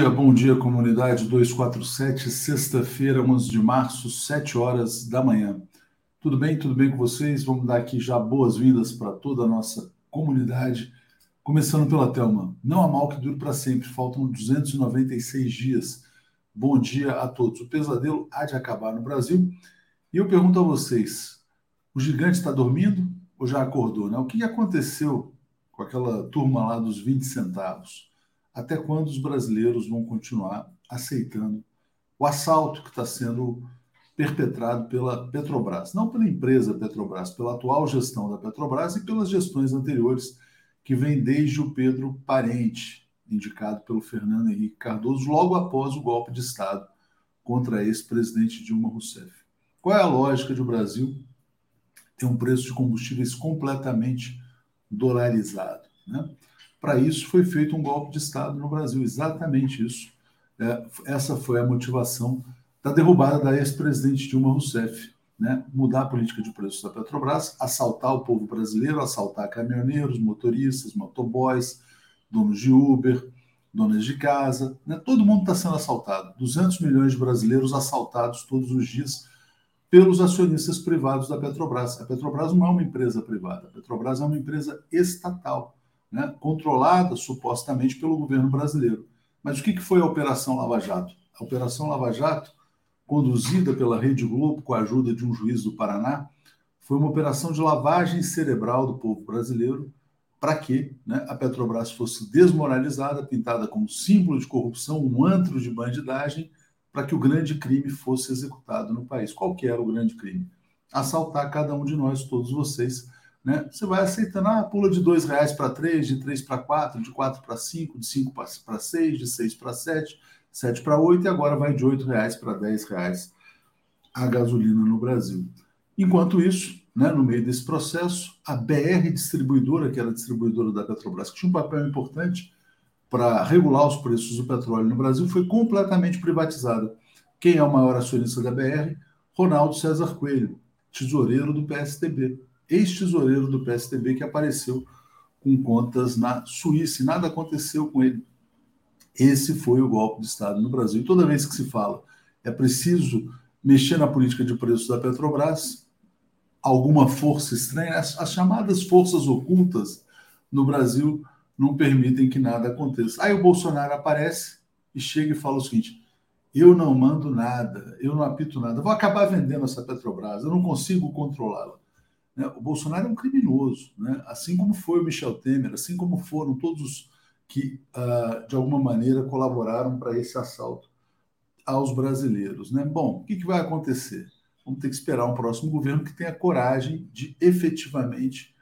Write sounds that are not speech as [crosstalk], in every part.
Dia, bom dia, comunidade 247, sexta-feira, 11 de março, 7 horas da manhã. Tudo bem? Tudo bem com vocês? Vamos dar aqui já boas-vindas para toda a nossa comunidade. Começando pela Thelma. Não há mal que dure para sempre, faltam 296 dias. Bom dia a todos. O pesadelo há de acabar no Brasil. E eu pergunto a vocês: o gigante está dormindo ou já acordou? Né? O que aconteceu com aquela turma lá dos 20 centavos? Até quando os brasileiros vão continuar aceitando o assalto que está sendo perpetrado pela Petrobras, não pela empresa Petrobras, pela atual gestão da Petrobras e pelas gestões anteriores que vem desde o Pedro Parente, indicado pelo Fernando Henrique Cardoso, logo após o golpe de Estado contra ex-presidente Dilma Rousseff. Qual é a lógica de o Brasil ter um preço de combustíveis completamente dolarizado? Né? Para isso foi feito um golpe de Estado no Brasil, exatamente isso. É, essa foi a motivação da derrubada da ex-presidente Dilma Rousseff. Né? Mudar a política de preços da Petrobras, assaltar o povo brasileiro, assaltar caminhoneiros, motoristas, motoboys, donos de Uber, donas de casa. Né? Todo mundo está sendo assaltado. 200 milhões de brasileiros assaltados todos os dias pelos acionistas privados da Petrobras. A Petrobras não é uma empresa privada, a Petrobras é uma empresa estatal né, controlada supostamente pelo governo brasileiro. Mas o que, foi a Operação Lava Jato? A Operação Lava Jato, conduzida pela Rede Globo com a ajuda de um juiz do Paraná, foi uma operação de lavagem cerebral do povo brasileiro para que né, a Petrobras fosse desmoralizada, pintada como símbolo de corrupção, um antro de bandidagem, para que o grande crime fosse executado no país. Qual que era o grande crime? Assaltar cada um de nós, todos vocês, né? Você vai aceitando, ah, pula de dois reais para três, de três para quatro, de quatro para cinco, de cinco para seis, de seis para sete, sete para oito e agora vai de oito reais para dez reais a gasolina no Brasil. Enquanto isso, né, no meio desse processo, a BR Distribuidora, que era a distribuidora da Petrobras, que tinha um papel importante para regular os preços do petróleo no Brasil, foi completamente privatizada. Quem é o maior acionista da BR? Ronaldo César Coelho, tesoureiro do PSDB ex-tesoureiro do PSDB que apareceu com contas na Suíça e nada aconteceu com ele. Esse foi o golpe de Estado no Brasil. E toda vez que se fala é preciso mexer na política de preços da Petrobras, alguma força estranha, as, as chamadas forças ocultas no Brasil não permitem que nada aconteça. Aí o Bolsonaro aparece e chega e fala o seguinte: eu não mando nada, eu não apito nada, vou acabar vendendo essa Petrobras, eu não consigo controlá-la. Né? O Bolsonaro é um criminoso, né? assim como foi o Michel Temer, assim como foram todos os que, uh, de alguma maneira, colaboraram para esse assalto aos brasileiros. Né? Bom, o que, que vai acontecer? Vamos ter que esperar um próximo governo que tenha coragem de efetivamente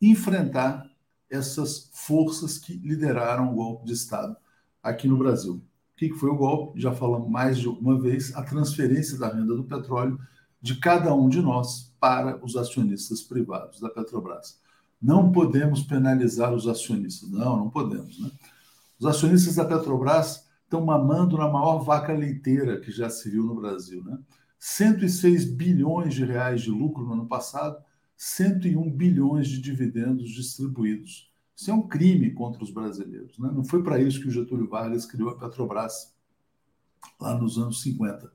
enfrentar essas forças que lideraram o golpe de Estado aqui no Brasil. O que foi o golpe? Já falamos mais de uma vez, a transferência da renda do petróleo de cada um de nós para os acionistas privados da Petrobras. Não podemos penalizar os acionistas. Não, não podemos. Né? Os acionistas da Petrobras estão mamando na maior vaca leiteira que já se viu no Brasil. Né? 106 bilhões de reais de lucro no ano passado, 101 bilhões de dividendos distribuídos. Isso é um crime contra os brasileiros. Né? Não foi para isso que o Getúlio Vargas criou a Petrobras lá nos anos 50.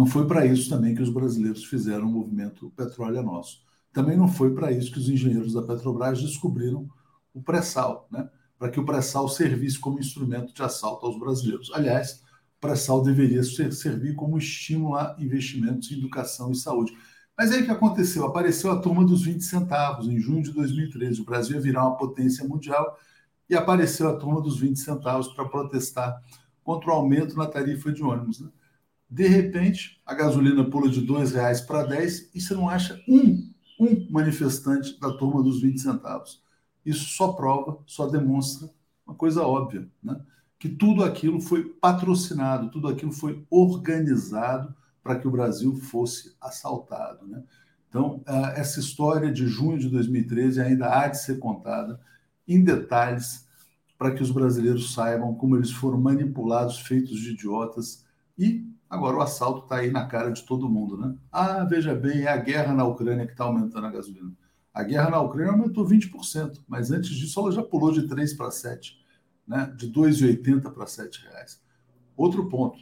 Não foi para isso também que os brasileiros fizeram o movimento Petróleo é Nosso. Também não foi para isso que os engenheiros da Petrobras descobriram o pré-sal, né? para que o pré-sal servisse como instrumento de assalto aos brasileiros. Aliás, o pré-sal deveria ser, servir como estímulo a investimentos em educação e saúde. Mas aí o que aconteceu? Apareceu a turma dos 20 centavos em junho de 2013. O Brasil ia virar uma potência mundial e apareceu a turma dos 20 centavos para protestar contra o aumento na tarifa de ônibus. Né? De repente, a gasolina pula de R$ reais para 10 e você não acha um, um manifestante da turma dos 20 centavos. Isso só prova, só demonstra uma coisa óbvia, né? que tudo aquilo foi patrocinado, tudo aquilo foi organizado para que o Brasil fosse assaltado. Né? Então, essa história de junho de 2013 ainda há de ser contada em detalhes para que os brasileiros saibam como eles foram manipulados, feitos de idiotas e Agora o assalto está aí na cara de todo mundo, né? Ah, veja bem, é a guerra na Ucrânia que está aumentando a gasolina. A guerra na Ucrânia aumentou 20%, mas antes disso ela já pulou de 3 para 7. né, de R$ 2,80 para R$ 7,00. Outro ponto,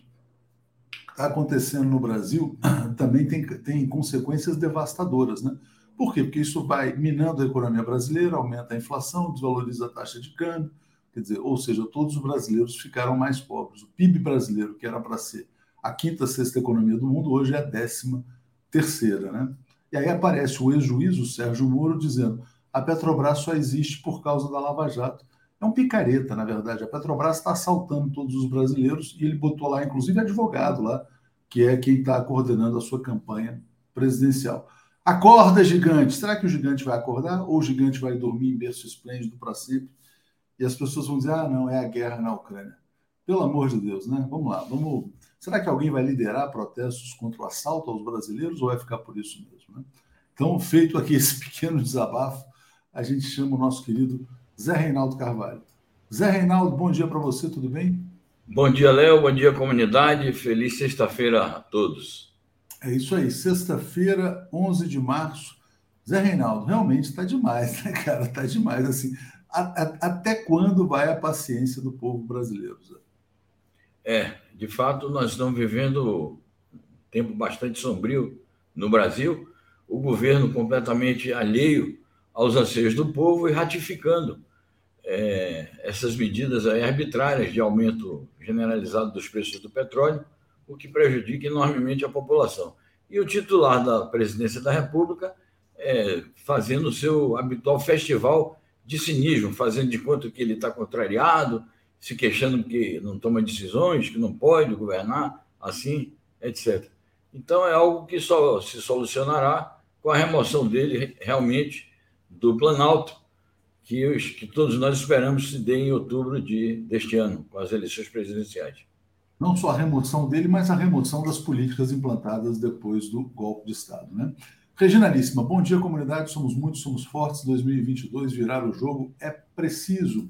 está acontecendo no Brasil [clears throat] também tem, tem consequências devastadoras. Né? Por quê? Porque isso vai minando a economia brasileira, aumenta a inflação, desvaloriza a taxa de câmbio, quer dizer, ou seja, todos os brasileiros ficaram mais pobres. O PIB brasileiro, que era para ser a quinta, sexta economia do mundo, hoje é a décima terceira. Né? E aí aparece o ex-juiz, o Sérgio Moro, dizendo a Petrobras só existe por causa da Lava Jato. É um picareta, na verdade. A Petrobras está assaltando todos os brasileiros e ele botou lá, inclusive, advogado lá, que é quem está coordenando a sua campanha presidencial. Acorda, gigante. Será que o gigante vai acordar ou o gigante vai dormir em berço esplêndido para sempre? E as pessoas vão dizer: ah, não, é a guerra na Ucrânia. Pelo amor de Deus, né? Vamos lá, vamos. Será que alguém vai liderar protestos contra o assalto aos brasileiros ou vai ficar por isso mesmo? Né? Então, feito aqui esse [laughs] pequeno desabafo, a gente chama o nosso querido Zé Reinaldo Carvalho. Zé Reinaldo, bom dia para você, tudo bem? Bom dia, Léo, bom dia, comunidade. Feliz sexta-feira a todos. É isso aí, sexta-feira, 11 de março. Zé Reinaldo, realmente está demais, né, cara? Está demais. Assim, a, a, até quando vai a paciência do povo brasileiro, Zé? É, de fato, nós estamos vivendo um tempo bastante sombrio no Brasil. O governo completamente alheio aos anseios do povo e ratificando é, essas medidas arbitrárias de aumento generalizado dos preços do petróleo, o que prejudica enormemente a população. E o titular da presidência da República é, fazendo o seu habitual festival de cinismo, fazendo de conta que ele está contrariado, se queixando que não toma decisões, que não pode governar assim, etc. Então é algo que só se solucionará com a remoção dele realmente do Planalto, que, os, que todos nós esperamos se dê em outubro de, deste ano, com as eleições presidenciais. Não só a remoção dele, mas a remoção das políticas implantadas depois do golpe de Estado. Né? Reginalíssima, bom dia, comunidade. Somos muitos, somos fortes. 2022 virar o jogo é preciso.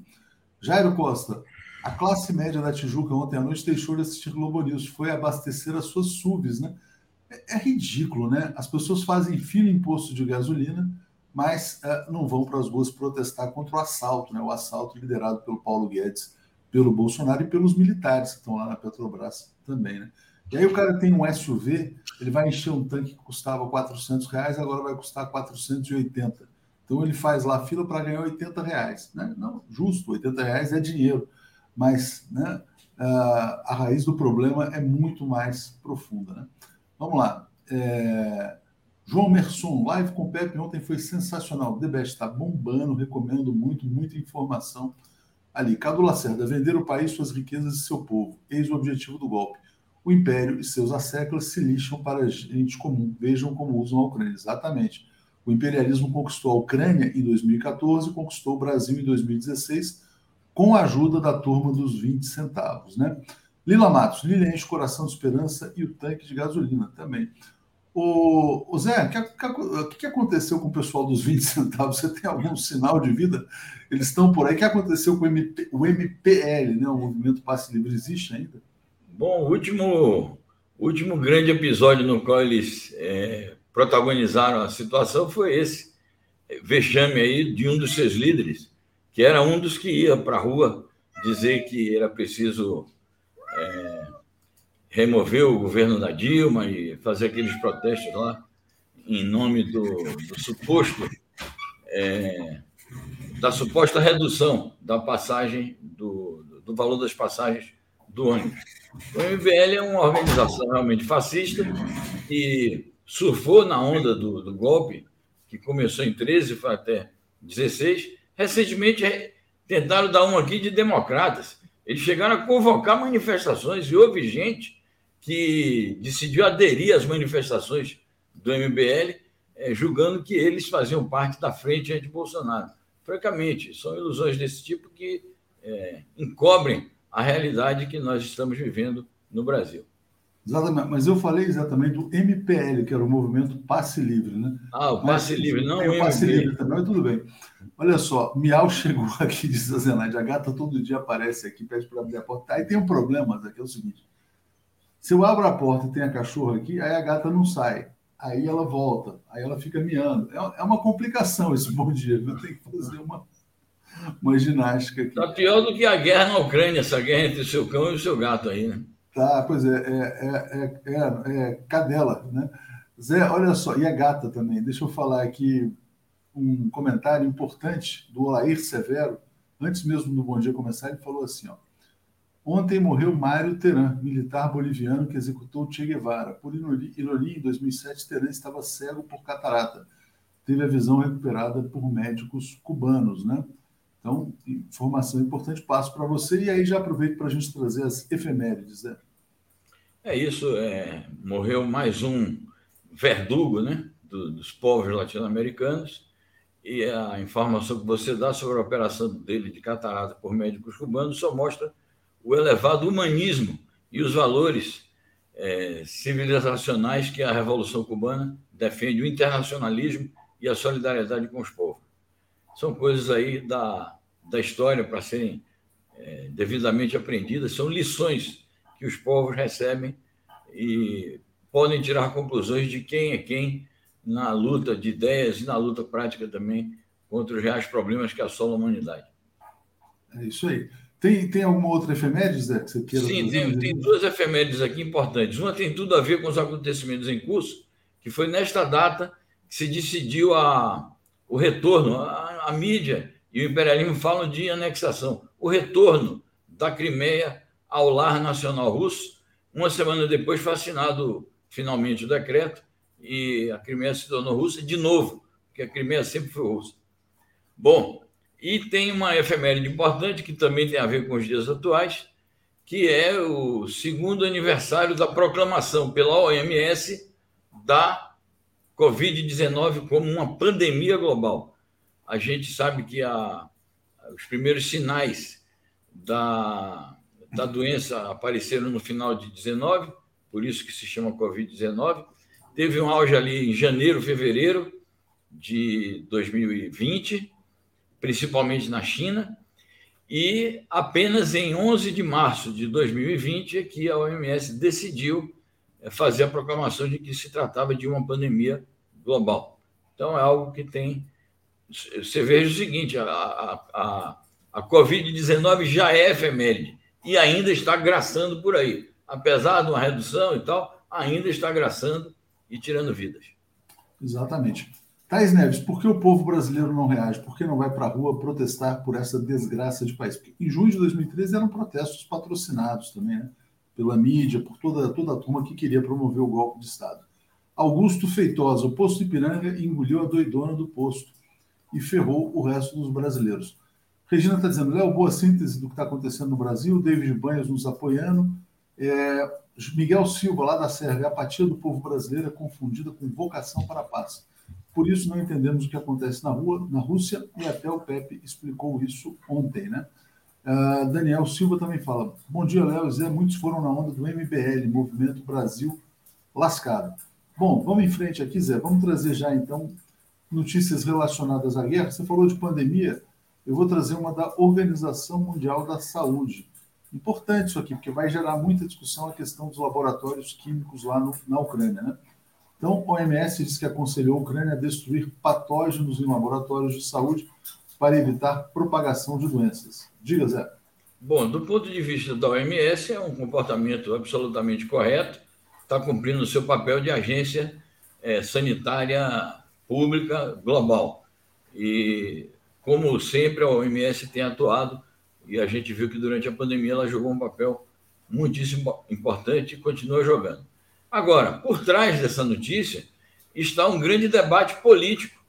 Jairo Costa, a classe média da Tijuca ontem à noite deixou de assistir Globo News, foi abastecer as suas subs, né? É, é ridículo, né? As pessoas fazem fila em posto de gasolina, mas uh, não vão para as ruas protestar contra o assalto, né? O assalto liderado pelo Paulo Guedes, pelo Bolsonaro e pelos militares que estão lá na Petrobras também, né? E aí o cara tem um SUV, ele vai encher um tanque que custava 400 reais, agora vai custar 480. Então ele faz lá fila para ganhar 80 reais. Né? Não, justo, 80 reais é dinheiro mas né, a raiz do problema é muito mais profunda. Né? Vamos lá. É... João Merson, live com o Pepe ontem foi sensacional. O Debest está bombando, recomendo muito, muita informação ali. Cadu Lacerda, vender o país, suas riquezas e seu povo. Eis o objetivo do golpe. O império e seus asseclas se lixam para a gente comum. Vejam como usam a Ucrânia. Exatamente. O imperialismo conquistou a Ucrânia em 2014, conquistou o Brasil em 2016 com a ajuda da turma dos 20 centavos. Né? Lila Matos, Lila enche o coração de esperança e o tanque de gasolina também. O, Zé, o que, que, aconteceu com o pessoal dos 20 centavos? Você tem algum sinal de vida? Eles estão por aí. O que aconteceu com o, MP, o MPL, né? o Movimento Passe Livre? Existe ainda? Bom, o último, último grande episódio no qual eles é, protagonizaram a situação foi esse vexame aí de um dos seus líderes, que era um dos que ia para a rua dizer que era preciso é, remover o governo da Dilma e fazer aqueles protestos lá em nome do, do suposto é, da suposta redução da passagem do, do valor das passagens do ônibus. O MBL é uma organização realmente fascista que surfou na onda do, do golpe, que começou em 13 foi até 16, Recentemente tentaram dar um aqui de democratas. Eles chegaram a convocar manifestações e houve gente que decidiu aderir às manifestações do MBL, é, julgando que eles faziam parte da frente anti-Bolsonaro. Francamente, são ilusões desse tipo que é, encobrem a realidade que nós estamos vivendo no Brasil. Exatamente, mas eu falei exatamente do MPL, que era o movimento Passe Livre, né? Ah, o Passe mas, Livre, não é o Passe Livre também, mas tudo bem. Olha só, Miau [laughs] chegou aqui e disse a Zenaide, a gata todo dia aparece aqui, pede para abrir a porta. Aí tem um problema, aqui é o seguinte, se eu abro a porta e tem a cachorra aqui, aí a gata não sai. Aí ela volta, aí ela fica miando. É, é uma complicação esse [laughs] bom dia, eu tenho que fazer uma, uma ginástica. Está pior do que a guerra na Ucrânia, essa guerra entre o seu cão e o seu gato aí, né? Tá, pois é, é, é, é, é cadela, né? Zé, olha só, e a gata também. Deixa eu falar aqui um comentário importante do Olair Severo, antes mesmo do Bom Dia começar, ele falou assim, ó. Ontem morreu Mário Teran, militar boliviano que executou Che Guevara. Por ironia, em 2007, Teran estava cego por catarata. Teve a visão recuperada por médicos cubanos, né? Então, informação importante, passo para você e aí já aproveito para a gente trazer as efemérides, né? É isso, é, morreu mais um verdugo, né, do, dos povos latino-americanos e a informação que você dá sobre a operação dele de catarata por médicos cubanos só mostra o elevado humanismo e os valores é, civilizacionais que a Revolução Cubana defende, o internacionalismo e a solidariedade com os povos são coisas aí da, da história para serem é, devidamente aprendidas, são lições que os povos recebem e podem tirar conclusões de quem é quem na luta de ideias e na luta prática também contra os reais problemas que assolam a humanidade. É isso aí. Tem, tem alguma outra efeméride, Zé, que você queira Sim, tem, tem duas efemérides aqui importantes. Uma tem tudo a ver com os acontecimentos em curso, que foi nesta data que se decidiu a, o retorno, a, a mídia e o imperialismo falam de anexação, o retorno da Crimeia ao lar nacional russo. Uma semana depois foi assinado finalmente o decreto e a Crimeia se tornou russa de novo, porque a Crimeia sempre foi russa. Bom, e tem uma efeméride importante que também tem a ver com os dias atuais, que é o segundo aniversário da proclamação pela OMS da Covid-19 como uma pandemia global a gente sabe que a, os primeiros sinais da, da doença apareceram no final de 19, por isso que se chama Covid-19. Teve um auge ali em janeiro, fevereiro de 2020, principalmente na China, e apenas em 11 de março de 2020 é que a OMS decidiu é, fazer a proclamação de que se tratava de uma pandemia global. Então, é algo que tem você veja o seguinte: a, a, a, a Covid-19 já é efeméride e ainda está graçando por aí. Apesar de uma redução e tal, ainda está graçando e tirando vidas. Exatamente. Thais Neves, por que o povo brasileiro não reage? Por que não vai para a rua protestar por essa desgraça de país? Porque em junho de 2013 eram protestos patrocinados também, né? pela mídia, por toda, toda a turma que queria promover o golpe de Estado. Augusto Feitosa, o posto Ipiranga engoliu a doidona do posto e ferrou o resto dos brasileiros. Regina está dizendo, Léo, boa síntese do que está acontecendo no Brasil, David Banhas nos apoiando, é, Miguel Silva, lá da Sérvia, a apatia do povo brasileiro é confundida com vocação para a paz. Por isso não entendemos o que acontece na rua, na Rússia, e até o Pepe explicou isso ontem, né? Uh, Daniel Silva também fala: Bom dia, Léo e Zé. Muitos foram na onda do MBL, Movimento Brasil Lascado. Bom, vamos em frente aqui, Zé. Vamos trazer já então notícias relacionadas à guerra. Você falou de pandemia, eu vou trazer uma da Organização Mundial da Saúde. Importante isso aqui, porque vai gerar muita discussão a questão dos laboratórios químicos lá no, na Ucrânia. Né? Então, a OMS diz que aconselhou a Ucrânia a destruir patógenos em laboratórios de saúde para evitar propagação de doenças. Diga, Zé. Bom, do ponto de vista da OMS, é um comportamento absolutamente correto, está cumprindo o seu papel de agência é, sanitária pública global. E, como sempre, a OMS tem atuado, e a gente viu que durante a pandemia ela jogou um papel muitíssimo importante e continua jogando. Agora, por trás dessa notícia está um grande debate político.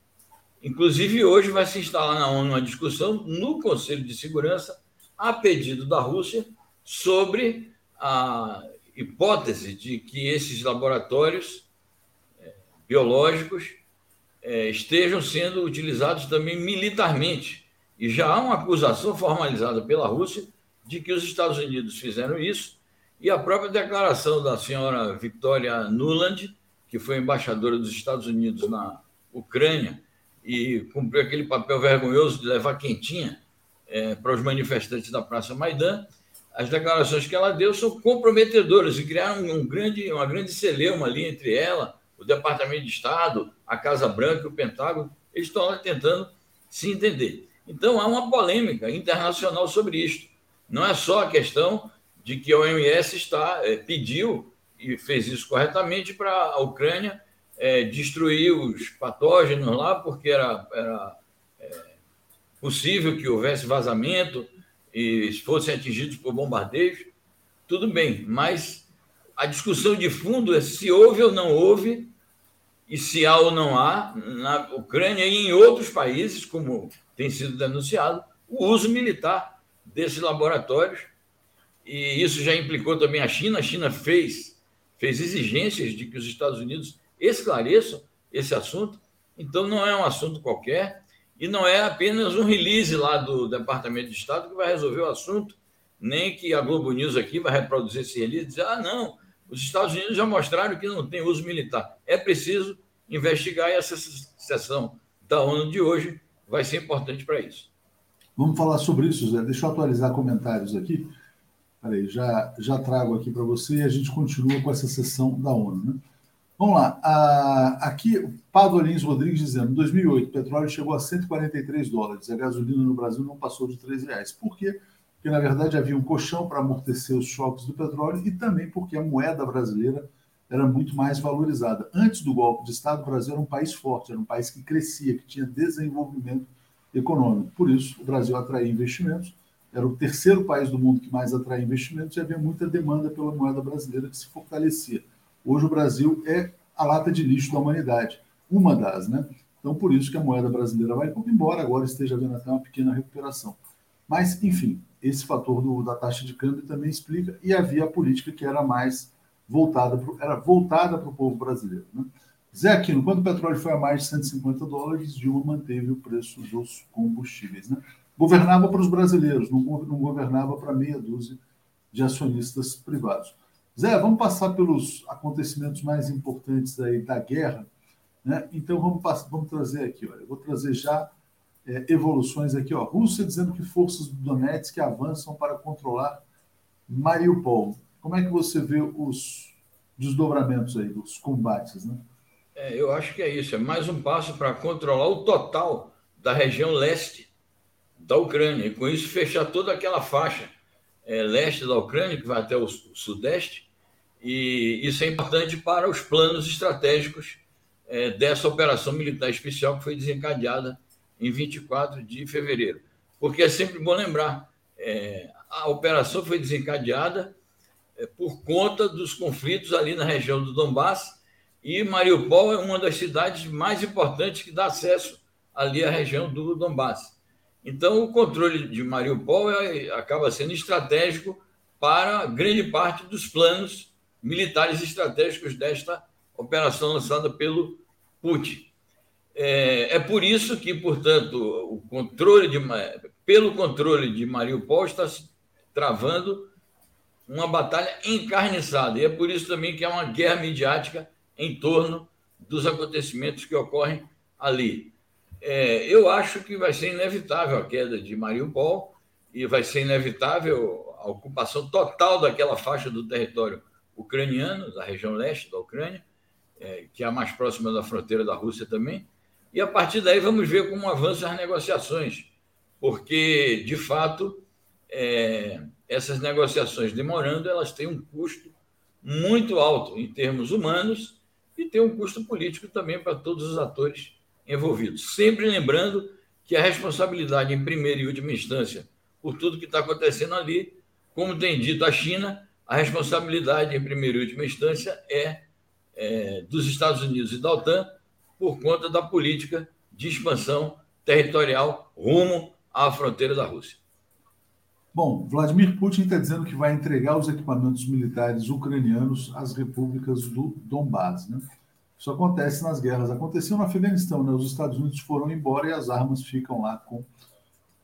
Inclusive, hoje vai se instalar na ONU uma discussão no Conselho de Segurança, a pedido da Rússia, sobre a hipótese de que esses laboratórios eh, biológicos é, estejam sendo utilizados também militarmente. E já há uma acusação formalizada pela Rússia de que os Estados Unidos fizeram isso, e a própria declaração da senhora Victoria Nuland, que foi embaixadora dos Estados Unidos na Ucrânia e cumpriu aquele papel vergonhoso de levar quentinha é, para os manifestantes da Praça Maidan, as declarações que ela deu são comprometedoras e criaram um grande, uma grande celeuma ali entre ela o Departamento de Estado, a Casa Branca, o Pentágono, eles estão tentando se entender. Então, há uma polêmica internacional sobre isto. Não é só a questão de que a OMS está, é, pediu e fez isso corretamente para a Ucrânia é, destruir os patógenos lá, porque era, era é, possível que houvesse vazamento e fossem atingidos por bombardeios. Tudo bem, mas a discussão de fundo é se houve ou não houve, e se há ou não há, na Ucrânia e em outros países, como tem sido denunciado, o uso militar desses laboratórios. E isso já implicou também a China. A China fez, fez exigências de que os Estados Unidos esclareçam esse assunto. Então, não é um assunto qualquer e não é apenas um release lá do Departamento de Estado que vai resolver o assunto, nem que a Globo News aqui vai reproduzir esse release e dizer: ah, não, os Estados Unidos já mostraram que não tem uso militar. É preciso investigar e essa sessão da ONU de hoje vai ser importante para isso. Vamos falar sobre isso, Zé. Deixa eu atualizar comentários aqui. Peraí, já, já trago aqui para você e a gente continua com essa sessão da ONU. Né? Vamos lá. A, aqui, o Pado Lins Rodrigues dizendo: em 2008, o petróleo chegou a 143 dólares. A gasolina no Brasil não passou de 3 reais. Por quê? Porque, na verdade, havia um colchão para amortecer os choques do petróleo e também porque a moeda brasileira era muito mais valorizada. Antes do golpe de Estado, o Brasil era um país forte, era um país que crescia, que tinha desenvolvimento econômico. Por isso, o Brasil atraía investimentos, era o terceiro país do mundo que mais atraía investimentos e havia muita demanda pela moeda brasileira que se fortalecia. Hoje o Brasil é a lata de lixo da humanidade, uma das, né? Então, por isso que a moeda brasileira vai, embora agora esteja havendo até uma pequena recuperação. Mas, enfim, esse fator do, da taxa de câmbio também explica, e havia a política que era mais voltada pro, era voltada para o povo brasileiro. Né? Zé Aquino, quando o petróleo foi a mais de 150 dólares, Dilma manteve o preço dos combustíveis. Né? Governava para os brasileiros, não, não governava para meia dúzia de acionistas privados. Zé, vamos passar pelos acontecimentos mais importantes aí da guerra. Né? Então vamos, vamos trazer aqui, olha, eu vou trazer já é, evoluções aqui. Ó. Rússia dizendo que forças do Donetsk avançam para controlar Mariupol. Como é que você vê os desdobramentos aí, dos combates? Né? É, eu acho que é isso, é mais um passo para controlar o total da região leste da Ucrânia, e com isso fechar toda aquela faixa é, leste da Ucrânia, que vai até o sudeste, e isso é importante para os planos estratégicos é, dessa operação militar especial que foi desencadeada em 24 de fevereiro. Porque é sempre bom lembrar, é, a operação foi desencadeada é, por conta dos conflitos ali na região do Donbass, e Mariupol é uma das cidades mais importantes que dá acesso ali à região do Donbass. Então, o controle de Mariupol é, acaba sendo estratégico para grande parte dos planos militares estratégicos desta operação lançada pelo Putin. É, é por isso que, portanto, o controle de, pelo controle de Mariupol está travando uma batalha encarniçada. E é por isso também que há uma guerra midiática em torno dos acontecimentos que ocorrem ali. É, eu acho que vai ser inevitável a queda de Mariupol e vai ser inevitável a ocupação total daquela faixa do território ucraniano, da região leste da Ucrânia, é, que é a mais próxima da fronteira da Rússia também. E a partir daí vamos ver como avançam as negociações, porque, de fato, é, essas negociações demorando, elas têm um custo muito alto em termos humanos e tem um custo político também para todos os atores envolvidos. Sempre lembrando que a responsabilidade, em primeira e última instância, por tudo que está acontecendo ali, como tem dito a China, a responsabilidade, em primeira e última instância, é, é dos Estados Unidos e da OTAN por conta da política de expansão territorial rumo à fronteira da Rússia. Bom, Vladimir Putin está dizendo que vai entregar os equipamentos militares ucranianos às repúblicas do Donbass. Né? Isso acontece nas guerras. Aconteceu no Afeganistão, né? Os Estados Unidos foram embora e as armas ficam lá com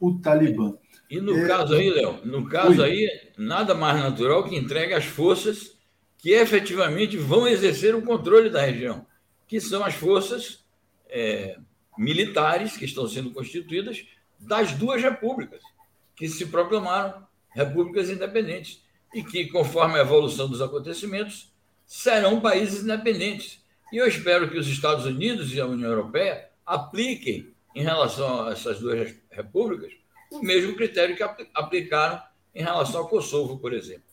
o Talibã. E no é... caso aí, Léo, no caso Oi. aí, nada mais natural que entregue as forças que efetivamente vão exercer o controle da região, que são as forças é, militares que estão sendo constituídas das duas repúblicas, que se proclamaram repúblicas independentes e que, conforme a evolução dos acontecimentos, serão países independentes e eu espero que os Estados Unidos e a União Europeia apliquem, em relação a essas duas repúblicas, o mesmo critério que aplicaram em relação ao Kosovo, por exemplo.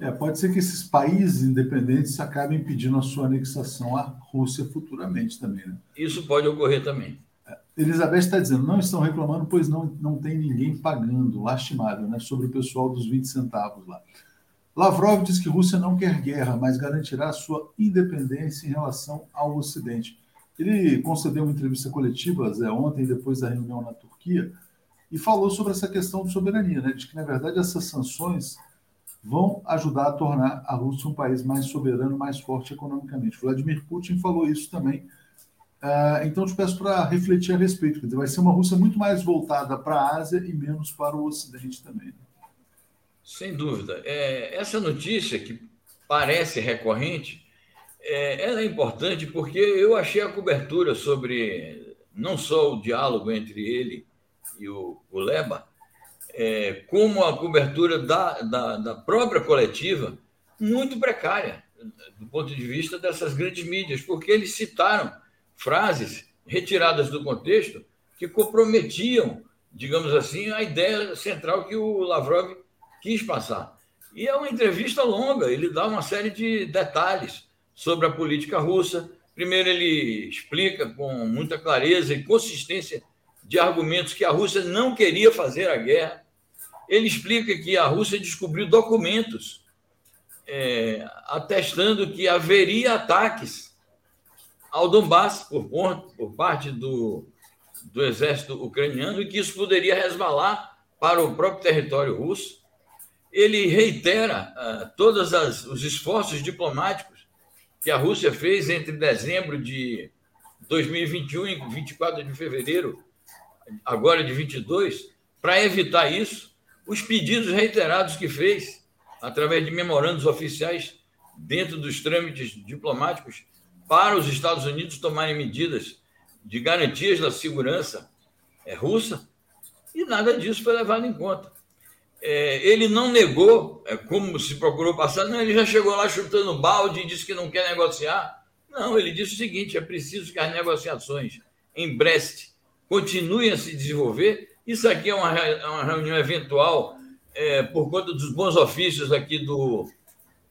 É, pode ser que esses países independentes acabem pedindo a sua anexação à Rússia futuramente também. Né? Isso pode ocorrer também. É, Elizabeth está dizendo, não estão reclamando, pois não, não tem ninguém pagando, lastimável, né, sobre o pessoal dos 20 centavos lá. Lavrov diz que Rússia não quer guerra, mas garantirá sua independência em relação ao Ocidente. Ele concedeu uma entrevista coletiva Zé, ontem, depois da reunião na Turquia, e falou sobre essa questão de soberania, né, de que, na verdade, essas sanções vão ajudar a tornar a Rússia um país mais soberano, mais forte economicamente. Vladimir Putin falou isso também. Uh, então, te peço para refletir a respeito. Quer dizer, vai ser uma Rússia muito mais voltada para a Ásia e menos para o Ocidente também. Né? Sem dúvida. É, essa notícia, que parece recorrente, é, ela é importante porque eu achei a cobertura sobre não só o diálogo entre ele e o, o Leba, é, como a cobertura da, da, da, própria coletiva muito precária do ponto de vista dessas grandes mídias, porque eles citaram frases retiradas do contexto que comprometiam, digamos assim, a ideia central que o Lavrov quis passar. E é uma entrevista longa, ele dá uma série de detalhes sobre a política russa. Primeiro, ele explica com muita clareza e consistência de argumentos que a Rússia não queria fazer a guerra. Ele explica que a Rússia descobriu documentos é, atestando que haveria ataques ao Donbass por, por parte do, do exército ucraniano e que isso poderia resvalar para o próprio território russo. Ele reitera uh, todos os esforços diplomáticos que a Rússia fez entre dezembro de 2021 e 24 de fevereiro agora de 22, para evitar isso, os pedidos reiterados que fez, através de memorandos oficiais dentro dos trâmites diplomáticos, para os Estados Unidos tomarem medidas de garantias da segurança é, russa, e nada disso foi levado em conta. É, ele não negou, é, como se procurou passar, não, ele já chegou lá chutando balde e disse que não quer negociar. Não, ele disse o seguinte: é preciso que as negociações em Brest continuem a se desenvolver. Isso aqui é uma, é uma reunião eventual é, por conta dos bons ofícios aqui do,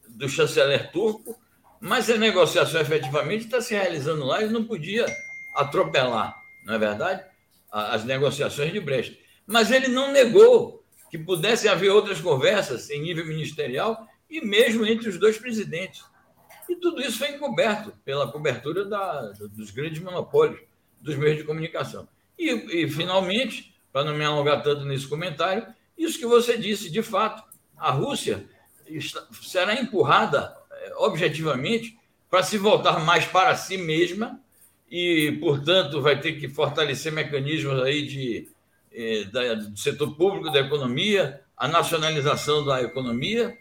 do chanceler turco, mas a negociação efetivamente está se realizando lá e não podia atropelar, não é verdade? As negociações de Brest. Mas ele não negou que pudesse haver outras conversas em nível ministerial e mesmo entre os dois presidentes. E tudo isso foi encoberto pela cobertura da, dos grandes monopólios dos meios de comunicação. E, e finalmente, para não me alongar tanto nesse comentário, isso que você disse, de fato, a Rússia está, será empurrada é, objetivamente para se voltar mais para si mesma e, portanto, vai ter que fortalecer mecanismos aí de, da, do setor público da economia, a nacionalização da economia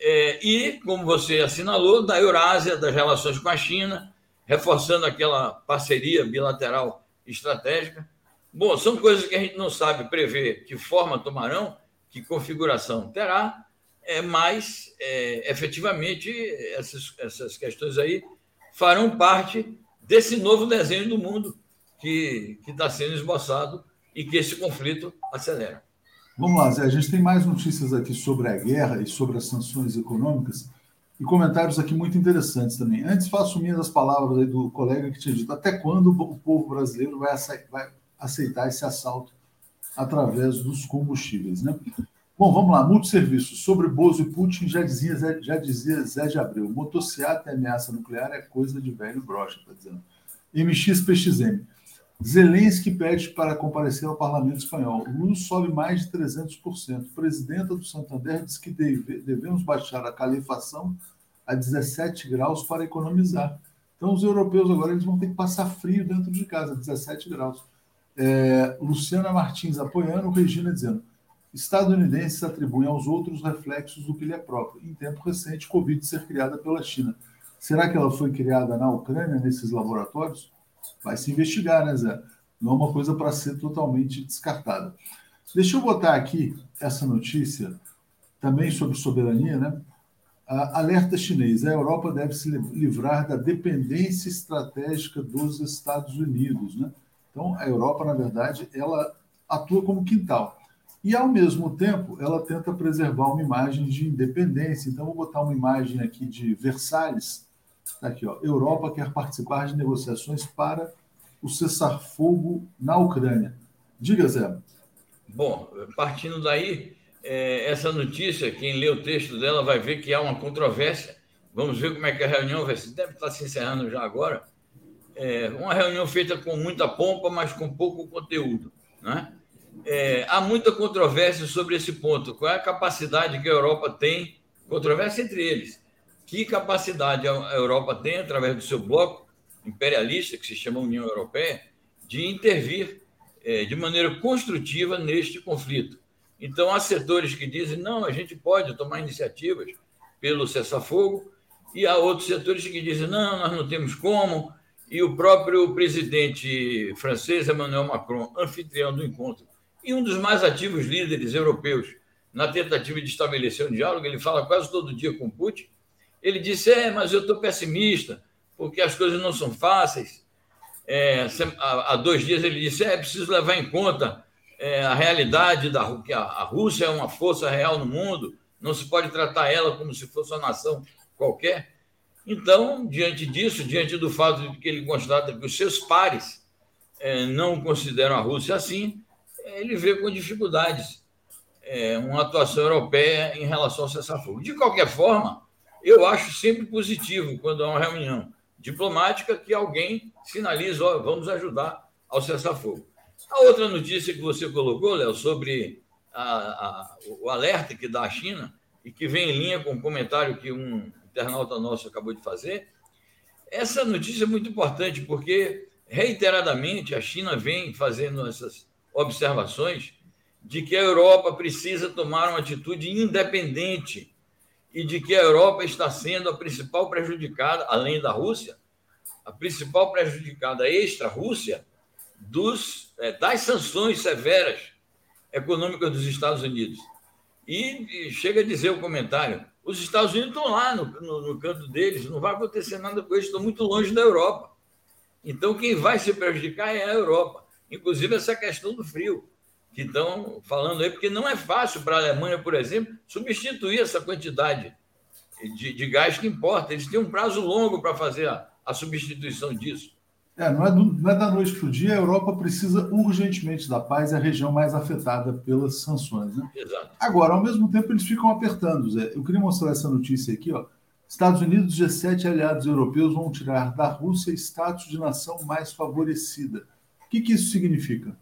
é, e, como você assinalou, da Eurásia, das relações com a China, reforçando aquela parceria bilateral estratégica. Bom, são coisas que a gente não sabe prever que forma tomarão, que configuração terá, é, mas é, efetivamente essas, essas questões aí farão parte desse novo desenho do mundo que está sendo esboçado e que esse conflito acelera. Vamos lá, Zé. A gente tem mais notícias aqui sobre a guerra e sobre as sanções econômicas e comentários aqui muito interessantes também. Antes, faço minhas as palavras do colega que tinha dito até quando o povo brasileiro vai aceitar esse assalto através dos combustíveis, né? Bom, vamos lá. Multisserviços. Sobre Bozo e Putin, já dizia, já dizia Zé de Abreu. Motociata e ameaça nuclear é coisa de velho brocha, está dizendo. MXPXM. Zelensky pede para comparecer ao parlamento espanhol. Luz sobe mais de 300%. Presidenta do Santander diz que deve, devemos baixar a calefação a 17 graus para economizar. Então, os europeus agora eles vão ter que passar frio dentro de casa, 17 graus. É, Luciana Martins apoiando, Regina dizendo: estadunidenses atribuem aos outros reflexos do que lhe é próprio. Em tempo recente, Covid ser criada pela China. Será que ela foi criada na Ucrânia, nesses laboratórios? Vai se investigar, né, Zé? Não é uma coisa para ser totalmente descartada. Deixa eu botar aqui essa notícia também sobre soberania, né? alerta chinês: a Europa deve se livrar da dependência estratégica dos Estados Unidos, né? Então, a Europa, na verdade, ela atua como quintal. E, ao mesmo tempo, ela tenta preservar uma imagem de independência. Então, vou botar uma imagem aqui de Versalhes. Tá aqui, ó. Europa quer participar de negociações para o cessar-fogo na Ucrânia. Diga, Zé. Bom, partindo daí, é, essa notícia, quem lê o texto dela vai ver que há uma controvérsia. Vamos ver como é que a reunião vai se. Deve estar se encerrando já agora. É, uma reunião feita com muita pompa, mas com pouco conteúdo. Né? É, há muita controvérsia sobre esse ponto. Qual é a capacidade que a Europa tem? Controvérsia entre eles. Que capacidade a Europa tem, através do seu bloco imperialista, que se chama União Europeia, de intervir é, de maneira construtiva neste conflito? Então, há setores que dizem: não, a gente pode tomar iniciativas pelo cessar-fogo, e há outros setores que dizem: não, nós não temos como. E o próprio presidente francês, Emmanuel Macron, anfitrião do encontro, e um dos mais ativos líderes europeus na tentativa de estabelecer um diálogo, ele fala quase todo dia com Putin. Ele disse: É, mas eu estou pessimista, porque as coisas não são fáceis. É, há dois dias ele disse: É, preciso levar em conta é, a realidade da que a Rússia é uma força real no mundo, não se pode tratar ela como se fosse uma nação qualquer. Então, diante disso, diante do fato de que ele constata que os seus pares é, não consideram a Rússia assim, ele vê com dificuldades é, uma atuação europeia em relação ao cessar-fogo. De qualquer forma, eu acho sempre positivo quando há uma reunião diplomática que alguém sinaliza, oh, vamos ajudar ao cessar-fogo. A outra notícia que você colocou, Léo, sobre a, a, o alerta que dá a China e que vem em linha com o comentário que um internauta nosso acabou de fazer, essa notícia é muito importante porque reiteradamente a China vem fazendo essas observações de que a Europa precisa tomar uma atitude independente e de que a Europa está sendo a principal prejudicada, além da Rússia, a principal prejudicada extra-Rússia dos, é, das sanções severas econômicas dos Estados Unidos. E, e, chega a dizer o comentário: os Estados Unidos estão lá no, no, no canto deles, não vai acontecer nada com eles, estão muito longe da Europa. Então, quem vai se prejudicar é a Europa. Inclusive, essa questão do frio, que estão falando aí, porque não é fácil para a Alemanha, por exemplo, substituir essa quantidade de, de gás que importa. Eles têm um prazo longo para fazer a, a substituição disso. É, não é, do, não é da noite para o dia, a Europa precisa urgentemente da paz, é a região mais afetada pelas sanções. Né? Exato. Agora, ao mesmo tempo, eles ficam apertando, Zé. Eu queria mostrar essa notícia aqui, ó. Estados Unidos e G7 aliados europeus vão tirar da Rússia status de nação mais favorecida. O que, que isso significa?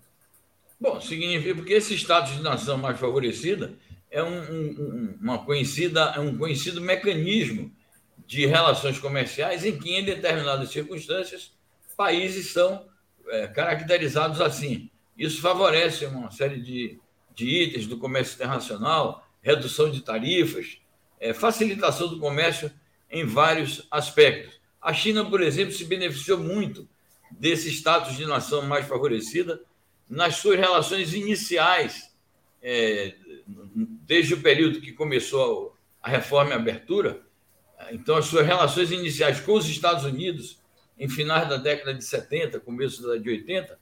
Bom, significa porque esse status de nação mais favorecida é um, um, uma conhecida, é um conhecido mecanismo de relações comerciais em que, em determinadas circunstâncias, países são é, caracterizados assim. Isso favorece uma série de, de itens do comércio internacional, redução de tarifas, é, facilitação do comércio em vários aspectos. A China, por exemplo, se beneficiou muito desse status de nação mais favorecida nas suas relações iniciais, é, desde o período que começou a reforma e a abertura. Então, as suas relações iniciais com os Estados Unidos em finais da década de 70, começo da de 80,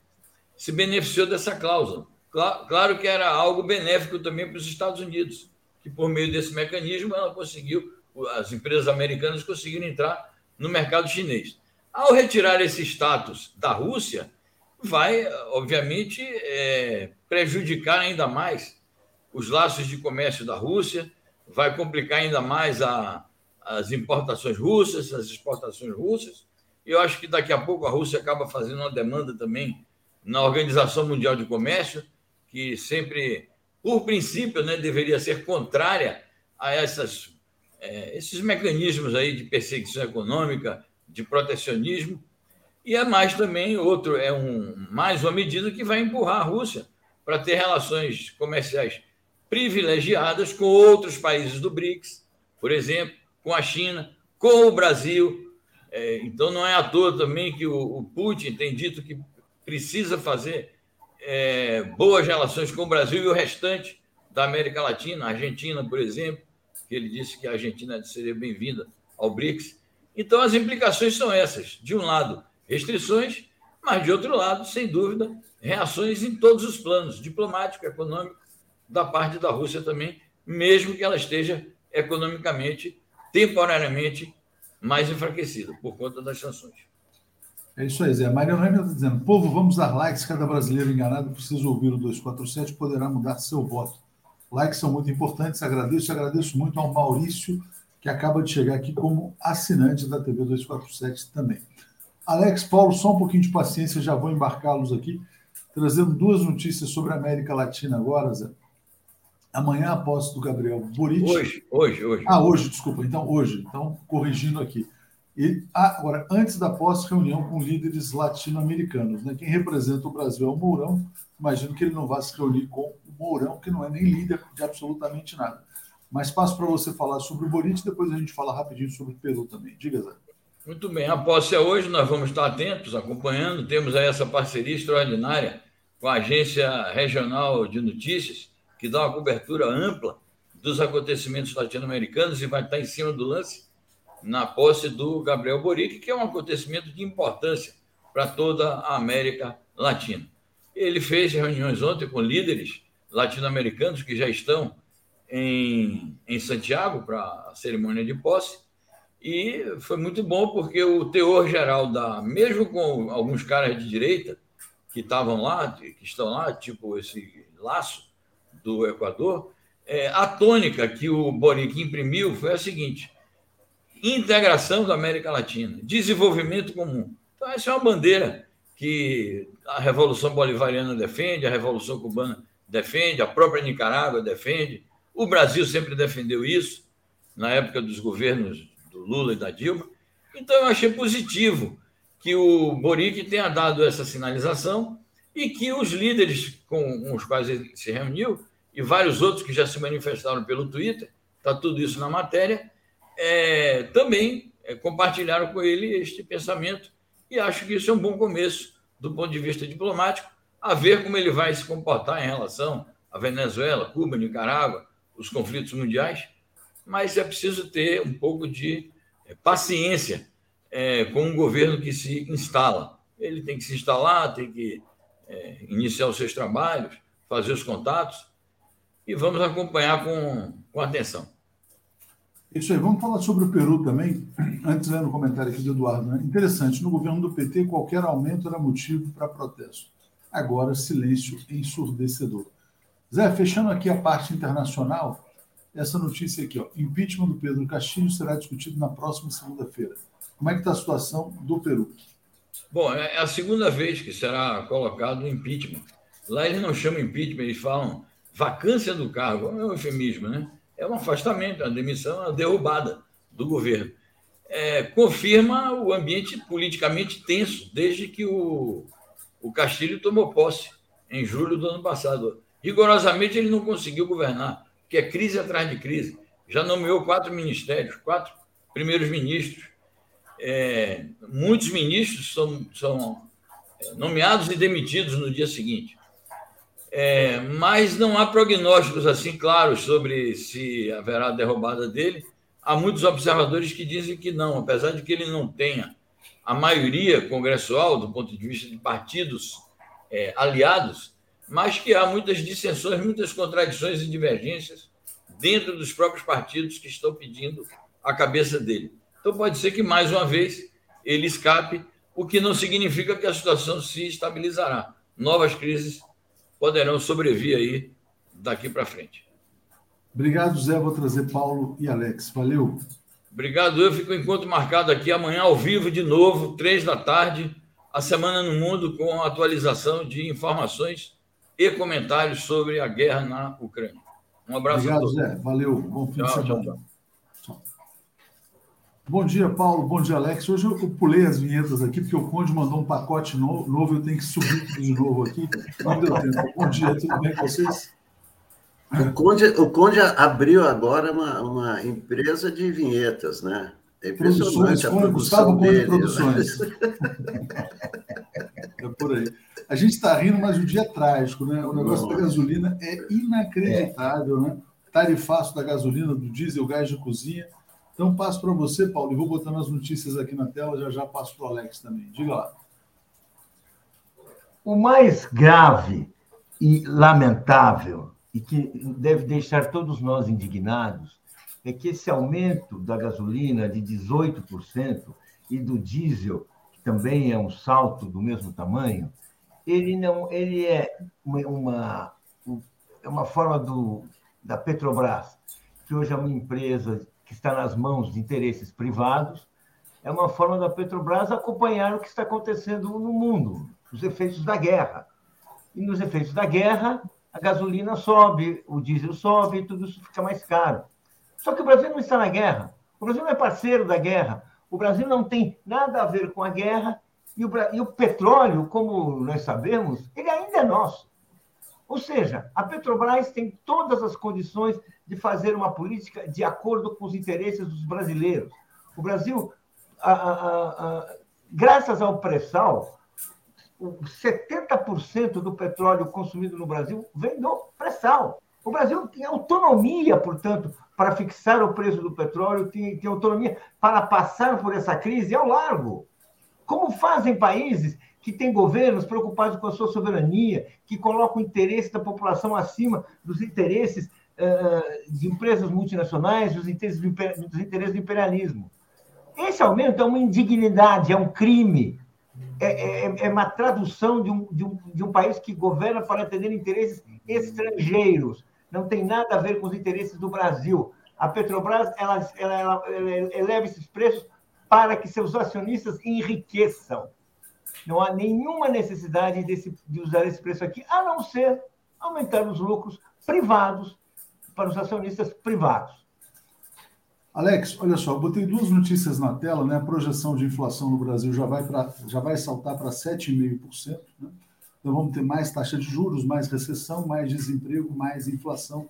se beneficiou dessa cláusula. Claro que era algo benéfico também para os Estados Unidos, que por meio desse mecanismo ela conseguiu, as empresas americanas conseguiram entrar no mercado chinês. Ao retirar esse status da Rússia, vai, obviamente, é, prejudicar ainda mais os laços de comércio da Rússia, vai complicar ainda mais a, as importações russas, as exportações russas, eu acho que daqui a pouco a Rússia acaba fazendo uma demanda também na Organização Mundial de Comércio, que sempre, por princípio, né, deveria ser contrária a essas, é, esses mecanismos aí de perseguição econômica, de protecionismo. E é mais também outro, é um, mais uma medida que vai empurrar a Rússia para ter relações comerciais privilegiadas com outros países do BRICS, por exemplo, com a China, com o Brasil, é, então, não é à toa também que o, o Putin tem dito que precisa fazer é, boas relações com o Brasil e o restante da América Latina, a Argentina, por exemplo, que ele disse que a Argentina seria bem-vinda ao BRICS. Então, as implicações são essas. De um lado, restrições, mas de outro lado, sem dúvida, reações em todos os planos, diplomático, econômico, da parte da Rússia também, mesmo que ela esteja economicamente, temporariamente, mais enfraquecida por conta das sanções. É isso aí, Zé. Maria Noêmia está dizendo: povo, vamos dar likes. Cada brasileiro enganado precisa ouvir o 247, poderá mudar seu voto. Likes são muito importantes. Agradeço, agradeço muito ao Maurício, que acaba de chegar aqui como assinante da TV 247 também. Alex, Paulo, só um pouquinho de paciência, já vou embarcá-los aqui, trazendo duas notícias sobre a América Latina agora, Zé. Amanhã, a posse do Gabriel Boric. Hoje, hoje, hoje. Ah, hoje, desculpa. Então, hoje. Então, corrigindo aqui. E agora, antes da posse, reunião com líderes latino-americanos. Né? Quem representa o Brasil é o Mourão. Imagino que ele não vá se reunir com o Mourão, que não é nem líder de absolutamente nada. Mas passo para você falar sobre o Boric, depois a gente fala rapidinho sobre o Peru também. Diga, Zé. Muito bem. A posse é hoje, nós vamos estar atentos, acompanhando. Temos aí essa parceria extraordinária com a Agência Regional de Notícias que dá uma cobertura ampla dos acontecimentos latino-americanos e vai estar em cima do lance na posse do Gabriel Boric, que é um acontecimento de importância para toda a América Latina. Ele fez reuniões ontem com líderes latino-americanos que já estão em, em Santiago para a cerimônia de posse. E foi muito bom porque o teor geral da, mesmo com alguns caras de direita que estavam lá, que estão lá, tipo esse laço, do Equador, é, a tônica que o Boric imprimiu foi a seguinte: integração da América Latina, desenvolvimento comum. Então, essa é uma bandeira que a Revolução Bolivariana defende, a Revolução Cubana defende, a própria Nicarágua defende, o Brasil sempre defendeu isso, na época dos governos do Lula e da Dilma. Então, eu achei positivo que o Boric tenha dado essa sinalização e que os líderes com os quais ele se reuniu e vários outros que já se manifestaram pelo Twitter, está tudo isso na matéria, é, também é, compartilharam com ele este pensamento e acho que isso é um bom começo do ponto de vista diplomático, a ver como ele vai se comportar em relação à Venezuela, Cuba, Nicarágua, os conflitos mundiais, mas é preciso ter um pouco de é, paciência é, com um governo que se instala. Ele tem que se instalar, tem que é, iniciar os seus trabalhos, fazer os contatos, e vamos acompanhar com, com atenção. Isso aí, vamos falar sobre o Peru também. Antes, lendo o comentário aqui do Eduardo. Né? Interessante, no governo do PT, qualquer aumento era motivo para protesto. Agora, silêncio ensurdecedor. Zé, fechando aqui a parte internacional, essa notícia aqui, ó, impeachment do Pedro Castilho será discutido na próxima segunda-feira. Como é que está a situação do Peru? Bom, é a segunda vez que será colocado o impeachment. Lá eles não chamam impeachment, eles falam vacância do cargo, é um eufemismo, né? É um afastamento, uma demissão, uma derrubada do governo. É, confirma o ambiente politicamente tenso desde que o, o Castilho tomou posse em julho do ano passado. Rigorosamente, ele não conseguiu governar, porque é crise atrás de crise. Já nomeou quatro ministérios, quatro primeiros ministros. É, muitos ministros são, são é, nomeados e demitidos no dia seguinte. É, mas não há prognósticos assim claros sobre se haverá derrubada dele. Há muitos observadores que dizem que não, apesar de que ele não tenha a maioria congressual do ponto de vista de partidos é, aliados, mas que há muitas dissensões, muitas contradições e divergências dentro dos próprios partidos que estão pedindo a cabeça dele. Então pode ser que mais uma vez ele escape, o que não significa que a situação se estabilizará. Novas crises poderão sobreviver aí daqui para frente. Obrigado, Zé. Vou trazer Paulo e Alex. Valeu. Obrigado. Eu fico encontro marcado aqui amanhã ao vivo de novo, três da tarde, a Semana no Mundo com atualização de informações e comentários sobre a guerra na Ucrânia. Um abraço Obrigado, a todos. Zé. Valeu. Bom fim tchau, de semana. Tchau, tchau. Bom dia, Paulo. Bom dia, Alex. Hoje eu pulei as vinhetas aqui, porque o Conde mandou um pacote novo, eu tenho que subir tudo de novo aqui. Não deu tempo. Bom dia, tudo bem com vocês? O Conde, o Conde abriu agora uma, uma empresa de vinhetas, né? É Produções, a Conde, Gustavo Conde dele, Produções. [laughs] é por aí. A gente está rindo, mas o dia é trágico, né? O negócio Não. da gasolina é inacreditável, é. né? Tarifaço da gasolina, do diesel, gás de cozinha então, passo para você, Paulo, e vou botando as notícias aqui na tela, já já passo para o Alex também. Diga lá. O mais grave e lamentável, e que deve deixar todos nós indignados, é que esse aumento da gasolina de 18% e do diesel, que também é um salto do mesmo tamanho, ele não, ele é uma, é uma forma do, da Petrobras, que hoje é uma empresa que está nas mãos de interesses privados, é uma forma da Petrobras acompanhar o que está acontecendo no mundo, os efeitos da guerra. E nos efeitos da guerra, a gasolina sobe, o diesel sobe, tudo isso fica mais caro. Só que o Brasil não está na guerra. O Brasil não é parceiro da guerra. O Brasil não tem nada a ver com a guerra. E o, e o petróleo, como nós sabemos, ele ainda é nosso. Ou seja, a Petrobras tem todas as condições de fazer uma política de acordo com os interesses dos brasileiros. O Brasil, a, a, a, graças ao pré-sal, 70% do petróleo consumido no Brasil vem do pré-sal. O Brasil tem autonomia, portanto, para fixar o preço do petróleo, tem, tem autonomia para passar por essa crise ao largo. Como fazem países que têm governos preocupados com a sua soberania, que colocam o interesse da população acima dos interesses uh, de empresas multinacionais, dos interesses, do, dos interesses do imperialismo. Esse aumento é uma indignidade, é um crime, é, é, é uma tradução de um, de, um, de um país que governa para atender interesses estrangeiros não tem nada a ver com os interesses do Brasil. A Petrobras ela, ela, ela eleva esses preços para que seus acionistas enriqueçam. Não há nenhuma necessidade desse, de usar esse preço aqui, a não ser aumentar os lucros privados para os acionistas privados. Alex, olha só, botei duas notícias na tela, né? A projeção de inflação no Brasil já vai, pra, já vai saltar para 7,5%. Né? Então vamos ter mais taxa de juros, mais recessão, mais desemprego, mais inflação,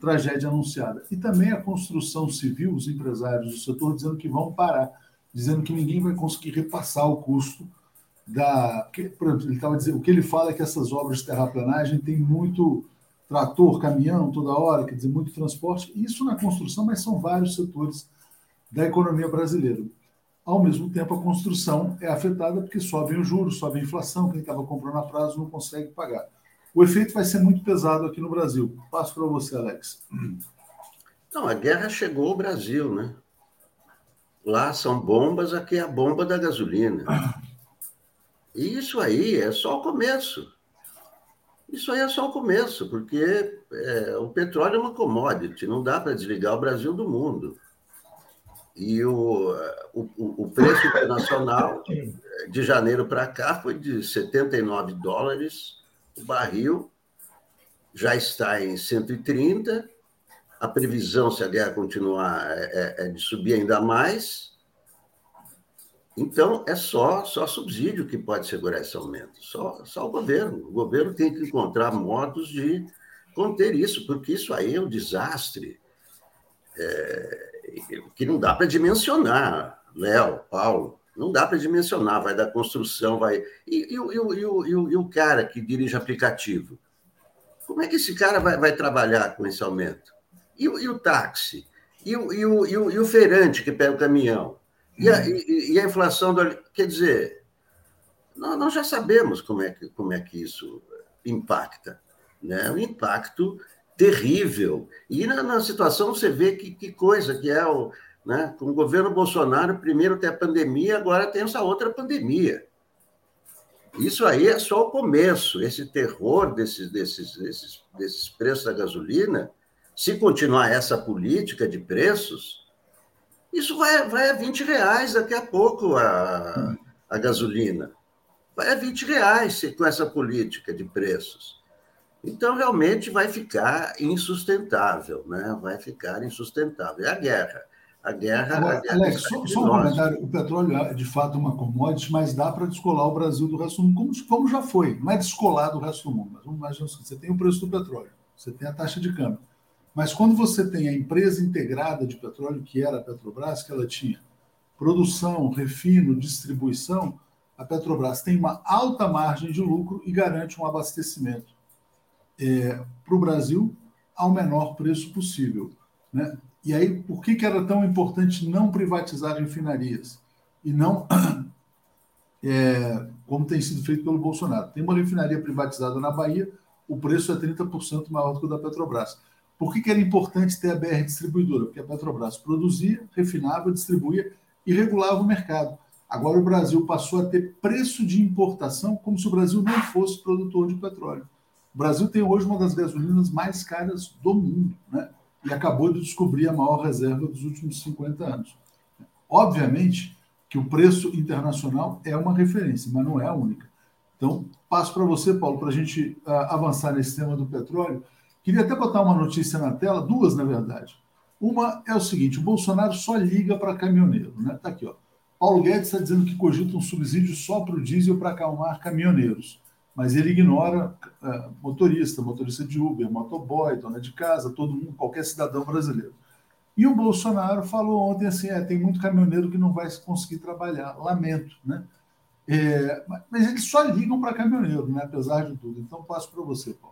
tragédia anunciada. E também a construção civil, os empresários do setor dizendo que vão parar, dizendo que ninguém vai conseguir repassar o custo da. Por exemplo, ele estava dizendo, o que ele fala é que essas obras de terraplanagem têm muito trator, caminhão toda hora, quer dizer, muito transporte. Isso na construção, mas são vários setores da economia brasileira. Ao mesmo tempo, a construção é afetada porque sobem os juros, sobe a inflação, quem estava comprando a prazo não consegue pagar. O efeito vai ser muito pesado aqui no Brasil. Passo para você, Alex. Não, a guerra chegou ao Brasil, né? Lá são bombas, aqui é a bomba da gasolina. [laughs] E isso aí é só o começo. Isso aí é só o começo, porque é, o petróleo é uma commodity, não dá para desligar o Brasil do mundo. E o, o, o preço internacional de janeiro para cá foi de 79 dólares o barril, já está em 130. A previsão, se a guerra continuar, é, é, é de subir ainda mais. Então, é só, só subsídio que pode segurar esse aumento, só, só o governo. O governo tem que encontrar modos de conter isso, porque isso aí é um desastre. É, que não dá para dimensionar, Léo, Paulo, não dá para dimensionar, vai da construção, vai. E, e, e, e, o, cara que dirige aplicativo? Como é que esse cara vai, vai trabalhar com esse aumento? E, e o táxi? E o, e, o, e, o, e o feirante que pega o caminhão? E a, e, a inflação do. Quer dizer, nós, nós já sabemos como é que, como é que isso impacta. Né? O impacto terrível. E na, na situação você vê que, que, coisa que é o. Né? Com o governo Bolsonaro, primeiro tem a pandemia, agora tem essa outra pandemia. Isso aí é só o começo, esse terror desses, desses, desses, desses preços da gasolina. Se continuar essa política de preços, isso vai, vai a 20 reais daqui a pouco a, a gasolina. Vai a 20 reais com essa política de preços. Então, realmente vai ficar insustentável, né? vai ficar insustentável. É a guerra. A guerra. Agora, a guerra Alex, só, só um comentário: o petróleo é de fato uma commodity, mas dá para descolar o Brasil do resto do mundo, como, como já foi. Não é descolar do resto do mundo, mas você tem o preço do petróleo, você tem a taxa de câmbio. Mas quando você tem a empresa integrada de petróleo, que era a Petrobras, que ela tinha produção, refino, distribuição, a Petrobras tem uma alta margem de lucro e garante um abastecimento é, para o Brasil ao menor preço possível. Né? E aí, por que, que era tão importante não privatizar refinarias e não [clears throat] é, como tem sido feito pelo Bolsonaro. Tem uma refinaria privatizada na Bahia, o preço é 30% maior do que o da Petrobras. Por que, que era importante ter a BR distribuidora? Porque a Petrobras produzia, refinava, distribuía e regulava o mercado. Agora o Brasil passou a ter preço de importação como se o Brasil não fosse produtor de petróleo. O Brasil tem hoje uma das gasolinas mais caras do mundo, né? E acabou de descobrir a maior reserva dos últimos 50 anos. Obviamente que o preço internacional é uma referência, mas não é a única. Então, passo para você, Paulo, para a gente uh, avançar nesse tema do petróleo. Queria até botar uma notícia na tela, duas, na verdade. Uma é o seguinte: o Bolsonaro só liga para caminhoneiro, né? Está aqui, ó. Paulo Guedes está dizendo que cogita um subsídio só para o diesel para acalmar caminhoneiros, mas ele ignora uh, motorista, motorista de Uber, motoboy, dona de casa, todo mundo, qualquer cidadão brasileiro. E o Bolsonaro falou ontem assim: é, tem muito caminhoneiro que não vai conseguir trabalhar, lamento, né? É, mas eles só ligam para caminhoneiro, né? apesar de tudo. Então, passo para você, Paulo.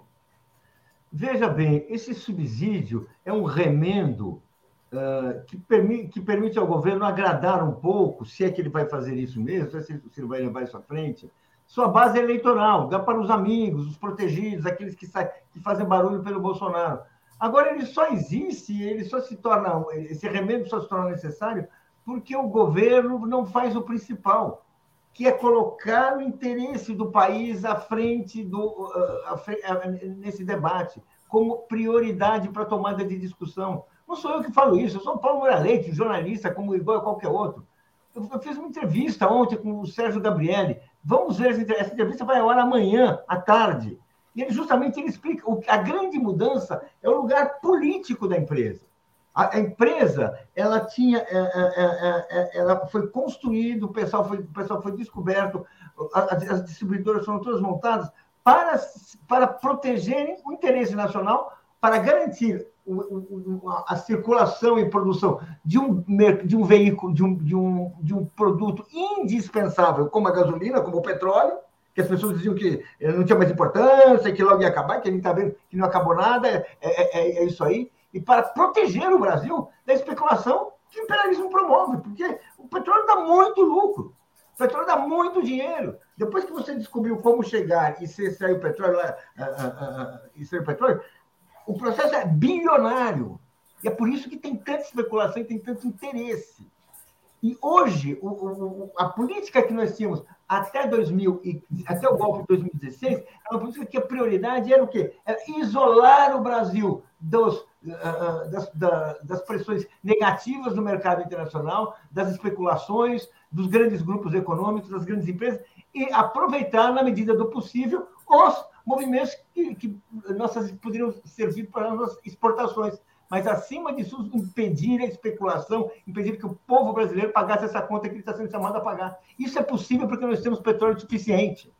Veja bem, esse subsídio é um remendo uh, que, permi que, permite ao governo agradar um pouco, se é que ele vai fazer isso mesmo, se, se ele vai levar isso à frente, sua base eleitoral, dá para os amigos, os protegidos, aqueles que, que fazem barulho pelo Bolsonaro. Agora, ele só existe, ele só se torna, esse remendo só se torna necessário porque o governo não faz o principal, que é colocar o interesse do país à frente do, à frente, nesse debate, como prioridade para tomada de discussão. Não sou eu que falo isso, eu sou Paulo Moura Leite, jornalista, como igual a qualquer outro. Eu, fiz uma entrevista ontem com o Sérgio Gabrielli. Vamos ver essa entrevista, vai ao ar amanhã, à tarde. E ele justamente ele explica a grande mudança é o lugar político da empresa. A, a empresa ela tinha, é, é, é, ela foi construída, o pessoal foi, o pessoal foi descoberto, as, as distribuidoras foram todas montadas para, para protegerem o interesse nacional, para garantir a circulação e produção de um, de um veículo, de um, de, um, de um produto indispensável, como a gasolina, como o petróleo, que as pessoas diziam que não tinha mais importância, que logo ia acabar, que a gente está vendo que não acabou nada, é, é, é, isso aí. E para proteger o Brasil da especulação que o imperialismo promove, porque o petróleo dá muito lucro, o petróleo dá muito dinheiro. Depois que você descobriu como chegar e se extrair o petróleo, uh, extrair o petróleo, o processo é bilionário. E é por isso que tem tanta especulação e tem tanto interesse. E hoje, o, o, a política que nós tínhamos até 2000 e, até o golpe de 2016 era uma política que a prioridade era o quê? Era isolar o Brasil dos, uh, das, da, das pressões negativas do mercado internacional, das especulações, dos grandes grupos econômicos, das grandes empresas, e aproveitar, na medida do possível, os movimentos que, que nossas poderiam servir para as nossas exportações mas, acima disso, impedir a especulação, impedir que o povo brasileiro pagasse essa conta que ele está sendo chamado a pagar. Isso é possível porque nós temos petróleo suficiente.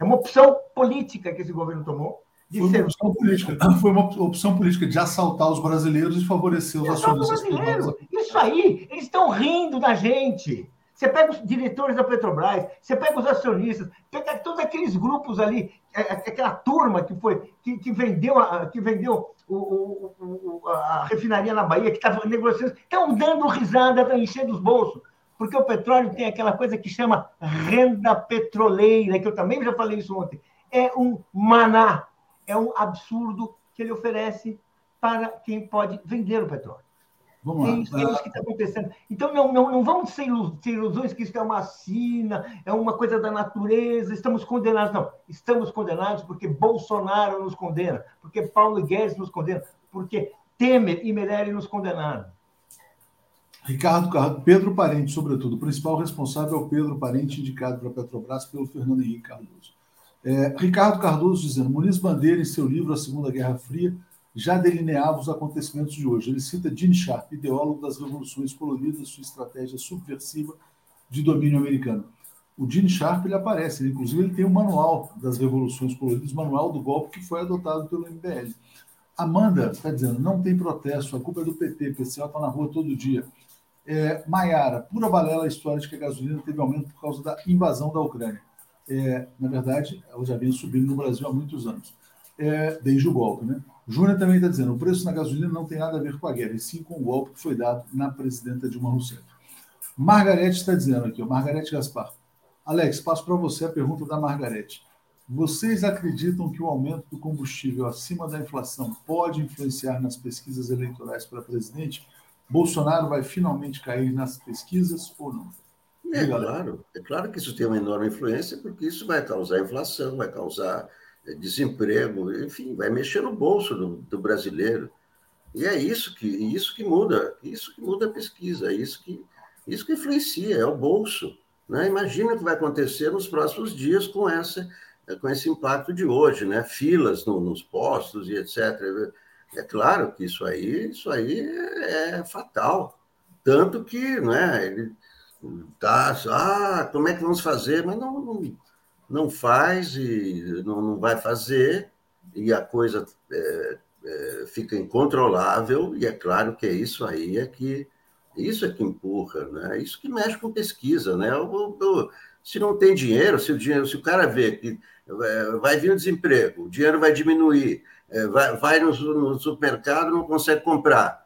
É uma opção política que esse governo tomou. Foi uma, opção política. [laughs] Foi uma opção política de assaltar os brasileiros e favorecer os acionistas. Isso aí, eles estão rindo da gente. Você pega os diretores da Petrobras, você pega os acionistas, pega todos aqueles grupos ali, é, é, aquela turma que foi que, que vendeu, a, que vendeu o, o, o, a refinaria na Bahia, que estava negociando, estão dando risada, estão enchendo os bolsos. Porque o petróleo tem aquela coisa que chama renda petroleira, que eu também já falei isso ontem. É um maná, é um absurdo que ele oferece para quem pode vender o petróleo. Vamos lá. É isso, é isso que está acontecendo. Então, não, não, não vamos ter ilusões que isso é uma sina, é uma coisa da natureza, estamos condenados. Não, estamos condenados porque Bolsonaro nos condena, porque Paulo Guedes nos condena, porque Temer e Meirelles nos condenaram. Ricardo Pedro Parente, sobretudo. O principal responsável é o Pedro Parente, indicado para a Petrobras pelo Fernando Henrique Cardoso. É, Ricardo Cardoso dizendo: Muniz Bandeira, em seu livro A Segunda Guerra Fria, já delineava os acontecimentos de hoje. Ele cita Gene Sharp, ideólogo das revoluções coloridas, sua estratégia subversiva de domínio americano. O Gene Sharp ele aparece, ele, inclusive ele tem um manual das revoluções coloridas, manual do golpe que foi adotado pelo MBL. Amanda está dizendo, não tem protesto, a culpa é do PT, o PCO está na rua todo dia. É, Maiara, pura balela a história de que a gasolina teve aumento por causa da invasão da Ucrânia. É, na verdade, ela já vem subindo no Brasil há muitos anos, é, desde o golpe. Né? Júnior também está dizendo: o preço na gasolina não tem nada a ver com a guerra, e sim com o golpe que foi dado na presidenta Dilma Rousseff. Margarete está dizendo aqui, ó, Margarete Gaspar. Alex, passo para você a pergunta da Margarete. Vocês acreditam que o aumento do combustível acima da inflação pode influenciar nas pesquisas eleitorais para presidente? Bolsonaro vai finalmente cair nas pesquisas ou não? É claro, é claro que isso tem uma enorme influência, porque isso vai causar inflação, vai causar eh, desemprego, enfim, vai mexer no bolso do, do brasileiro. E é isso que isso que muda, isso que muda a pesquisa, é isso que isso que influencia, é o bolso. Né? Imagina o que vai acontecer nos próximos dias com essa com esse impacto de hoje, né? Filas no, nos postos e etc. É claro que isso aí, isso aí é, é fatal. Tanto que, né, ele tá, ah, como é que vamos fazer? Mas não, não, não faz e não, não vai fazer, e a coisa é, é, fica incontrolável, e é claro que é isso aí é que isso é que empurra, né? Isso que mexe com pesquisa, né? Se não tem dinheiro, se o dinheiro, se o cara vê que é, vai vir o desemprego, o dinheiro vai diminuir, é, vai, vai no, no supermercado não consegue comprar.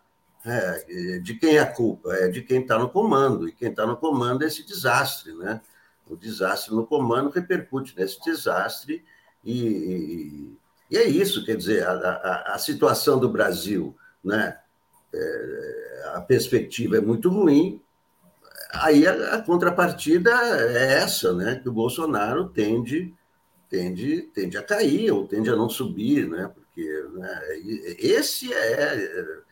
É, de quem é a culpa? É de quem está no comando, e quem está no comando é esse desastre, né? O desastre no comando repercute nesse desastre, e, e, e é isso, quer dizer, a, a, a situação do Brasil, né? É, a perspectiva é muito ruim, aí a, a, contrapartida é essa, né? Que o Bolsonaro tende, tende, tende a cair ou tende a não subir, né? Porque né, esse é.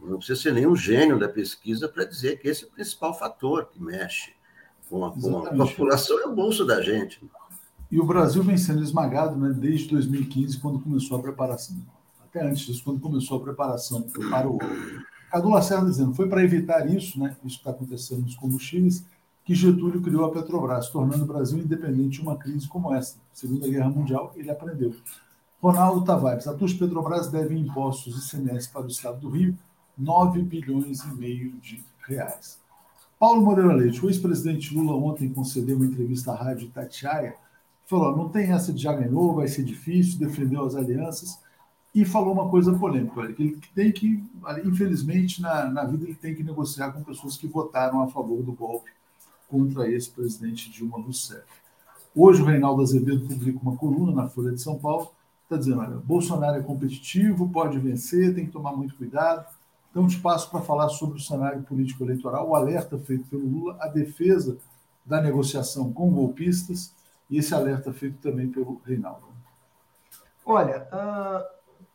Não precisa ser nenhum gênio da pesquisa para dizer que esse é o principal fator que mexe com a, com a população, é o bolso da gente. E o Brasil vem sendo esmagado né, desde 2015, quando começou a preparação. Até antes disso, quando começou a preparação para o. Cadu Lacerda dizendo, foi para evitar isso, né, isso que está acontecendo nos combustíveis, que Getúlio criou a Petrobras, tornando o Brasil independente de uma crise como essa. Segunda Guerra Mundial, ele aprendeu. Ronaldo Tavares, a TUS Petrobras deve impostos e ICMS para o Estado do Rio 9 bilhões e meio de reais. Paulo Moreira Leite, o ex-presidente Lula ontem concedeu uma entrevista à rádio Tatiaia, falou, não tem essa de já ganhou, vai ser difícil, defendeu as alianças, e falou uma coisa polêmica, que ele tem que, infelizmente, na, na vida ele tem que negociar com pessoas que votaram a favor do golpe contra esse presidente Dilma Rousseff. Hoje o Reinaldo Azevedo publica uma coluna na Folha de São Paulo está dizendo: olha, Bolsonaro é competitivo, pode vencer, tem que tomar muito cuidado. Então, passo para falar sobre o cenário político-eleitoral, o alerta feito pelo Lula, a defesa da negociação com golpistas e esse alerta feito também pelo Reinaldo. Olha, uh,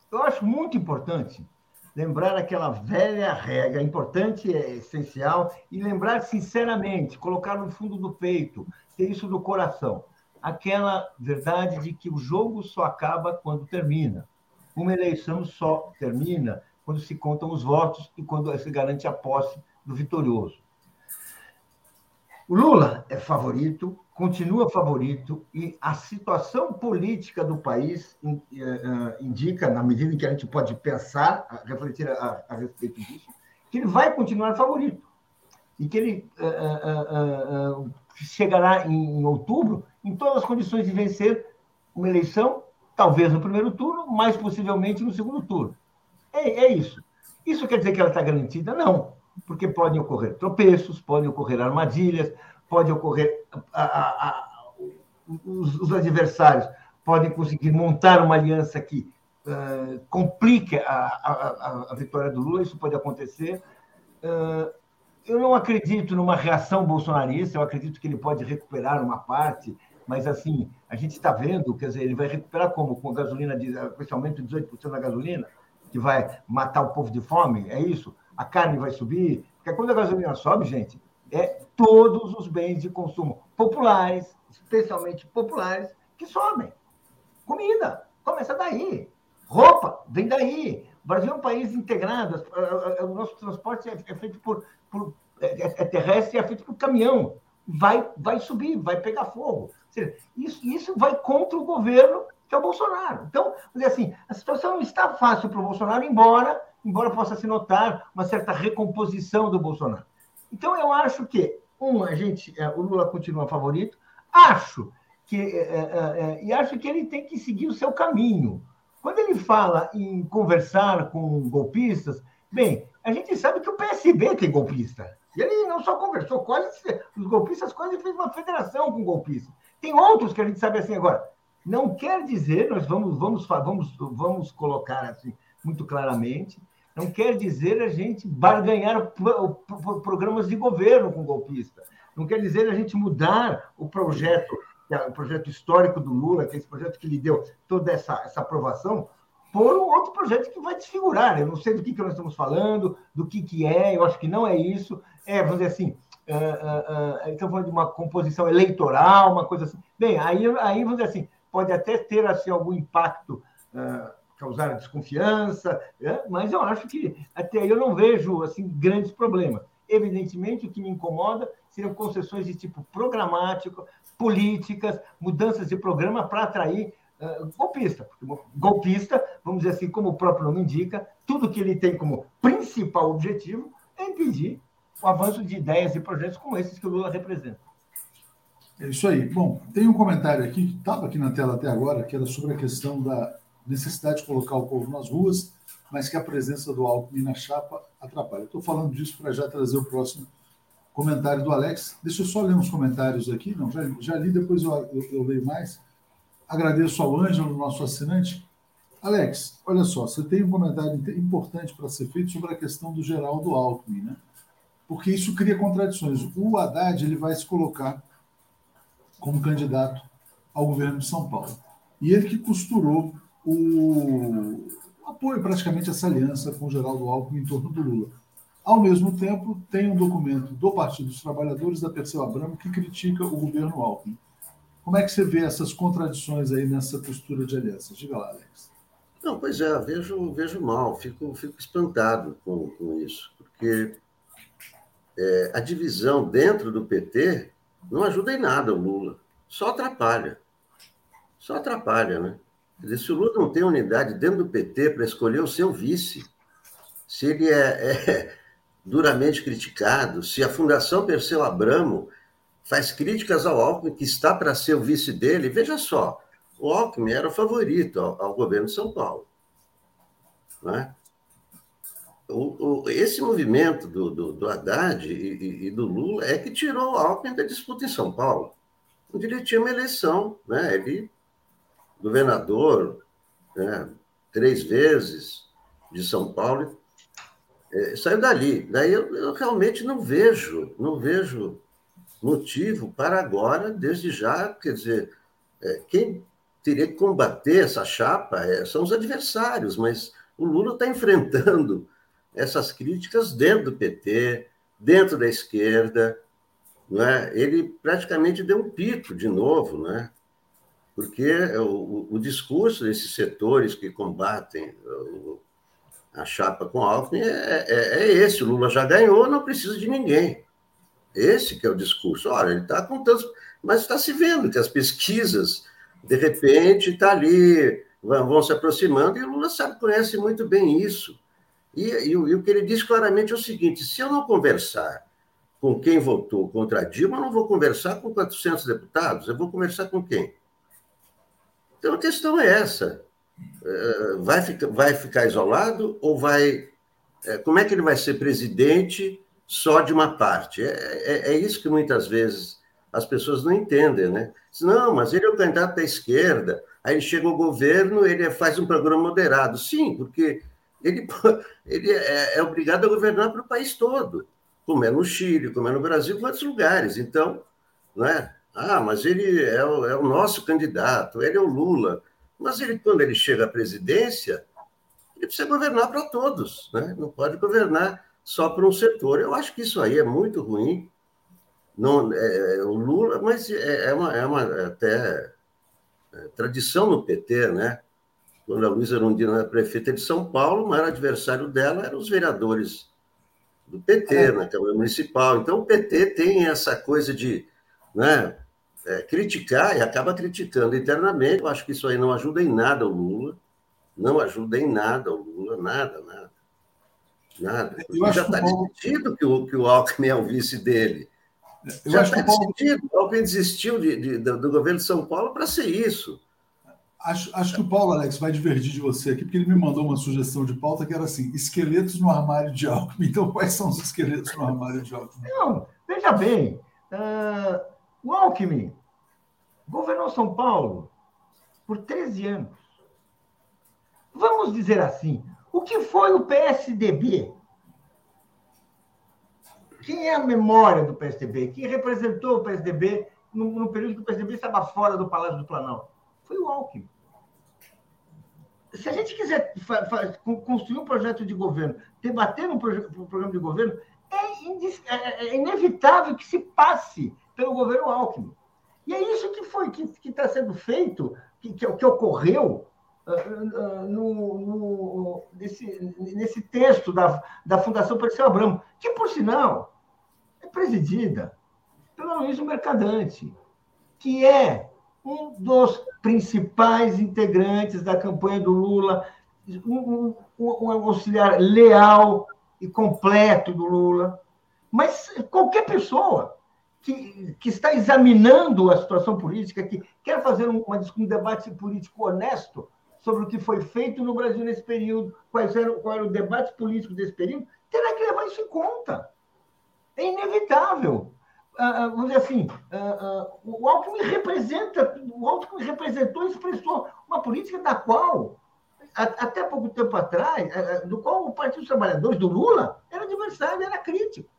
eu acho muito importante lembrar aquela velha regra, importante, é essencial, e lembrar sinceramente, colocar no fundo do peito, ter isso do coração aquela verdade de que o jogo só acaba quando termina. Uma eleição só termina quando se contam os votos e quando se garante a posse do vitorioso. O Lula é favorito, continua favorito, e a situação política do país eh, indica, na medida em que a gente pode pensar, refletir a, a respeito disso, que ele vai continuar favorito. E que ele uh, uh, uh, chegará em, em outubro em todas as condições de vencer uma eleição, talvez no primeiro turno, mais possivelmente no segundo turno. É, é isso. Isso quer dizer que ela está garantida? Não, porque podem ocorrer tropeços, podem ocorrer armadilhas, pode ocorrer. A, a, a, os, os, adversários podem conseguir montar uma aliança que uh, complique a, vitória do Lula, isso pode acontecer. Uh, eu não acredito numa reação bolsonarista, eu acredito que ele pode recuperar uma parte, mas assim, a gente está vendo, quer dizer, ele vai recuperar como? Com gasolina, especialmente 18% da gasolina, que vai matar o povo de fome, é isso? A carne vai subir, porque quando a gasolina sobe, gente, é todos os bens de consumo populares, especialmente populares, que sobem. Comida, começa daí. Roupa, vem daí. O Brasil é um país integrado, o nosso transporte é, é feito por por, é, é, terrestre e é feito por caminhão. Vai, vai subir, vai pegar fogo. Seja, isso, isso vai contra o governo que é Bolsonaro. Então, assim, a situação não está fácil para o Bolsonaro, embora, embora possa se notar uma certa recomposição do Bolsonaro. Então, eu acho que, um, a gente, é, o Lula continua favorito, acho que, é, é, é, e acho que ele tem que seguir o seu caminho. Quando ele fala em conversar com golpistas, bem, A gente sabe que o PSB tem golpista. E ele não só conversou, quase os golpistas quase fez uma federação com golpistas. Tem outros que a gente sabe assim agora. Não quer dizer, nós vamos, vamos, vamos, vamos colocar assim muito claramente, não quer dizer a gente barganhar programas de governo com golpista. Não quer dizer a gente mudar o projeto, é o projeto histórico do Lula, que é esse projeto que lhe deu toda essa, essa aprovação, por um outro projeto que vai desfigurar. Eu não sei do que, que nós estamos falando, do que, que é, eu acho que não é isso. É, vamos dizer assim, uh, uh, uh, estamos falando de uma composição eleitoral, uma coisa assim. Bem, aí, aí vamos dizer assim, pode até ter assim, algum impacto, uh, causar desconfiança, né? mas eu acho que até aí eu não vejo assim, grandes problemas. Evidentemente, o que me incomoda seriam concessões de tipo programático, políticas, mudanças de programa para atrair uh, golpista. Porque golpista, vamos dizer assim, como o próprio nome indica, tudo que ele tem como principal objetivo é impedir o avanço de ideias e projetos como esses que o Lula representa. É isso aí. Bom, tem um comentário aqui, que estava aqui na tela até agora, que era sobre a questão da necessidade de colocar o povo nas ruas, mas que a presença do Alckmin na chapa atrapalha. Estou falando disso para já trazer o próximo comentário do Alex. Deixa eu só ler uns comentários aqui. Não, já, já li, depois eu, eu, eu leio mais. Agradeço ao Ângelo, nosso assinante. Alex, olha só, você tem um comentário importante para ser feito sobre a questão do Geraldo Alckmin, né? Porque isso cria contradições. O Haddad ele vai se colocar como candidato ao governo de São Paulo. E ele que costurou o apoio praticamente essa aliança com Geraldo Alckmin em torno do Lula. Ao mesmo tempo, tem um documento do Partido dos Trabalhadores, da Perseu Abramo, que critica o governo Alckmin. Como é que você vê essas contradições aí nessa postura de aliança? Diga lá, Alex. Não, pois é, vejo, vejo mal, fico, fico espantado com, com isso, porque é, a divisão dentro do PT não ajuda em nada o Lula, só atrapalha. Só atrapalha, né? Quer dizer, se o Lula não tem unidade dentro do PT para escolher o seu vice, se ele é, é [laughs] duramente criticado, se a Fundação Perseu Abramo faz críticas ao Alckmin, que está para ser o vice dele, veja só, o Alckmin era o favorito ao, ao governo de São Paulo. Né? O, o, esse movimento do, do, do Haddad e, e, do Lula é que tirou o Alckmin da disputa em São Paulo, onde ele tinha uma eleição, né? ele, governador, né? três vezes de São Paulo, é, saiu dali. Daí eu, eu, realmente não vejo, não vejo motivo para agora, desde já, quer dizer, é, quem teria que combater essa chapa é, são os adversários, mas o Lula está enfrentando essas críticas dentro do PT, dentro da esquerda, não é? ele praticamente deu um pito de novo, né? porque o, o discurso desses setores que combatem o, a chapa com Alckmin é, é, é, esse, o Lula já ganhou, não precisa de ninguém. Esse que é o discurso. Olha, ele está com tantos... Mas está se vendo que as pesquisas, de repente, está ali, vão, vão, se aproximando, e o Lula sabe, conhece muito bem isso. E, e, e, o que ele diz claramente é o seguinte: se eu não conversar com quem votou contra a Dilma, eu não vou conversar com 400 deputados, eu vou conversar com quem? Então a questão é essa. É, vai ficar, vai ficar isolado ou vai. É, como é que ele vai ser presidente só de uma parte? É, é, é isso que muitas vezes as pessoas não entendem, né? Não, mas ele é o candidato da esquerda, aí chega o governo, ele faz um programa moderado. Sim, porque ele, ele é, é obrigado a governar para o país todo, como é no Chile, como é no Brasil, em outros lugares. Então, não é? Ah, mas ele é o, é o nosso candidato, ele é o Lula. Mas ele, quando ele chega à presidência, ele precisa governar para todos, né? não pode governar só para um setor. Eu acho que isso aí é muito ruim. Não, é, é o Lula, mas é, é uma, é uma até é, tradição no PT, né? Quando a Luísa Erundina era prefeita de São Paulo, o maior adversário dela eram os vereadores do PT, é. na Câmara Municipal. Então, o PT tem essa coisa de né, é, criticar e acaba criticando internamente. Eu acho que isso aí não ajuda em nada o Lula, não ajuda em nada o Lula, nada, nada. Nada. já está decidido que o, que o Alckmin é o vice dele. Eu já está decidido. O Alckmin desistiu de, de, do governo de São Paulo para ser isso. Acho, acho que o Paulo Alex vai divergir de você aqui, porque ele me mandou uma sugestão de pauta que era assim: esqueletos no armário de Alckmin. Então, quais são os esqueletos no armário de Alckmin? Não, veja bem, uh, o Alckmin governou São Paulo por 13 anos. Vamos dizer assim, o que foi o PSDB? Quem é a memória do PSDB? Quem representou o PSDB no, no período que o PSDB estava fora do Palácio do Planalto? Foi o Alckmin. Se a gente quiser construir um projeto de governo, debater um, um programa de governo, é, é, é, inevitável que se passe pelo governo Alckmin. E é isso que foi que está sendo feito, que, que, que ocorreu uh, uh, no, no, nesse, nesse texto da, da Fundação Perseu Abramo, que, por sinal, é presidida pelo Luiz Mercadante, que é um dos principais integrantes da campanha do Lula, um, um, um auxiliar leal e completo do Lula. Mas qualquer pessoa que, que, está examinando a situação política, que quer fazer um, um, debate político honesto sobre o que foi feito no Brasil nesse período, quais eram, qual era o debate político desse período, terá que levar isso em conta. É inevitável. Uh, vamos dizer assim, uh, uh, o Alckmin representa, o Alckmin representou e expressou uma política da qual, a, até pouco tempo atrás, do qual o Partido dos Trabalhadores do Lula era adversário, era crítico.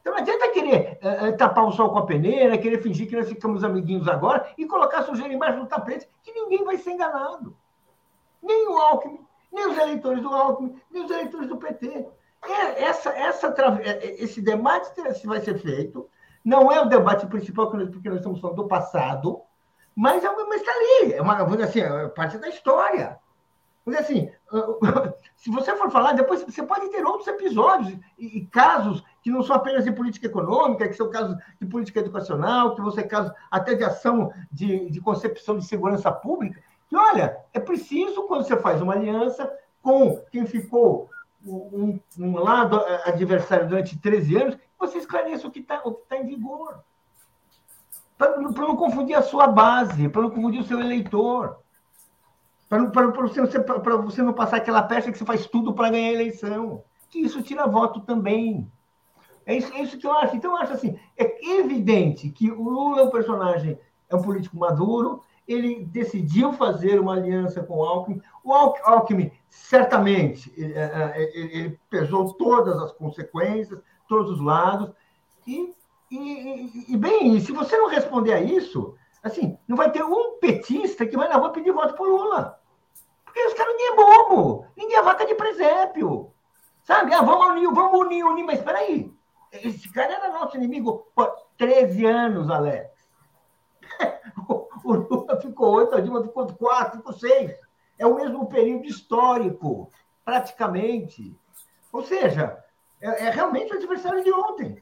Então não adianta querer tapar o sol com a peneira, querer fingir que nós ficamos amiguinhos agora e colocar sujeira embaixo do tapete, que ninguém vai ser enganado. Nem o Alckmin, nem os eleitores do Alckmin, nem os eleitores do PT. É, essa, essa, esse debate vai ser feito não é o debate principal, porque nós estamos falando do passado, mas, é, mas está ali, é uma, vamos assim, é parte da história. Vamos assim, [laughs] se você for falar, depois você pode ter outros episódios e, e, casos que não são apenas de política econômica, que são casos de política educacional, que vão ser casos até de ação de, de concepção de segurança pública. E olha, é preciso, quando você faz uma aliança com quem ficou um, um lado adversário durante 13 anos, você esclareça o que está tá em vigor. Para não confundir a sua base, para não confundir o seu eleitor. Para você, você não passar aquela peça que você faz tudo para ganhar a eleição. Que isso tira voto também. É isso, é isso que eu acho. Então, eu acho assim: é evidente que o Lula é um personagem, é um político maduro, ele decidiu fazer uma aliança com o Alckmin. O Alckmin, certamente, ele, é, é, ele pesou todas as consequências, todos os lados. E, e, e, bem, se você não responder a isso, assim, não vai ter um petista que vai na rua pedir voto para Lula. Porque os caras ninguém é bobo, ninguém é vaca de presépio. Sabe? Ah, vamos unir, vamos unir, unir, mas espera aí. Esse cara era nosso inimigo por 13 anos, Alex. [laughs] O Lula ficou oito, a Dilma ficou quatro, ficou seis. É o mesmo período histórico, praticamente. Ou seja, é, é realmente o adversário de ontem.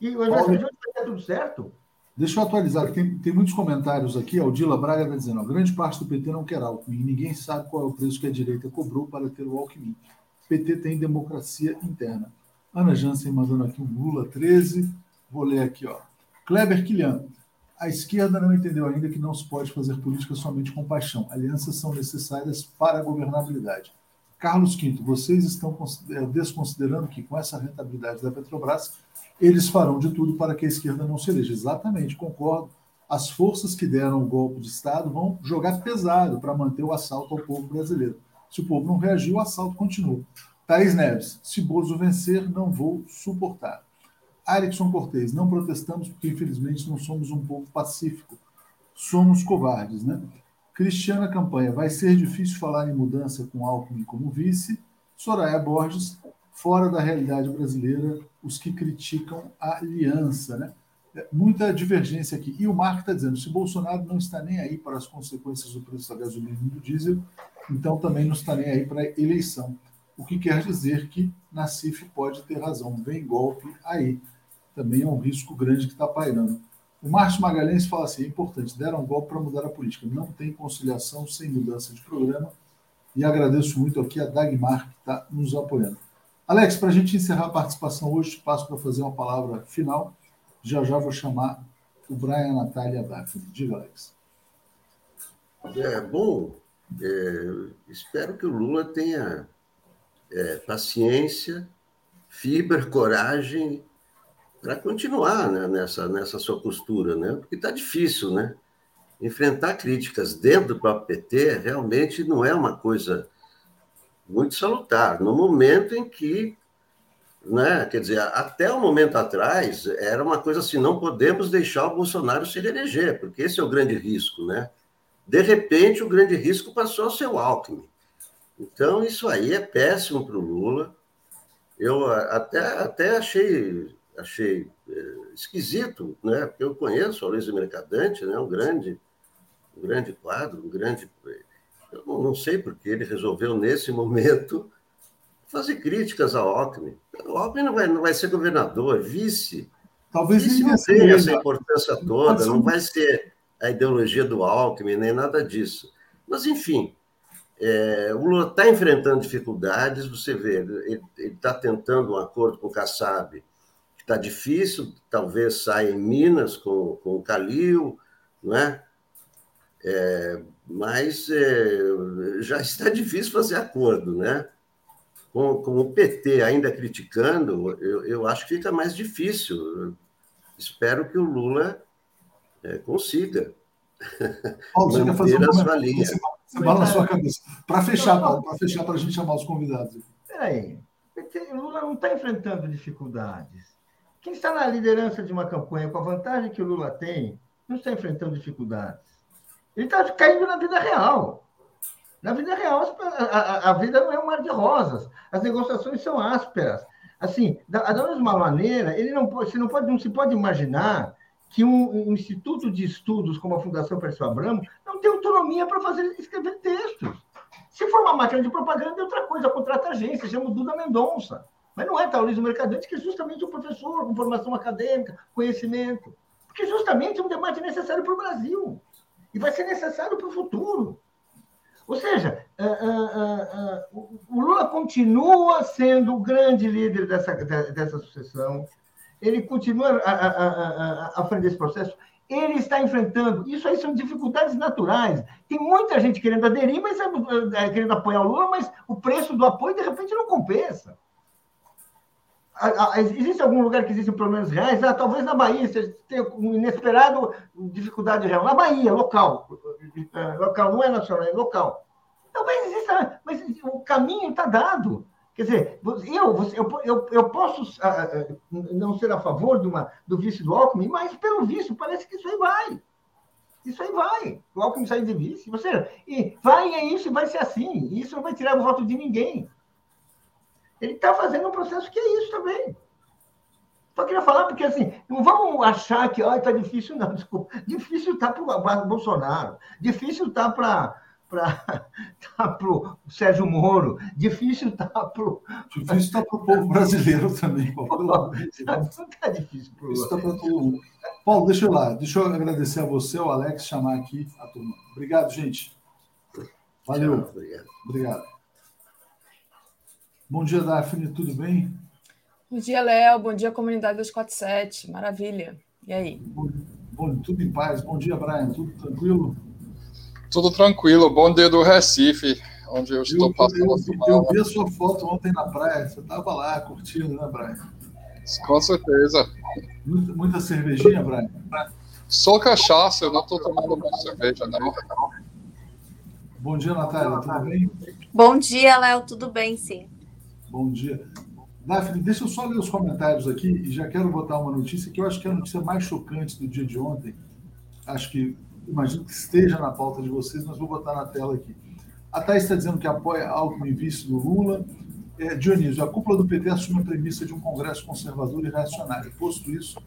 E o adversário de ontem vai tudo certo. Deixa eu atualizar, tem, tem muitos comentários aqui. A Odila Braga está dizendo: a grande parte do PT não quer Alckmin. Ninguém sabe qual é o preço que a direita cobrou para ter o Alckmin. O PT tem democracia interna. Ana Jansen mandando aqui um Lula 13. Vou ler aqui, ó. Kleber Quilian. A esquerda não entendeu ainda que não se pode fazer política somente com paixão. Alianças são necessárias para a governabilidade. Carlos V, vocês estão eh, desconsiderando que com essa rentabilidade da Petrobras, eles farão de tudo para que a esquerda não se eleja. Exatamente, concordo. As forças que deram o golpe de Estado vão jogar pesado para manter o assalto ao povo brasileiro. Se o povo não reagir, o assalto continua. Thaís Neves, se Bozo vencer, não vou suportar. Alexson Cortez, não protestamos porque, infelizmente, não somos um povo pacífico. Somos covardes, né? Cristiana Campanha, vai ser difícil falar em mudança com Alckmin como vice. Soraya Borges, fora da realidade brasileira, os que criticam a aliança, né? É, muita divergência aqui. E o Marco está dizendo: se Bolsonaro não está nem aí para as consequências do preço da gasolina e do diesel, então também não está nem aí para a eleição. O que quer dizer que Nassif pode ter razão. Vem golpe aí. Também é um risco grande que está pairando. O Márcio Magalhães fala assim: é importante, deram um golpe para mudar a política. Não tem conciliação sem mudança de programa. E agradeço muito aqui a Dagmar, que está nos apoiando. Alex, para a gente encerrar a participação hoje, passo para fazer uma palavra final. Já já vou chamar o Brian Natália Daphne. Diga, Alex. É, bom, é, espero que o Lula tenha é, paciência, fibra, coragem para continuar né, nessa, nessa sua postura, né? porque está difícil, né? Enfrentar críticas dentro do próprio PT realmente não é uma coisa muito salutar, no momento em que, né, quer dizer, até o um momento atrás, era uma coisa assim, não podemos deixar o Bolsonaro se eleger, porque esse é o grande risco, né? De repente, o grande risco passou a ser o Alckmin. Então, isso aí é péssimo para o Lula. Eu até, até achei, achei é, esquisito, né? porque eu conheço o Luiz Mercadante, né? um, grande, um grande quadro, um grande. Eu não, não sei porque ele resolveu, nesse momento, fazer críticas ao Alckmin. O Alckmin não vai, não vai ser governador, vice. Talvez vice não tenha essa importância toda, não vai ser a ideologia do Alckmin, nem nada disso. Mas, enfim, é, o Lula está enfrentando dificuldades, você vê, ele está tentando um acordo com o Kassab, está difícil, talvez saia em Minas com, com o Calil, não é? mas é, já está difícil fazer acordo, né? Com, com o PT ainda criticando, eu, eu acho que fica mais difícil. espero que o Lula é, consiga [laughs] Paulo, você quer fazer linha. Você, você bala na sua cabeça. Para fechar, Paulo, para fechar, para a gente chamar os convidados. Peraí, o Lula não está enfrentando dificuldades. Quem está na liderança de uma campanha com a vantagem que o Lula tem, não está enfrentando dificuldades. Ele está caindo na vida real. Na vida real, a, a, vida não é um mar de rosas. As negociações são ásperas. Assim, da, da mesma maneira, ele não você não pode, não se pode imaginar que um, um, instituto de estudos como a Fundação Perseu Abramo não tem autonomia para fazer escrever textos. Se for uma máquina de propaganda, é outra coisa, contrata agência, chama o Duda Mendonça. Mas não é Taulísio Mercadante, que é justamente um professor com formação acadêmica, conhecimento. Porque justamente é um debate necessário para o Brasil. E vai ser necessário para o futuro. Ou seja, uh, uh, uh, o Lula continua sendo o grande líder dessa, dessa sucessão ele continua à frente desse processo, ele está enfrentando. Isso aí são dificuldades naturais. Tem muita gente querendo aderir, mas é, querendo apoiar o Lula, mas o preço do apoio, de repente, não compensa. Existe algum lugar que existem problemas reais? Ah, talvez na Bahia você tenha um inesperado dificuldade real. Na Bahia, local. Local, não é nacional, é local. Talvez exista, mas o caminho está dado. Quer dizer, eu, eu, eu, eu posso uh, não ser a favor de uma, do vice do Alckmin, mas pelo visto parece que isso aí vai. Isso aí vai. O Alckmin sair de vice. Você, e vai é isso vai ser assim. Isso não vai tirar o voto de ninguém. Ele está fazendo um processo que é isso também. Só queria falar, porque assim, não vamos achar que está difícil, não, [laughs] desculpa. Difícil está para o Bolsonaro, difícil está para para tá [laughs] o Sérgio Moro, difícil tá pro. [laughs] Difícil está para o povo brasileiro também, Paulo. Não está difícil para o Está para todo mundo. Paulo, deixa eu lá, deixa eu agradecer a você, o Alex, chamar aqui a turma. Obrigado, gente. Valeu. Obrigado. obrigado. Bom dia, Daphne, tudo bem? Bom dia, Léo. Bom dia, comunidade 247. Maravilha. E aí? Bom, bom, tudo em paz. Bom dia, Brian. Tudo tranquilo? Tudo tranquilo, bom dia do Recife, onde eu estou passando. Eu, eu, eu vi a sua foto ontem na praia, você estava lá curtindo, né, Brian? Com certeza. Muita, muita cervejinha, Brian? Só cachaça, eu não estou tomando muita cerveja, não. Bom dia, Natália, tudo bem? Bom dia, Léo, tudo bem, sim. Bom dia. Daphne, deixa eu só ler os comentários aqui e já quero botar uma notícia que eu acho que é a notícia mais chocante do dia de ontem. Acho que imagino que esteja na pauta de vocês, mas vou botar na tela aqui. A Thais está dizendo que apoia Alckmin vice do Lula. É, Dionísio, a cúpula do PT assume a premissa de um Congresso conservador e reacionário. Posto isso,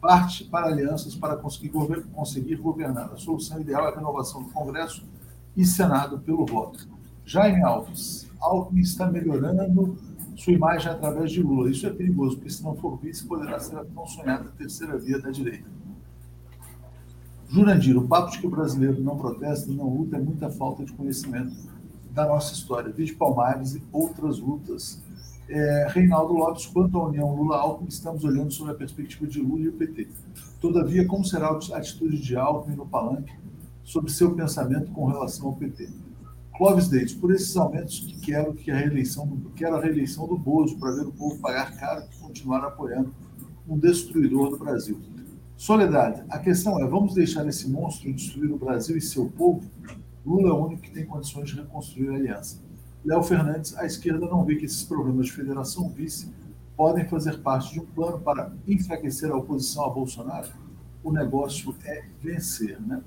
parte para alianças para conseguir, gover conseguir governar. A solução ideal é a renovação do Congresso e Senado pelo voto. Jaime Alves, Alckmin está melhorando sua imagem através de Lula. Isso é perigoso, porque se não for vice, poderá ser a tão sonhada terceira via da direita. Jurandir, o papo de que o brasileiro não protesta e não luta é muita falta de conhecimento da nossa história. Vídeo Palmares e outras lutas. É, Reinaldo Lopes, quanto à união Lula-Alckmin, estamos olhando sobre a perspectiva de Lula e o PT. Todavia, como será a atitude de Alckmin no palanque sobre seu pensamento com relação ao PT. Clóvis Deide, por esses aumentos que quero que a reeleição do, quero a reeleição do Bozo para ver o povo pagar caro e continuar apoiando um destruidor do Brasil. Soledade, a questão é: vamos deixar esse monstro destruir o Brasil e seu povo? Lula é o único que tem condições de reconstruir a aliança. Léo Fernandes, a esquerda não vê que esses problemas de federação vice podem fazer parte de um plano para enfraquecer a oposição a Bolsonaro? O negócio é vencer, né?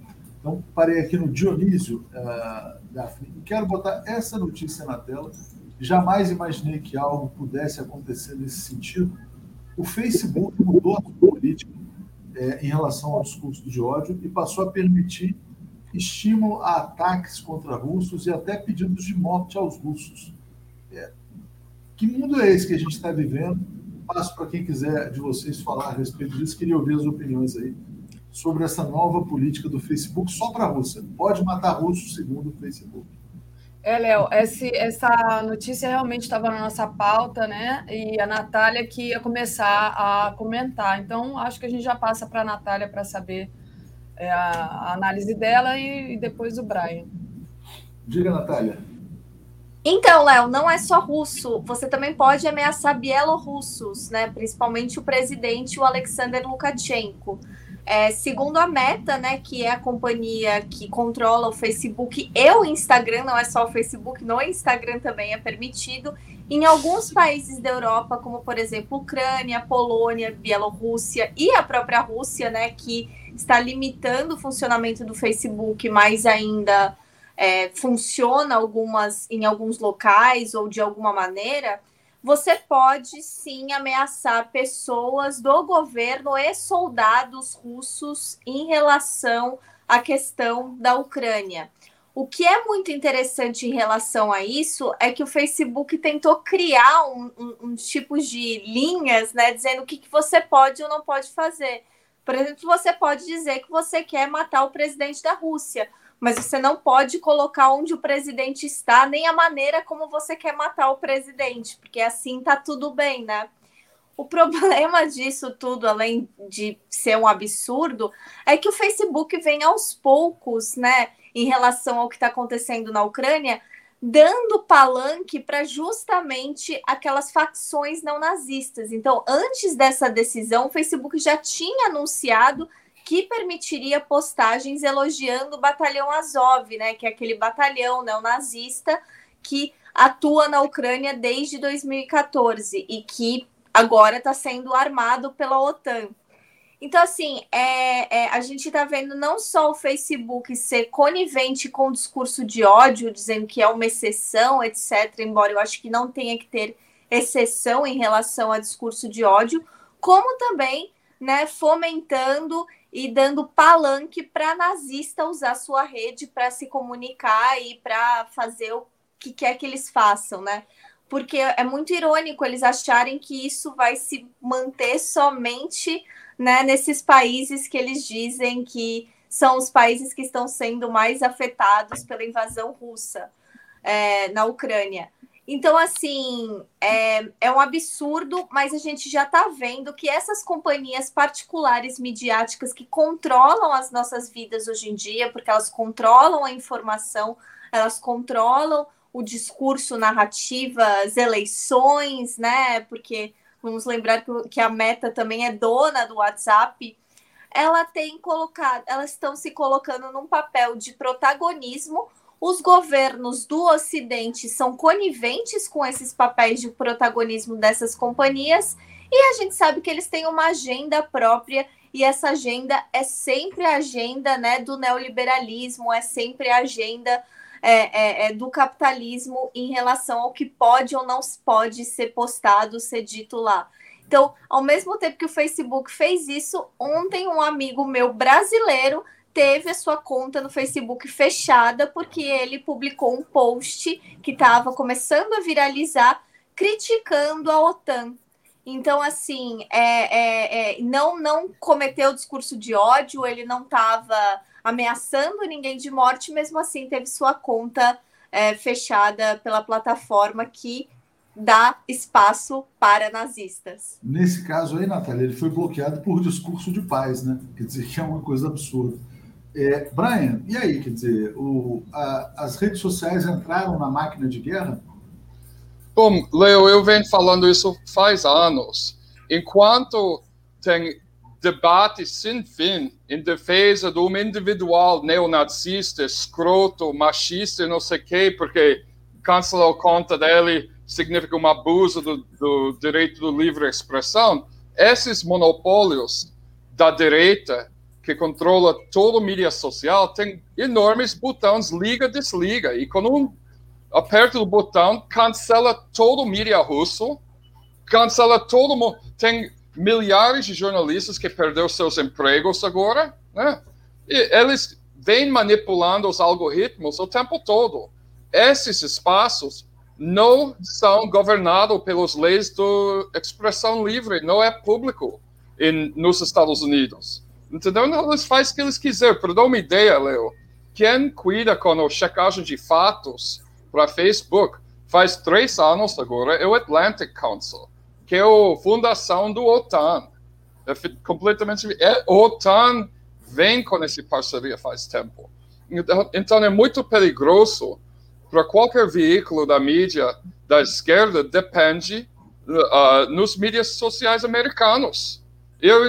Então, parei aqui no Dionísio, uh, Daphne, e quero botar essa notícia na tela. Jamais imaginei que algo pudesse acontecer nesse sentido. O Facebook mudou a política é, em relação ao discurso de ódio e passou a permitir estímulo a ataques contra russos e até pedidos de morte aos russos. É, que mundo é esse que a gente está vivendo? Passo para quem quiser de vocês falar a respeito disso, queria ouvir as opiniões aí sobre essa nova política do Facebook só para a Rússia. Pode matar russos, segundo o Facebook. É, Léo, essa notícia realmente estava na nossa pauta, né? E a Natália que ia começar a comentar. Então, acho que a gente já passa para a Natália para saber é, a, a, análise dela e, e depois o Brian. Diga, Natália. Então, Léo, não é só russo. Você também pode ameaçar bielorrussos, né? Principalmente o presidente, o Alexander Lukashenko. É, segundo a Meta, né, que é a companhia que controla o Facebook e o Instagram, não é só o Facebook, no Instagram também é permitido. Em alguns países da Europa, como por exemplo Ucrânia, Polônia, Bielorrússia e a própria Rússia, né, que está limitando o funcionamento do Facebook, mas ainda é, funciona algumas em alguns locais ou de alguma maneira você pode sim ameaçar pessoas do governo e soldados russos em relação à questão da Ucrânia. O que é muito interessante em relação a isso é que o Facebook tentou criar um, um, um tipo de linhas, né, dizendo o que, que você pode ou não pode fazer. Por exemplo, você pode dizer que você quer matar o presidente da Rússia, mas você não pode colocar onde o presidente está, nem a maneira como você quer matar o presidente, porque assim tá tudo bem, né? O [laughs] problema disso tudo, além de ser um absurdo, é que o Facebook vem aos poucos, né, em relação ao que está acontecendo na Ucrânia, dando palanque para justamente aquelas facções não nazistas. Então, antes dessa decisão, o Facebook já tinha anunciado que permitiria postagens elogiando o batalhão Azov, né, que é aquele batalhão neonazista que atua na Ucrânia desde 2014 e que agora está sendo armado pela OTAN. Então, assim, é, é, a gente está vendo não só o Facebook ser conivente com o discurso de ódio, dizendo que é uma exceção, etc., embora eu acho que não tenha que ter exceção em relação a discurso de ódio, como também né, fomentando e dando palanque para nazista usar sua rede para se comunicar e para fazer o que quer que eles façam, né? Porque é muito irônico eles acharem que isso vai se manter somente né, nesses países que eles dizem que são os países que estão sendo mais afetados pela invasão russa é, na Ucrânia. Então, assim, é, é um absurdo, mas a gente já está vendo que essas companhias particulares midiáticas que controlam as nossas vidas hoje em dia, porque elas controlam a informação, elas controlam o discurso, narrativa, as eleições, né? Porque vamos lembrar que a Meta também é dona do WhatsApp. Ela tem colocado, elas estão se colocando num papel de protagonismo os governos do Ocidente são coniventes com esses papéis de protagonismo dessas companhias e a gente sabe que eles têm uma agenda própria e essa agenda é sempre a agenda né, do neoliberalismo, é sempre a agenda é, é, é, do capitalismo em relação ao que pode ou não pode ser postado, ser dito lá. Então, ao mesmo tempo que o Facebook fez isso, ontem um amigo meu brasileiro teve a sua conta no Facebook fechada porque ele publicou um post que estava começando a viralizar criticando a OTAN. Então, assim, é, é, é, não, não cometeu discurso de ódio, ele não estava ameaçando ninguém de morte, mesmo assim teve sua conta é, fechada pela plataforma que dá espaço para nazistas. Nesse caso aí, Natália, ele foi bloqueado por discurso de paz, né? Quer dizer que é uma coisa absurda. É, Brian, e aí, quer dizer, o, a, as redes sociais entraram na máquina de guerra? Bom, Leo, eu venho falando isso faz anos. Enquanto tem debate sem fim em defesa de um individual neonazista, escroto, machista, não sei o quê, porque cancelar a conta dele significa um abuso do, do direito do livre expressão. Esses monopólios da direita que controla toda a mídia social tem enormes botões liga desliga. E quando um aperta o botão cancela todo o mídia russo cancela todo mundo. Tem milhares de jornalistas que perderam seus empregos agora né? E eles vêm manipulando os algoritmos o tempo todo. Esses espaços não são governados pelas leis de expressão livre, não é público em, nos Estados Unidos. Entendeu? Eles fazem o que eles quiserem. Para dar uma ideia, Leo, quem cuida com a checagem de fatos para Facebook faz três anos agora é o Atlantic Council, que é a fundação do OTAN. É completamente. É, OTAN vem com essa parceria faz tempo. Então, então é muito perigoso para qualquer veículo da mídia da esquerda depende uh, nos mídias sociais americanos. Eu,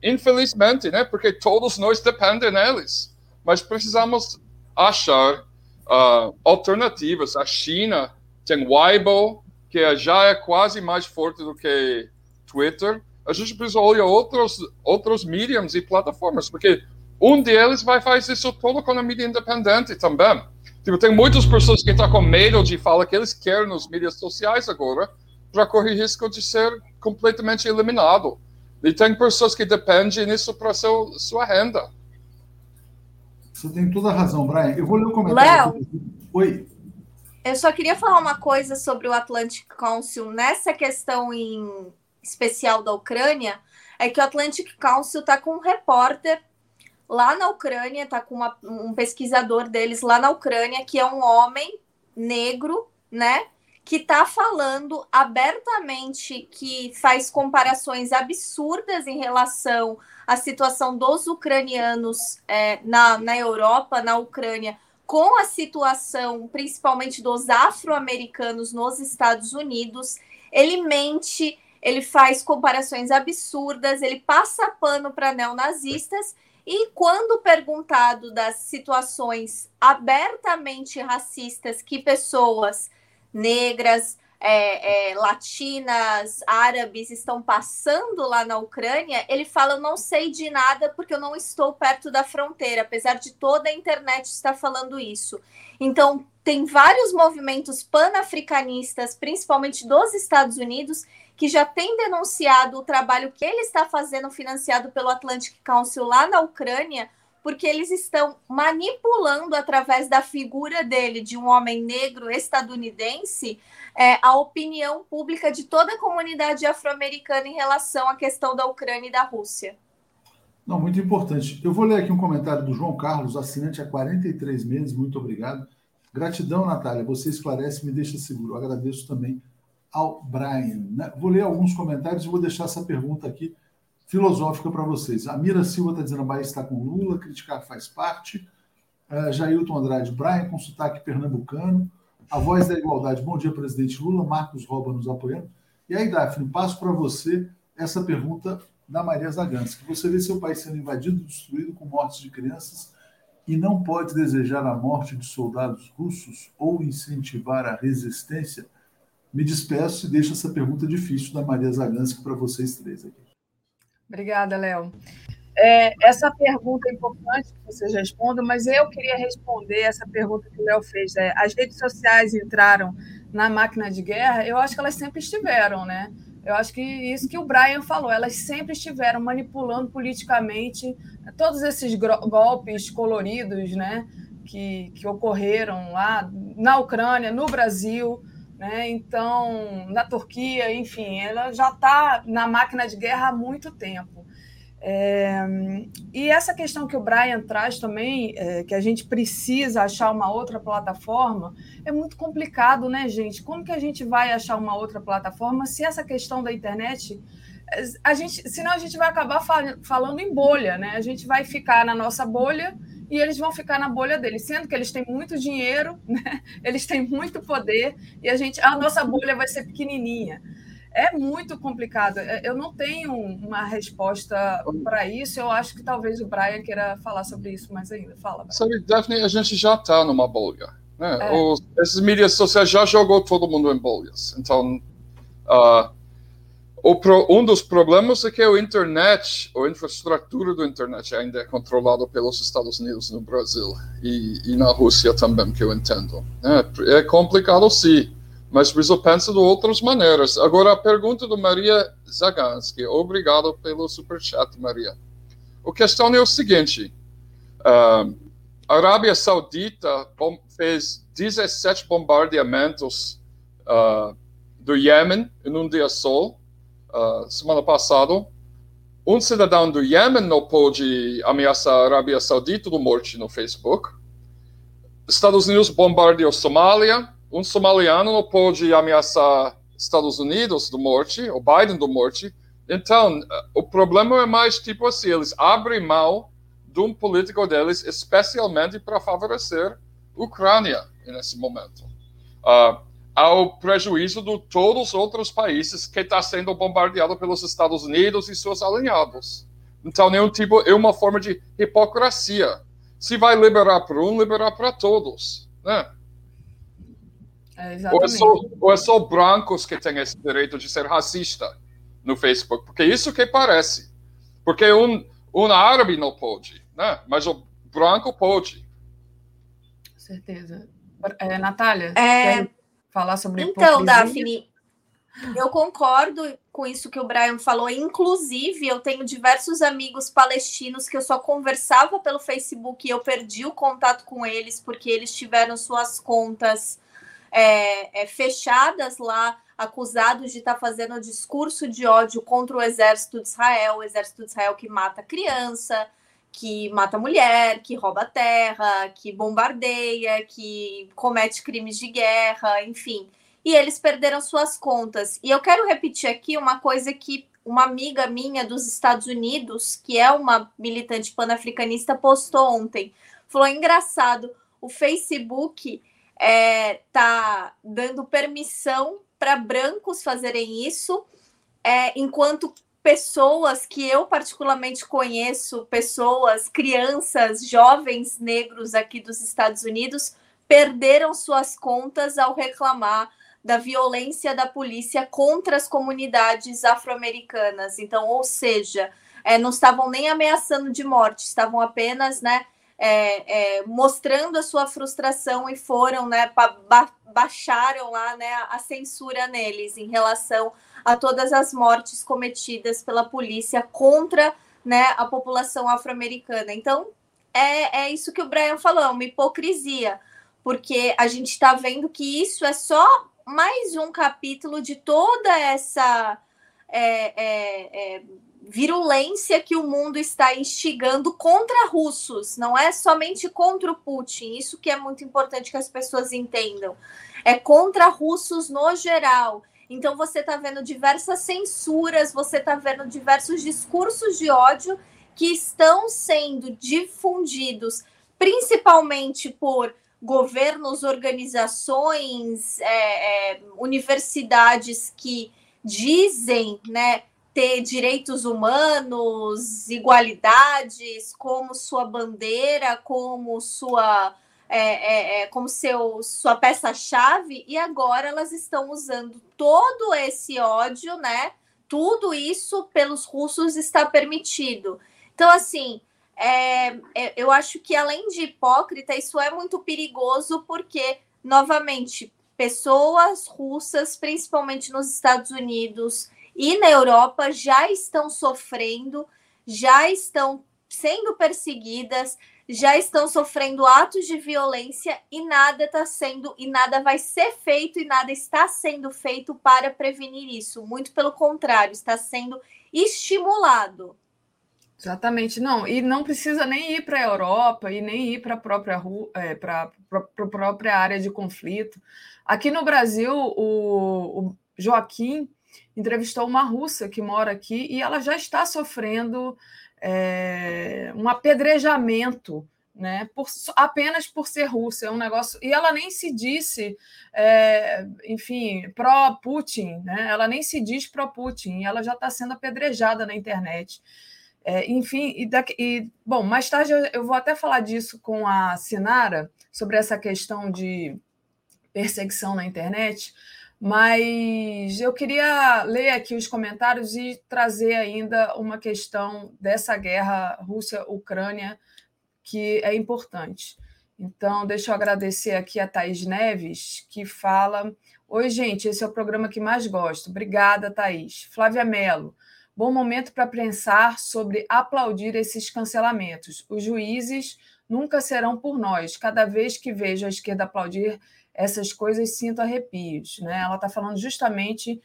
infelizmente, né, porque todos nós dependem deles, mas precisamos achar uh, alternativas. A China tem Weibo, que já é quase mais forte do que Twitter. A gente precisa olhar outros outros mediums e plataformas, porque um deles vai fazer isso todo com a mídia independente também. Tipo, tem muitas pessoas que estão com medo de falar que eles querem nos mídias sociais agora para correr risco de ser completamente eliminado. E tem pessoas que dependem disso para sua renda. Você tem toda a razão, Brian. Eu vou ler o comentário. Léo, Oi. Eu só queria falar uma coisa sobre o Atlantic Council nessa questão em especial da Ucrânia. É que o Atlantic Council está com um repórter lá na Ucrânia, tá com uma, um pesquisador deles lá na Ucrânia, que é um homem negro, né? Que tá falando abertamente que faz comparações absurdas em relação à situação dos ucranianos é, na, na Europa, na Ucrânia, com a situação principalmente dos afro-americanos nos Estados Unidos. Ele mente, ele faz comparações absurdas, ele passa pano para neonazistas e quando perguntado das situações abertamente racistas que pessoas negras, é, é, latinas, árabes estão passando lá na Ucrânia, ele fala: Eu não sei de nada porque eu não estou perto da fronteira, apesar de toda a internet estar falando isso. Então, tem vários movimentos panafricanistas, principalmente dos Estados Unidos, que já tem denunciado o trabalho que ele está fazendo, financiado pelo Atlantic Council lá na Ucrânia, porque eles estão manipulando através da figura dele, de um homem negro estadunidense, é, a opinião pública de toda a comunidade afro-americana em relação à questão da Ucrânia e da Rússia. Não, muito importante. Eu vou ler aqui um comentário do João Carlos, assinante há 43 meses, muito obrigado. Gratidão, Natália, você esclarece e me deixa seguro. Eu agradeço também ao Brian. Né? Vou ler alguns comentários e vou deixar essa pergunta aqui filosófica para vocês. A Mira Silva está dizendo: Bahia está com Lula, criticar faz parte. Uh, Jailton Andrade, Brian com sotaque pernambucano. A voz da igualdade, bom dia, presidente Lula. Marcos Roba nos apoiando. E aí, Daphne, passo para você essa pergunta da Maria Zagansky. Você vê seu país sendo invadido, destruído com mortes de crianças e não pode desejar a morte de soldados russos ou incentivar a resistência? Me despeço e deixo essa pergunta difícil da Maria Zagansky para vocês três aqui. Obrigada, Léo. É, essa pergunta é importante que vocês respondam, mas eu queria responder essa pergunta que o Léo fez. É, as redes sociais entraram na máquina de guerra? Eu acho que elas sempre estiveram, né? Eu acho que isso que o Brian falou, elas sempre estiveram manipulando politicamente todos esses golpes coloridos, né? Que, que ocorreram lá na Ucrânia, no Brasil, né? Então, na Turquia, enfim, ela já está na máquina de guerra há muito tempo. É, e essa questão que o Brian traz também, é, que a gente precisa achar uma outra plataforma, é muito complicado, né, gente? Como que a gente vai achar uma outra plataforma se essa questão da internet, a gente, senão a gente vai acabar fal falando em bolha, né? A gente vai ficar na nossa bolha e eles vão ficar na bolha deles, sendo que eles têm muito dinheiro, [laughs] né? eles têm muito poder, e a gente, a nossa bolha vai ser pequenininha. É muito complicado. É, eu não tenho uma resposta para isso. Eu acho que talvez o Brian queira falar sobre isso mais ainda. Fala. Brian. Sabe, Daphne, a gente já está numa bolha. Né? É. Os, esses mídias sociais já jogou todo mundo em bolhas. Então, uh, Pro, um dos problemas é que a internet, a infraestrutura da internet ainda é controlada pelos Estados Unidos no Brasil e, e na Rússia também, que eu entendo. É, é, complicado sim, mas preciso pensar de outras maneiras. Agora, a pergunta do Maria Zagansky. Obrigado pelo superchat, Maria. A questão é o seguinte. Uh, a Arábia Saudita fez 17 bombardeamentos uh, do Iêmen em um dia só, uh, semana passada, um cidadão do Iêmen não pôde ameaçar a Arábia Saudita de morte no Facebook. Estados Unidos bombardeou Somália. Um somaliano não pôde ameaçar Estados Unidos de morte, o Biden de morte. Então, o problema é mais tipo assim, eles abrem mão de um político deles, especialmente para favorecer a Ucrânia nesse momento. Uh, ao prejuízo de todos os outros países que está sendo bombardeado pelos Estados Unidos e seus alinhados. Então, é um tipo, é uma forma de hipocrisia. Se vai liberar para um, liberar para todos, né? É, ou, é só, ou é só brancos que têm esse direito de ser racista no Facebook, porque isso que parece. Porque um, um árabe não pode, né? Mas o branco pode. Certeza. É, Natália? É, falar sobre Então, Daphne, eu concordo com isso que o Brian falou. Inclusive, eu tenho diversos amigos palestinos que eu só conversava pelo Facebook e eu perdi o contato com eles porque eles tiveram suas contas é, é, fechadas lá, acusados de estar tá fazendo discurso de ódio contra o exército de Israel, o exército de Israel que mata criança, que mata mulher, que rouba terra, que bombardeia, que comete crimes de guerra, enfim. E eles perderam suas contas. E eu quero repetir aqui uma coisa que uma amiga minha dos Estados Unidos, que é uma militante panafricanista, postou ontem. Falou: engraçado, o Facebook é, tá dando permissão para brancos fazerem isso, é, enquanto pessoas que eu particularmente conheço, pessoas, crianças, jovens negros aqui dos Estados Unidos, perderam suas contas ao reclamar da violência da polícia contra as comunidades afro-americanas. Então, ou seja, é, não estavam nem ameaçando de morte, estavam apenas, né, é, é, mostrando a sua frustração e foram, né, ba baixaram lá, né, a censura neles em relação a todas as mortes cometidas pela polícia contra né, a população afro-americana. Então, é, é isso que o Brian falou, é uma hipocrisia, porque a gente está vendo que isso é só mais um capítulo de toda essa é, é, é, virulência que o mundo está instigando contra russos, não é somente contra o Putin, isso que é muito importante que as pessoas entendam. É contra russos no geral. Então você está vendo diversas censuras, você está vendo diversos discursos de ódio que estão sendo difundidos, principalmente por governos, organizações, é, é, universidades que dizem, né, ter direitos humanos, igualdades como sua bandeira, como sua é, é, é, como seu, sua peça-chave, e agora elas estão usando todo esse ódio, né? Tudo isso pelos russos está permitido. Então, assim, é, é, eu acho que além de hipócrita, isso é muito perigoso, porque, novamente, pessoas russas, principalmente nos Estados Unidos e na Europa, já estão sofrendo, já estão sendo perseguidas, já estão sofrendo atos de violência e nada está sendo e nada vai ser feito e nada está sendo feito para prevenir isso. Muito pelo contrário, está sendo estimulado. Exatamente, não, e não precisa nem ir para a Europa e nem ir para a própria, é, para a própria área de conflito. Aqui no Brasil, o, o Joaquim entrevistou uma russa que mora aqui e ela já está sofrendo é, um apedrejamento né? Por, apenas por ser russa, é um negócio. E ela nem se disse, é, enfim, pró-Putin, né? Ela nem se diz pró-Putin, ela já está sendo apedrejada na internet. É, enfim, e, daqui, e, bom, mais tarde eu, eu, vou até falar disso com a Sinara sobre essa questão de perseguição na internet, mas eu queria ler aqui os comentários e trazer ainda uma questão dessa guerra Rússia-Ucrânia que é importante. Então, deixa eu agradecer aqui a Thaís Neves, que fala: Oi, gente, esse é o programa que mais gosto. Obrigada, Thaís. Flávia Mello, bom momento para pensar sobre aplaudir esses cancelamentos. Os juízes nunca serão por nós. Cada vez que vejo a esquerda aplaudir essas coisas, sinto arrepios. Né? Ela está falando justamente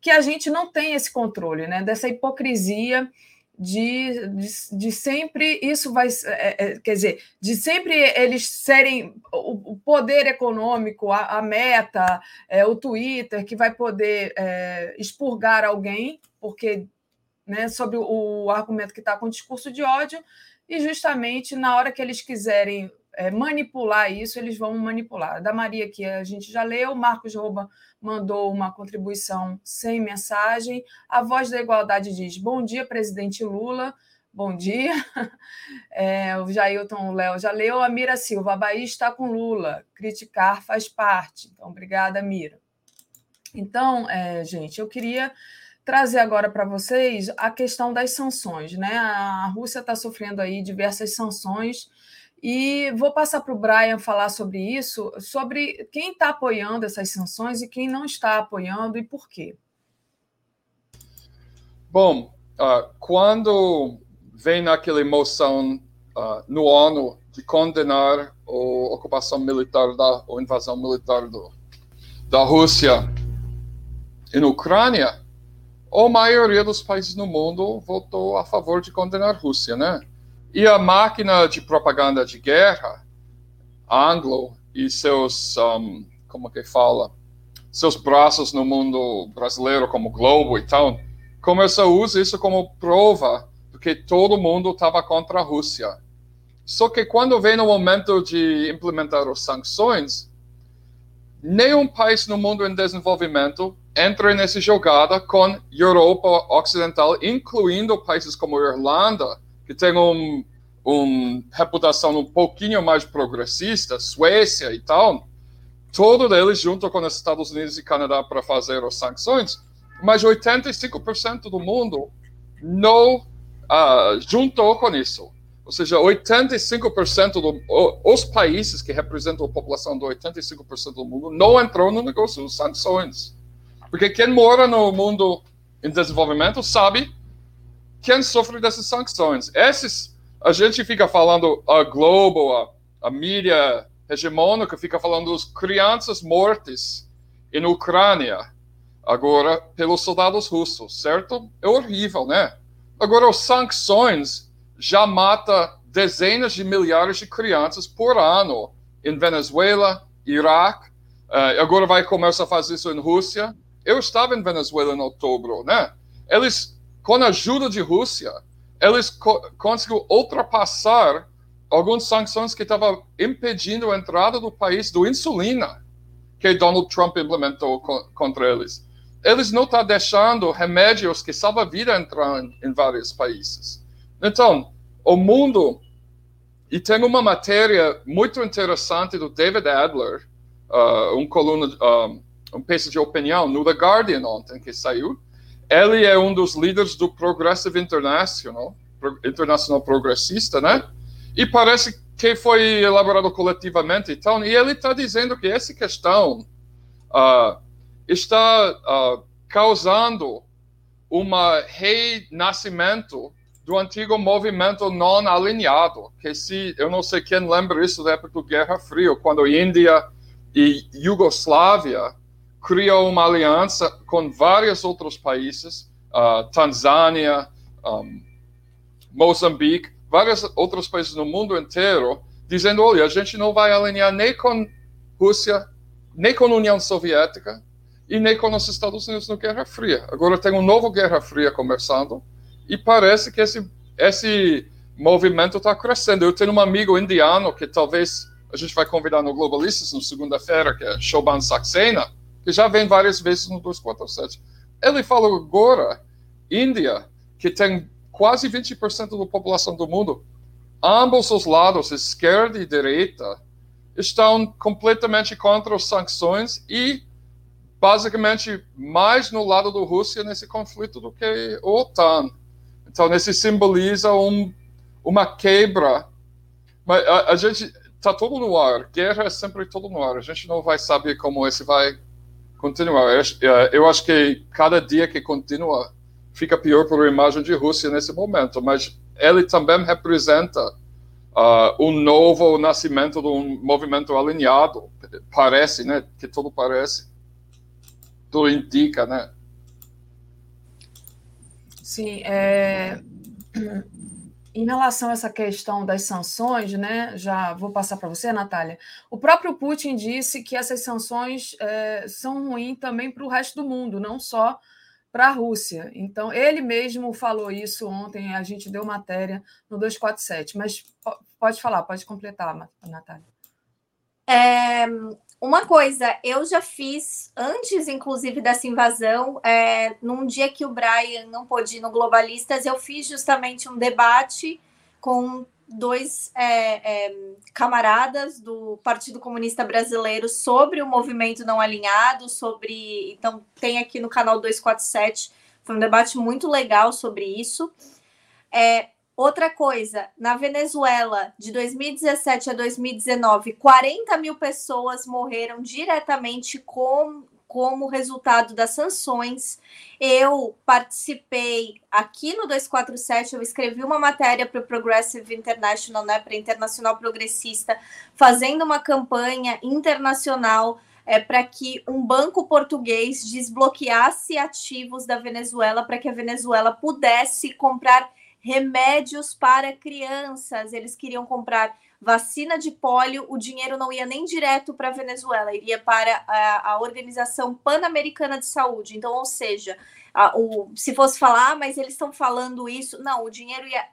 que a gente não tem esse controle, né? dessa hipocrisia de, de, de, sempre isso vai é, é, quer dizer de sempre eles serem o, o poder econômico a, a meta é, o Twitter que vai poder é, expurgar alguém porque né, sobre o, o argumento que está com discurso de ódio e justamente na hora que eles quiserem é, manipular isso, eles vão manipular. Da Maria, que a gente já leu, Marcos Rouba mandou uma contribuição sem mensagem. A Voz da Igualdade diz: Bom dia, presidente Lula. Bom dia. [laughs] É, o Jailton Léo já leu. A Mira Silva, a Bahia está com Lula. Criticar faz parte. Então, obrigada, Mira. Então, é, gente, eu queria trazer agora para vocês a questão das sanções. Né? A Rússia está sofrendo aí diversas sanções e vou passar para o Brian falar sobre isso, sobre quem está apoiando essas sanções e quem não está apoiando e por quê. Bom, uh, quando vem aquela moção uh, no ONU de condenar a ocupação militar da a invasão militar do, da Rússia na Ucrânia, a maioria dos países no mundo votou a favor de condenar a Rússia, né? E a máquina de propaganda de guerra, anglo, e seus, um, como que fala, seus braços no mundo brasileiro como Globo e tal, começou a usar isso como prova de que todo mundo estava contra a Rússia. Só que quando vem o momento de implementar as sanções, nenhum país no mundo em desenvolvimento entra nessa jogada com Europa Ocidental, incluindo países como Irlanda, que tem um, uma reputação um pouquinho mais progressista, Suécia e tal, todos eles junto com os Estados Unidos e Canadá para fazer as sanções, mas 85% do mundo não uh, juntou com isso. Ou seja, 85% dos países que representam a população do 85% do mundo não entrou no negócio de sanções. Porque quem mora no mundo em desenvolvimento sabe quem sofre dessas sanções. Esses, a gente fica falando, a Globo, a, a mídia hegemônica fica falando dos crianças mortas em Ucrânia, agora pelos soldados russos, certo? É horrível, né? Agora, as sanções já mata dezenas de milhares de crianças por ano em Venezuela, Iraque, uh, agora vai começar a fazer isso em Rússia. Eu estava em Venezuela em outubro, né? Eles com a ajuda de Rússia, eles co conseguiram ultrapassar algumas sanções que estavam impedindo a entrada do país do insulina que Donald Trump implementou co contra eles. Eles não estão deixando remédios que salvam a vida entrar em, em vários países. Então, o mundo e tem uma matéria muito interessante do David Adler, uh, um coluna, uh, um peça de opinião no The Guardian ontem que saiu, ele é um dos líderes do Progressive International, Internacional Progressista, né? E parece que foi elaborado coletivamente. Então, e ele está dizendo que essa questão uh, está uh, causando um renascimento do antigo movimento não alinhado, que se eu não sei quem lembra isso da época do Guerra Fria, quando Índia e Iugoslávia criou uma aliança com vários outros países, uh, Tanzânia, um, Moçambique, vários outros países no mundo inteiro, dizendo: olha, a gente não vai alinhar nem com Rússia, nem com a União Soviética e nem com os Estados Unidos na Guerra Fria. Agora tem uma nova Guerra Fria começando e parece que esse, esse movimento está crescendo. Eu tenho um amigo indiano que talvez a gente vai convidar no Globalistas na segunda-feira, que é Shoban Saxena, que já vem várias vezes no 247. Ele falou agora, Índia, que tem quase 20% da população do mundo, ambos os lados, esquerda e direita, estão completamente contra as sanções e basicamente mais no lado da Rússia nesse conflito do que a OTAN. Então, esse simboliza um, uma quebra. Mas a, a gente está todo no ar. Guerra é sempre todo no ar. A gente não vai saber como esse vai continuar. Eu acho que cada dia que continua fica pior para a imagem de Rússia nesse momento. Mas ele também representa uh, um novo nascimento de um movimento alinhado. Parece, né? Que tudo parece. Tudo indica, né? Sim, é... em relação a essa questão das sanções, né? Já vou passar para você, Natália. O próprio Putin disse que essas sanções é, são ruins também para o resto do mundo, não só para a Rússia. Então, ele mesmo falou isso ontem, a gente deu matéria no 247. Mas pode falar, pode completar, Natália. É, uma coisa, eu já fiz, antes, inclusive, dessa invasão, é, num dia que o Brian não pôde ir no Globalistas, eu fiz justamente um debate com dois é, é, camaradas do Partido Comunista Brasileiro sobre o movimento não alinhado, sobre. Então, tem aqui no canal 247, foi um debate muito legal sobre isso. É, Outra coisa, na Venezuela, de 2017 a 2019, 40 mil pessoas morreram diretamente com, como resultado das sanções. Eu participei aqui no 247, eu escrevi uma matéria para o Progressive International, né, para Internacional Progressista, fazendo uma campanha internacional é, para que um banco português desbloqueasse ativos da Venezuela para que a Venezuela pudesse comprar remédios para crianças. Eles queriam comprar vacina de pólio, o dinheiro não ia nem direto para a Venezuela, iria para a, a Organização Pan-Americana de Saúde. Então, ou seja, a, o, se fosse falar, ah, mas eles estão falando isso, não, o dinheiro ia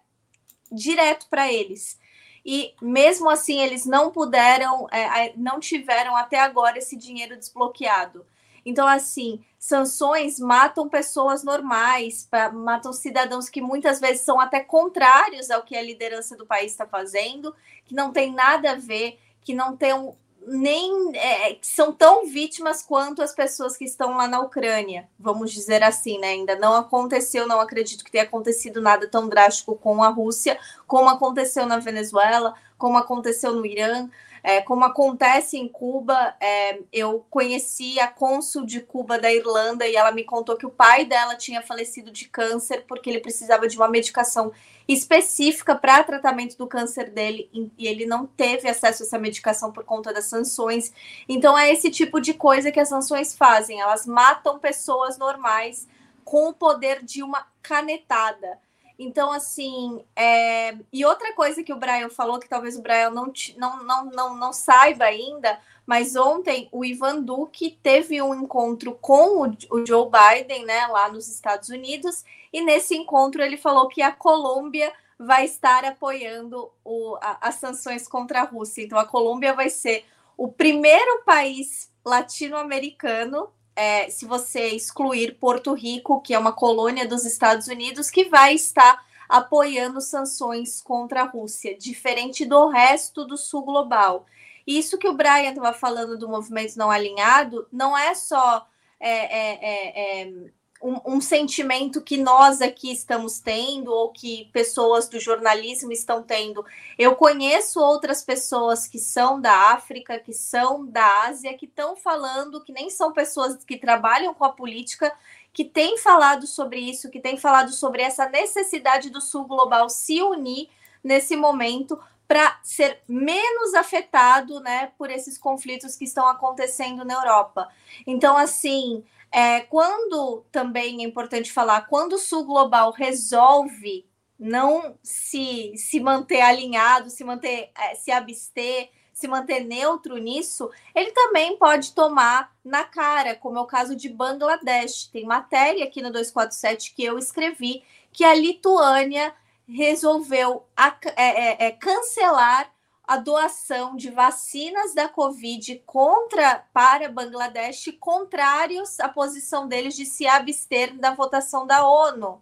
direto para eles. E mesmo assim, eles não puderam, é, não tiveram até agora esse dinheiro desbloqueado. Então, assim, sanções matam pessoas normais, matam cidadãos que muitas vezes são até contrários ao que a liderança do país está fazendo, que não tem nada a ver, que não tem um, nem é, que são tão vítimas quanto as pessoas que estão lá na Ucrânia, vamos dizer assim, né? Ainda não aconteceu, não acredito que tenha acontecido nada tão drástico com a Rússia, como aconteceu na Venezuela, como aconteceu no Irã. É, como acontece em Cuba, é, eu conheci a cônsul de Cuba da Irlanda e ela me contou que o pai dela tinha falecido de câncer porque ele precisava de uma medicação específica para tratamento do câncer dele e ele não teve acesso a essa medicação por conta das sanções. Então é esse tipo de coisa que as sanções fazem, elas matam pessoas normais com o poder de uma canetada. Então, assim, é... e outra coisa que o Brian falou, que talvez o Brian não, não, não, não, não saiba ainda, mas ontem o Ivan Duque teve um encontro com o, o Joe Biden, né, lá nos Estados Unidos, e nesse encontro ele falou que a Colômbia vai estar apoiando o, a, as sanções contra a Rússia. Então, a Colômbia vai ser o primeiro país latino-americano é, se você excluir Porto Rico, que é uma colônia dos Estados Unidos, que vai estar apoiando sanções contra a Rússia, diferente do resto do sul global. Isso que o Brian estava falando do movimento não alinhado não é só é, é, é, é um, um, sentimento que nós aqui estamos tendo ou que pessoas do jornalismo estão tendo. Eu conheço outras pessoas que são da África, que são da Ásia, que estão falando, que nem são pessoas que trabalham com a política, que têm falado sobre isso, que têm falado sobre essa necessidade do Sul Global se unir nesse momento para ser menos afetado né, por esses conflitos que estão acontecendo na Europa. Então, assim, é, quando também é importante falar, quando o Sul Global resolve não se, se manter alinhado, se manter, é, se abster, se manter neutro nisso, ele também pode tomar na cara, como é o caso de Bangladesh. Tem matéria aqui no 247 que eu escrevi que a Lituânia resolveu a, é, é, é, cancelar a doação de vacinas da Covid contra para Bangladesh, contrários à posição deles de se abster da votação da ONU.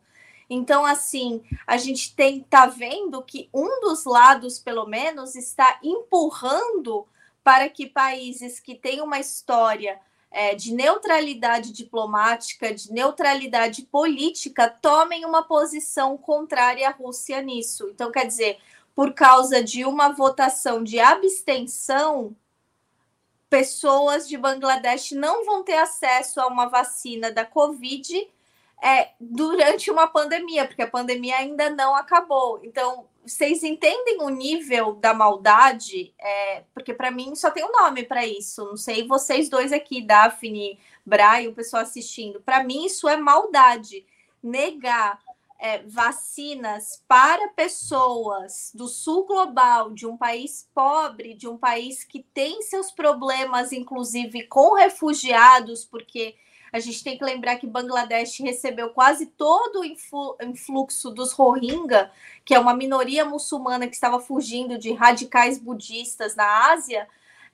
Então, assim, a gente tem tá vendo que um dos lados, pelo menos, está empurrando para que países que têm uma história é, de neutralidade diplomática, de neutralidade política, tomem uma posição contrária à Rússia nisso. Então, quer dizer, por causa de uma votação de abstenção, pessoas de Bangladesh não vão ter acesso a uma vacina da Covid é, durante uma pandemia, porque a pandemia ainda não acabou. Então, vocês entendem o nível da maldade? É, porque para mim só tem um nome para isso. Não sei vocês dois aqui, Daphne, Brian, o pessoal assistindo. Para mim isso é maldade. Negar é, vacinas para pessoas do sul global, de um país pobre, de um país que tem seus problemas, inclusive com refugiados, porque a gente tem que lembrar que Bangladesh recebeu quase todo o influxo dos Rohingya, que é uma minoria muçulmana que estava fugindo de radicais budistas na Ásia,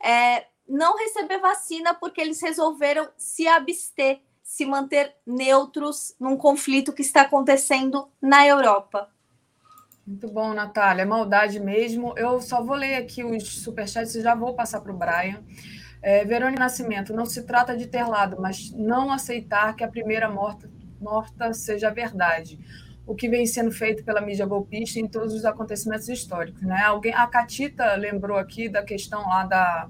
é, não receber vacina porque eles resolveram se abster, se manter neutros num conflito que está acontecendo na Europa. Muito bom, Natália. Maldade mesmo. Eu só vou ler aqui os superchats e já vou passar para o Brian. É, Verônica Nascimento, não se trata de ter lado, mas não aceitar que a primeira morta, morta seja verdade. O que vem sendo feito pela mídia golpista em todos os acontecimentos históricos. Né? Alguém, a Catita lembrou aqui da questão lá da,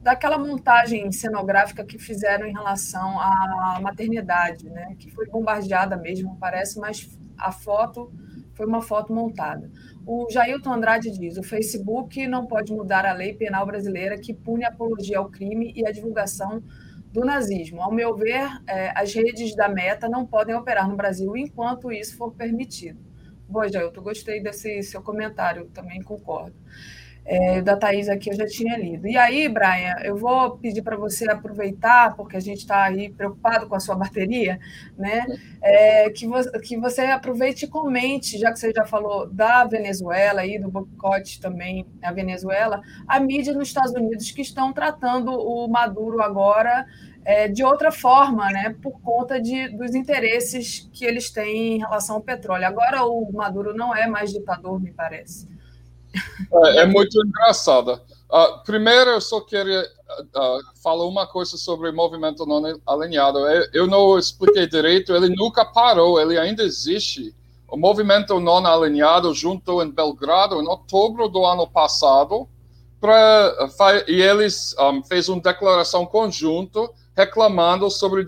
daquela montagem cenográfica que fizeram em relação à maternidade, né? que foi bombardeada mesmo, parece, mas a foto foi uma foto montada. O Jailton Andrade diz: o Facebook não pode mudar a lei penal brasileira que pune a apologia ao crime e a divulgação do nazismo. Ao meu ver, é, as redes da Meta não podem operar no Brasil enquanto isso for permitido. Boa, Jailton, gostei desse seu comentário, também concordo. É, da Thais aqui eu já tinha lido. E aí, Brian, eu vou pedir para você aproveitar, porque a gente está aí preocupado com a sua bateria, né? É, que, vo que você aproveite e comente, já que você já falou da Venezuela e do boicote também à Venezuela, a mídia nos Estados Unidos que estão tratando o Maduro agora é, de outra forma, né? Por conta de, dos interesses que eles têm em relação ao petróleo. Agora o Maduro não é mais ditador, me parece. É, é muito engraçada. Uh, primeiro, eu só queria uh, falar uma coisa sobre o movimento não alinhado. Eu, eu, não expliquei direito, ele nunca parou, ele ainda existe. O movimento não alinhado juntou em Belgrado em outubro do ano passado, pra, e eles um, fez uma declaração conjunta reclamando sobre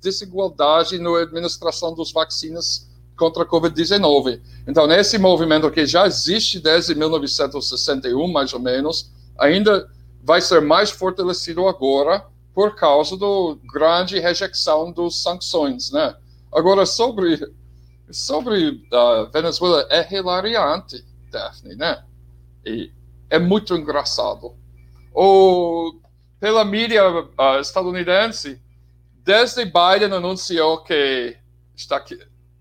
desigualdade na administração dos vacinas contra a Covid-19. Então, nesse movimento que já existe desde 1961, mais ou menos, ainda vai ser mais fortalecido agora por causa da grande rejeição dos sanções, né? Agora, sobre, sobre a Venezuela, é hilariante, Daphne, né? E é muito engraçado. O, pela mídia uh, estadunidense, desde Biden anunciou que está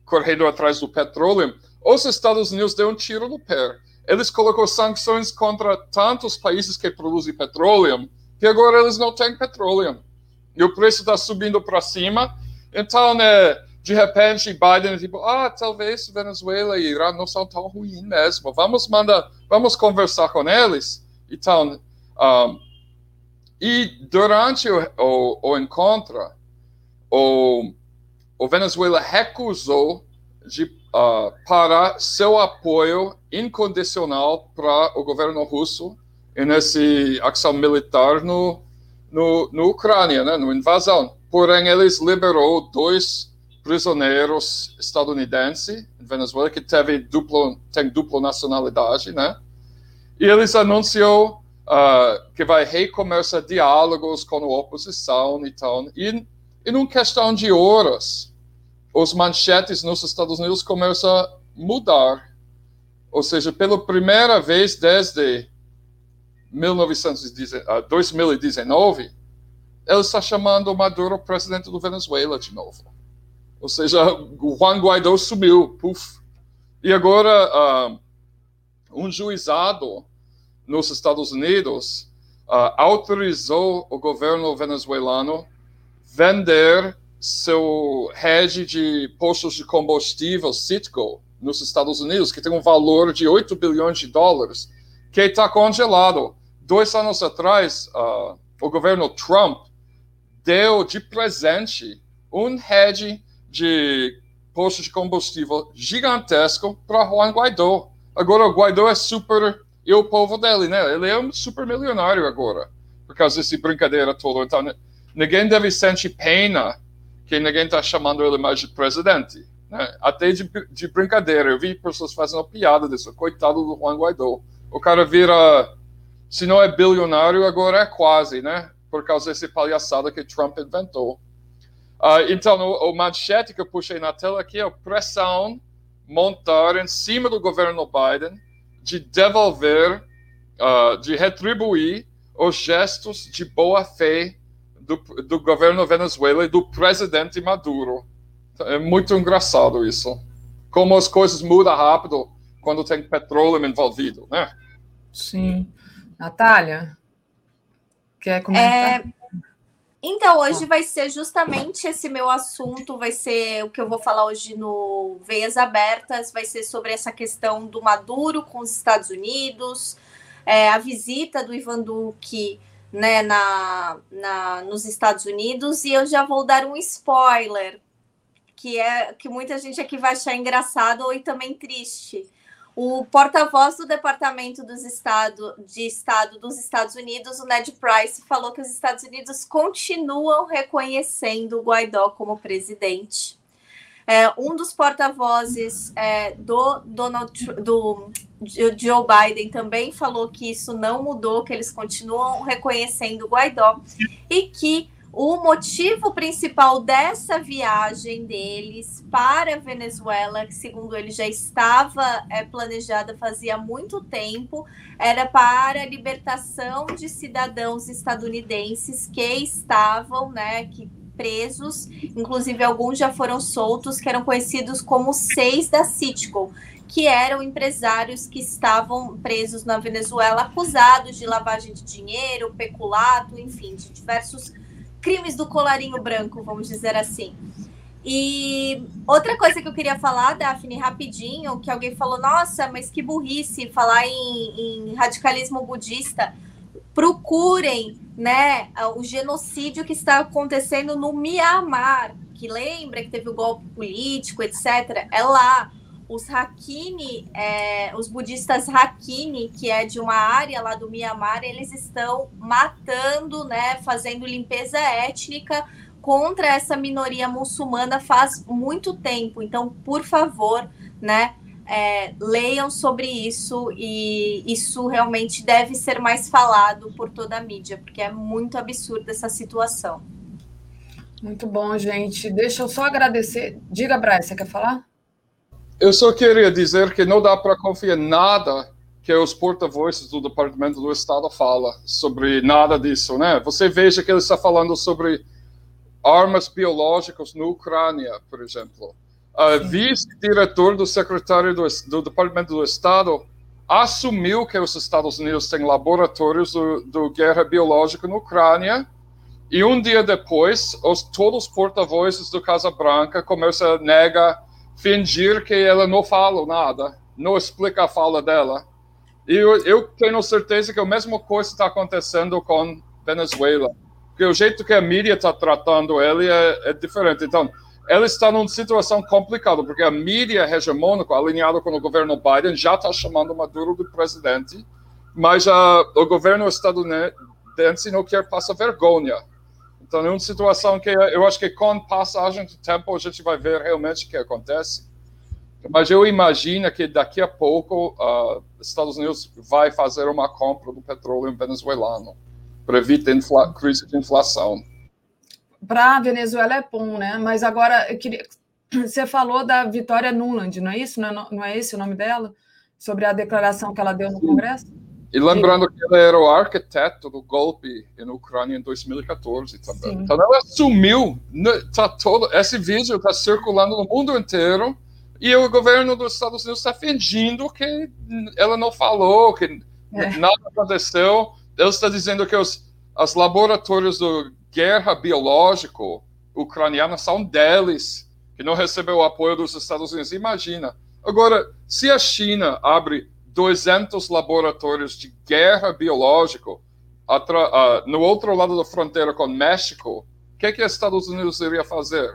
correndo atrás do petróleo, os Estados Unidos deu um tiro no pé. Eles colocou sanções contra tantos países que produzem petróleo, que agora eles não têm petróleo. E o preço está subindo para cima. Então, né, de repente, Biden tipo, ah, talvez Venezuela e Irã não são tão ruins mesmo. Vamos mandar, vamos conversar com eles. Então, um, e durante o, o, o encontro, o o Venezuela recusou de uh, parar seu apoio incondicional para o governo russo nessa ação militar no, no, no Ucrânia, né, no invasão. Porém, eles liberou dois prisioneiros estadunidenses em Venezuela que teve duplo, tem dupla nacionalidade, né? E eles anunciou uh, que vai recomeçar diálogos com a oposição e tal. E em uma questão de horas, os manchetes nos Estados Unidos começam a mudar. Ou seja, pela primeira vez desde 2019, ah, ele está chamando Maduro presidente do Venezuela de novo. Ou seja, Juan Guaidó sumiu, puf. E agora, uh, um juizado nos Estados Unidos uh, autorizou o governo venezuelano vender seu hedge de postos de combustível, Citgo, nos Estados Unidos, que tem um valor de 8 bilhões de dólares, que está congelado. Dois anos atrás, uh, o governo Trump deu de presente um hedge de posto de combustível gigantesco para Juan Guaidó. Agora o Guaidó é super e o povo dele, né? Ele é um super milionário agora por causa dessa brincadeira toda. Então ninguém deve sentir pena que ninguém está chamando ele mais de presidente. Né? Até de, de, brincadeira, eu vi pessoas fazendo piada disso. Coitado do Juan Guaidó. O cara vira, se não é bilionário, agora é quase, né? Por causa dessa palhaçada que Trump inventou. Uh, então, o, o, manchete que eu puxei na tela aqui é pressão montar em cima do governo Biden de devolver, uh, de retribuir os gestos de boa fé do, do governo Venezuela e do presidente Maduro. É muito engraçado isso. Como as coisas mudam rápido quando tem petróleo envolvido, né? Sim. Natália, quer comentar? É... Então, hoje vai ser justamente esse meu assunto, vai ser o que eu vou falar hoje no Veias Abertas, vai ser sobre essa questão do Maduro com os Estados Unidos, é, a visita do Ivan Duque né, na, na, nos Estados Unidos, e eu já vou dar um spoiler, que é que muita gente aqui vai achar engraçado e também triste. O porta-voz do Departamento dos Estado, de Estado dos Estados Unidos, o Ned Price, falou que os Estados Unidos continuam reconhecendo o Guaidó como presidente. É, um dos porta-vozes é, do Donald do Joe Biden também falou que isso não mudou, que eles continuam reconhecendo o Guaidó e que o motivo principal dessa viagem deles para a Venezuela, que segundo ele já estava é, planejada fazia muito tempo, era para a libertação de cidadãos estadunidenses que estavam, né, que presos, inclusive alguns já foram soltos, que eram conhecidos como seis da Citgo, que eram empresários que estavam presos na Venezuela, acusados de lavagem de dinheiro, peculato, enfim, de diversos crimes do colarinho branco, vamos dizer assim. E outra coisa que eu queria falar, Daphne, rapidinho, que alguém falou, nossa, mas que burrice falar em, em radicalismo budista. Procurem né, o genocídio que está acontecendo no Mianmar, que lembra que teve o golpe político, etc. É lá os Hakini, é, os budistas Hakini, que é de uma área lá do Mianmar, eles estão matando, né, fazendo limpeza étnica contra essa minoria muçulmana faz muito tempo. Então, por favor, né, é, leiam sobre isso e isso realmente deve ser mais falado por toda a mídia, porque é muito absurda essa situação. Muito bom, gente. Deixa eu só agradecer. Diga, Bryce, você quer falar? Eu só queria dizer que não dá para confiar nada que os porta-vozes do Departamento do Estado falam sobre nada disso, né? Você veja que ele está falando sobre armas biológicas na Ucrânia, por exemplo. O vice-diretor do secretário do, do, Departamento do Estado assumiu que os Estados Unidos têm laboratórios do, do guerra biológica na Ucrânia e um dia depois, os, todos os porta-vozes do Casa Branca começam a negar fingir que ela não fala nada, não explica a fala dela. E eu, eu tenho certeza que a mesma coisa está acontecendo com Venezuela, porque o jeito que a mídia está tratando ele é, é, diferente. Então, ela está numa situação complicada, porque a mídia hegemônica, alinhada com o governo Biden, já está chamando Maduro de presidente, mas uh, o governo estadunidense não quer passar vergonha. Então, é uma situação que eu acho que com passagem do tempo a gente vai ver realmente o que acontece. Mas eu imagino que daqui a pouco uh, os Estados Unidos vai fazer uma compra do petróleo venezuelano para evitar a crise de inflação. Para a Venezuela é bom, né? Mas agora eu queria. [clears throat] Você falou da Vitória Nuland, não é isso? Não é, não é esse o nome dela? Sobre a declaração que ela deu no Congresso? E lembrando Sim. que ela era o arquiteto do golpe na Ucrânia em 2014 também. Sim. Então ela sumiu. Né, tá todo, esse vídeo está circulando no mundo inteiro. e o governo dos Estados Unidos está fingindo que ela não falou, que é. nada aconteceu. Ele está dizendo que os, os laboratórios de guerra biológico ucraniana são deles, que não recebeu o apoio dos Estados Unidos. Imagina. Agora, se a China abre 200 laboratórios de guerra biológico uh, no outro lado da fronteira com o México, o que, que os Estados Unidos iria fazer?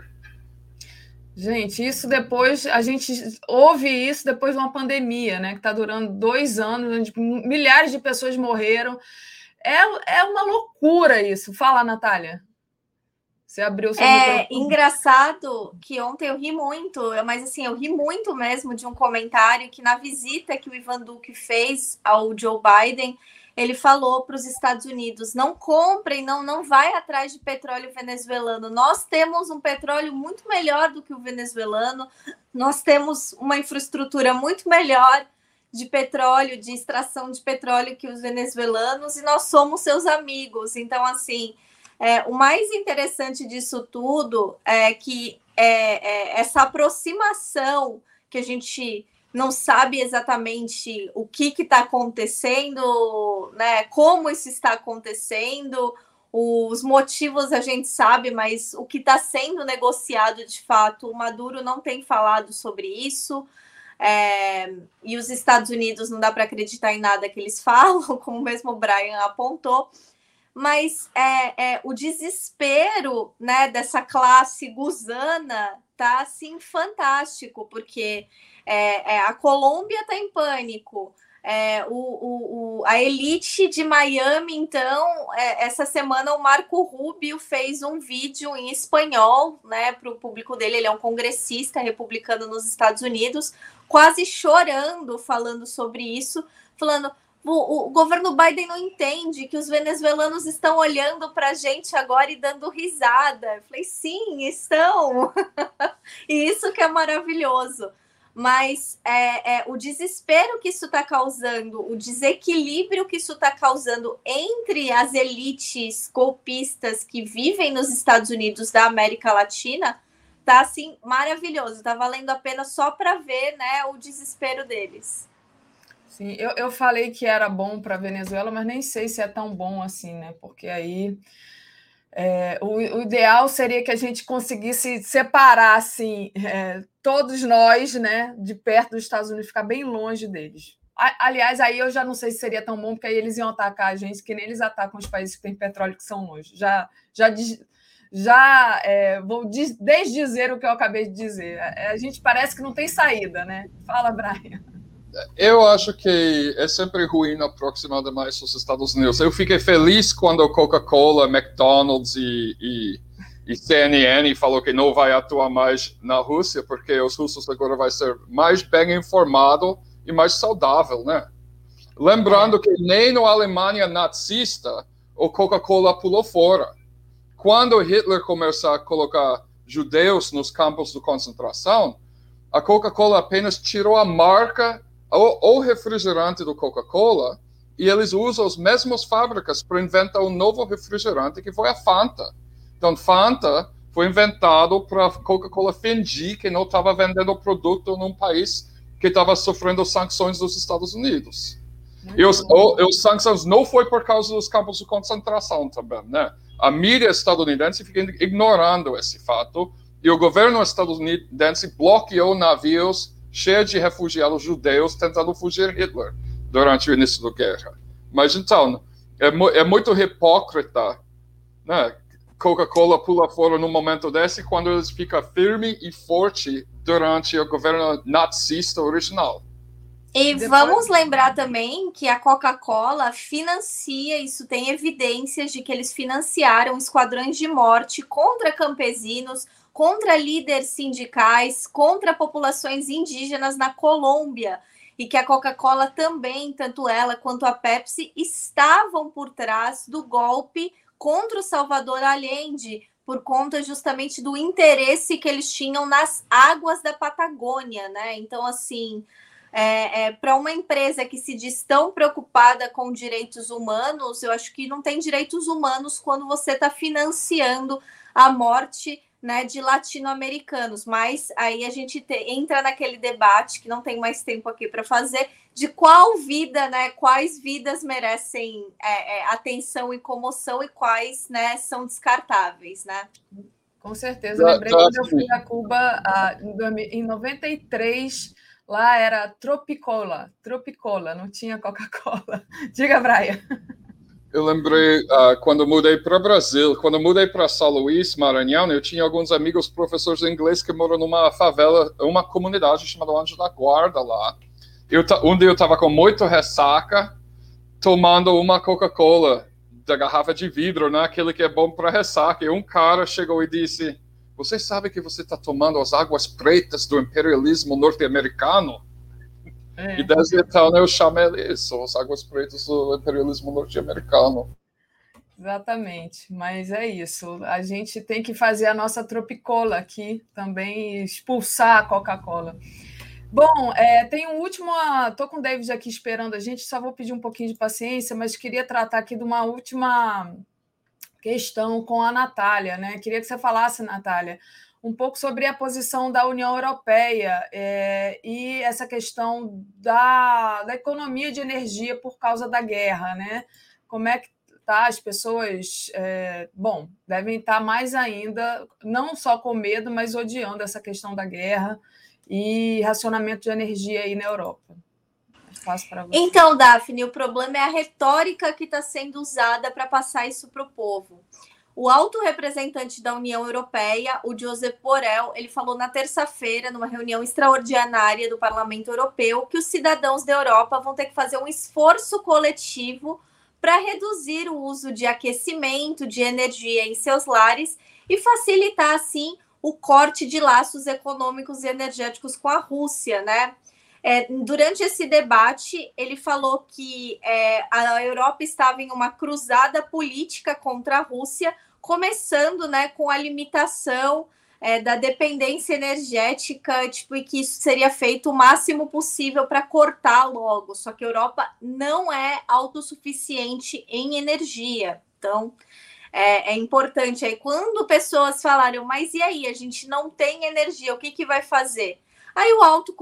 Gente, isso depois, a gente ouve isso depois de uma pandemia, né? Que está durando dois anos, onde milhares de pessoas morreram. É, é uma loucura isso. Fala, Natália. Você abriu o seu É microfone. engraçado que ontem eu ri muito, mas assim, eu ri muito mesmo de um comentário que na visita que o Ivan Duque fez ao Joe Biden, ele falou para os Estados Unidos: não comprem, não, não vai atrás de petróleo venezuelano. Nós temos um petróleo muito melhor do que o venezuelano, nós temos uma infraestrutura muito melhor de petróleo, de extração de petróleo que os venezuelanos, e nós somos seus amigos. Então, assim, é, o mais interessante disso tudo é que é, é essa aproximação que a gente não sabe exatamente o que está acontecendo, né? Como isso está acontecendo, os motivos a gente sabe, mas o que está sendo negociado de fato, o Maduro não tem falado sobre isso. É, e os Estados Unidos não dá para acreditar em nada que eles [laughs] falam, como mesmo o Brian apontou. Mas é, é o desespero né, dessa classe gusana tá assim fantástico, porque é, é, a Colômbia está em pânico. É, o, o, o, a elite de Miami, então, é, essa semana o Marco Rubio fez um vídeo em espanhol né, para o público dele. Ele é um congressista republicano nos Estados Unidos, quase chorando, falando sobre isso, falando. O, o governo Biden não entende que os venezuelanos estão olhando para a gente agora e dando risada. Eu falei, sim, estão. [laughs] e isso que é maravilhoso mas é, é, o desespero que isso está causando, o desequilíbrio que isso está causando entre as elites golpistas que vivem nos Estados Unidos da América Latina, tá assim maravilhoso. Tá valendo a pena só para ver, né, o desespero deles. Sim, eu, eu falei que era bom para Venezuela, mas nem sei se é tão bom assim, né? Porque aí é, o, o, ideal seria que a gente conseguisse separar assim, é, todos nós né, de perto dos Estados Unidos, ficar bem longe deles. Aliás, aí eu já não sei se seria tão bom, porque aí eles iam atacar a gente, que nem eles atacam os países que têm petróleo que são longe. Já, já, já é, vou desdizer o que eu acabei de dizer. É, a gente parece que não tem saída, né? Fala, Brian. Eu acho que é sempre ruim aproximar demais os Estados Unidos. Eu fiquei feliz quando Coca-Cola, McDonald's e, e, e, CNN falou que não vai atuar mais na Rússia, porque os russos agora vão ser mais bem informados e mais saudável, né? Lembrando que nem na Alemanha nazista o Coca-Cola pulou fora. Quando Hitler começou a colocar judeus nos campos de concentração, a Coca-Cola apenas tirou a marca o, o refrigerante do Coca-Cola e eles usam as mesmas fábricas para inventar um novo refrigerante que foi a Fanta. Então, Fanta foi inventado para a Coca-Cola fingir que não estava vendendo o produto num país que estava sofrendo sanções dos Estados Unidos. e os, o, os sanções não foi por causa dos campos de concentração também, né? A mídia estadunidense fica ignorando esse fato e o governo estadunidense bloqueou navios cheia de refugiados judeus tentando fugir Hitler durante o início da guerra. Mas então, é, é muito hipócrita, né? Coca-Cola pula fora no momento desse quando eles ficam firme e forte durante o governo nazista original. E Depois... vamos lembrar também que a Coca-Cola financia, isso tem evidências de que eles financiaram esquadrões de morte contra campesinos, contra líderes sindicais, contra populações indígenas na Colômbia. E que a Coca-Cola também, tanto ela quanto a Pepsi, estavam por trás do golpe contra o Salvador Allende, por conta justamente do interesse que eles tinham nas águas da Patagônia, né? Então, assim, é, é, para uma empresa que se diz tão preocupada com direitos humanos, eu acho que não tem direitos humanos quando você está financiando a morte né, de latino-americanos, mas aí a gente te, entra naquele debate que não tem mais tempo aqui para fazer de qual vida, né, quais vidas merecem é, é, atenção e comoção e quais, né, são descartáveis, né? Com certeza. Eu lembrei quando eu fui a Cuba ah, em 93, lá era Tropicola, Tropicola, não tinha Coca-Cola. [laughs] Diga, Brian. Eu lembrei uh, quando mudei para o Brasil, quando mudei para São Luís, Maranhão, eu tinha alguns amigos professores de inglês que moram numa favela, uma comunidade chamada Anjo da Guarda lá. Eu, dia eu estava com muito ressaca, tomando uma Coca-Cola da garrafa de vidro, né? Aquele que é bom para ressaca. E um cara chegou e disse: Você sabe que você está tomando as águas pretas do imperialismo norte-americano? É. E desde então eu chamei isso, as águas pretas do imperialismo norte-americano. Exatamente, mas é isso. A gente tem que fazer a nossa tropicola aqui também, expulsar a Coca-Cola. Bom, é, tem um último. Estou com o David aqui esperando a gente, só vou pedir um pouquinho de paciência, mas queria tratar aqui de uma última questão com a Natália, né? Queria que você falasse, Natália, um pouco sobre a posição da União Europeia é, e essa questão da, da economia de energia por causa da guerra, né? Como é que tá as pessoas, é, bom, devem estar mais ainda, não só com medo, mas odiando essa questão da guerra e racionamento de energia aí na Europa. Então, Daphne, o problema é a retórica que está sendo usada para passar isso para o povo. O alto representante da União Europeia, o Josep Borrell, ele falou na terça-feira, numa reunião extraordinária do Parlamento Europeu, que os cidadãos da Europa vão ter que fazer um esforço coletivo para reduzir o uso de aquecimento, de energia em seus lares e facilitar, assim, o corte de laços econômicos e energéticos com a Rússia, né? É, durante esse debate, ele falou que é, a Europa estava em uma cruzada política contra a Rússia, começando né, com a limitação é, da dependência energética, tipo, e que isso seria feito o máximo possível para cortar logo. Só que a Europa não é autossuficiente em energia. Então, é, é, importante. Aí, quando pessoas falaram, mas e aí, a gente não tem energia, o que, que vai fazer? Aí o alto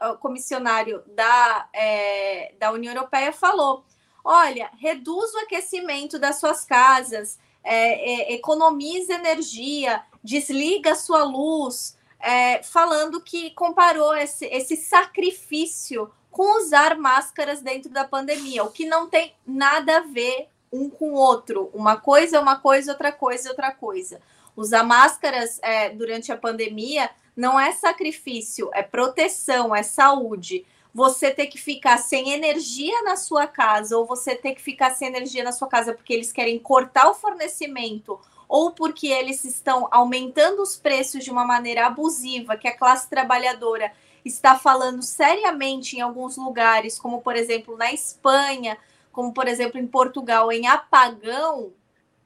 ah, comissionário da, é, da União Europeia falou: olha, reduz o aquecimento das suas casas, é, é, economize energia, desliga a sua luz, é, falando que comparou esse, esse sacrifício com usar máscaras dentro da pandemia, o que não tem nada a ver um com o outro. Uma coisa é uma coisa, outra coisa é outra coisa. Usar máscaras é, durante a pandemia não é sacrifício, é proteção, é saúde. Você ter que ficar sem energia na sua casa, ou você ter que ficar sem energia na sua casa porque eles querem cortar o fornecimento, ou porque eles estão aumentando os preços de uma maneira abusiva, que a classe trabalhadora está falando seriamente em alguns lugares, como por exemplo na Espanha, como por exemplo em Portugal, em apagão,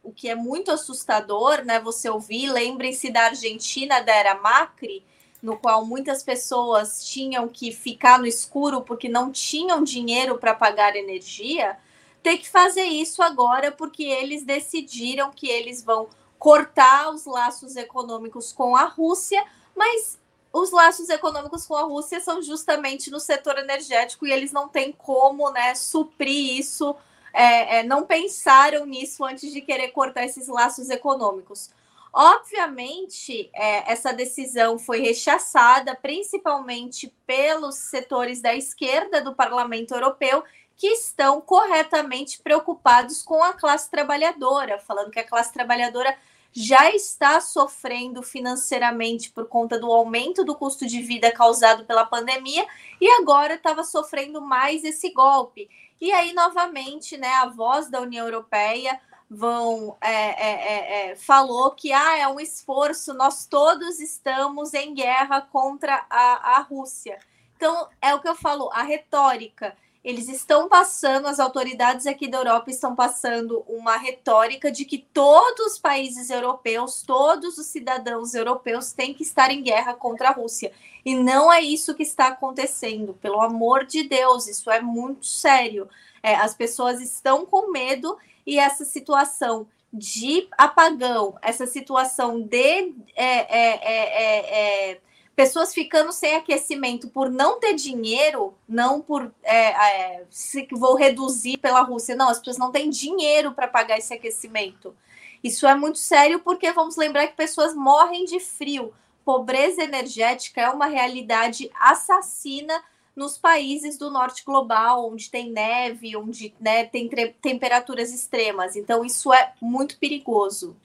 o que é muito assustador, né? Você ouvir, lembrem-se da Argentina da era Macri, no qual muitas pessoas tinham que ficar no escuro porque não tinham dinheiro para pagar energia, ter que fazer isso agora porque eles decidiram que eles vão cortar os laços econômicos com a Rússia, mas os laços econômicos com a Rússia são justamente no setor energético e eles não têm como né, suprir isso é, é, não pensaram nisso antes de querer cortar esses laços econômicos. Obviamente, é, essa decisão foi rechaçada, principalmente pelos setores da esquerda do Parlamento Europeu, que estão corretamente preocupados com a classe trabalhadora, falando que a classe trabalhadora já está sofrendo financeiramente por conta do aumento do custo de vida causado pela pandemia e agora estava sofrendo mais esse golpe. E aí, novamente, né, a voz da União Europeia vão é, é, é, é, falou que ah, é um esforço, nós todos estamos em guerra contra a, a Rússia. Então, é o que eu falo, a retórica. Eles estão passando, as autoridades aqui da Europa estão passando uma retórica de que todos os países europeus, todos os cidadãos europeus têm que estar em guerra contra a Rússia. E não é isso que está acontecendo, pelo amor de Deus, isso é muito sério. É, as pessoas estão com medo e essa situação de apagão, essa situação de é, é, é, é pessoas ficando sem aquecimento por não ter dinheiro, não por é, é, se vou reduzir pela Rússia, não, as pessoas não têm dinheiro para pagar esse aquecimento. Isso é muito sério porque vamos lembrar que pessoas morrem de frio. Pobreza energética é uma realidade assassina nos países do norte global, onde tem neve, onde né, tem temperaturas extremas. Então, isso é muito perigoso.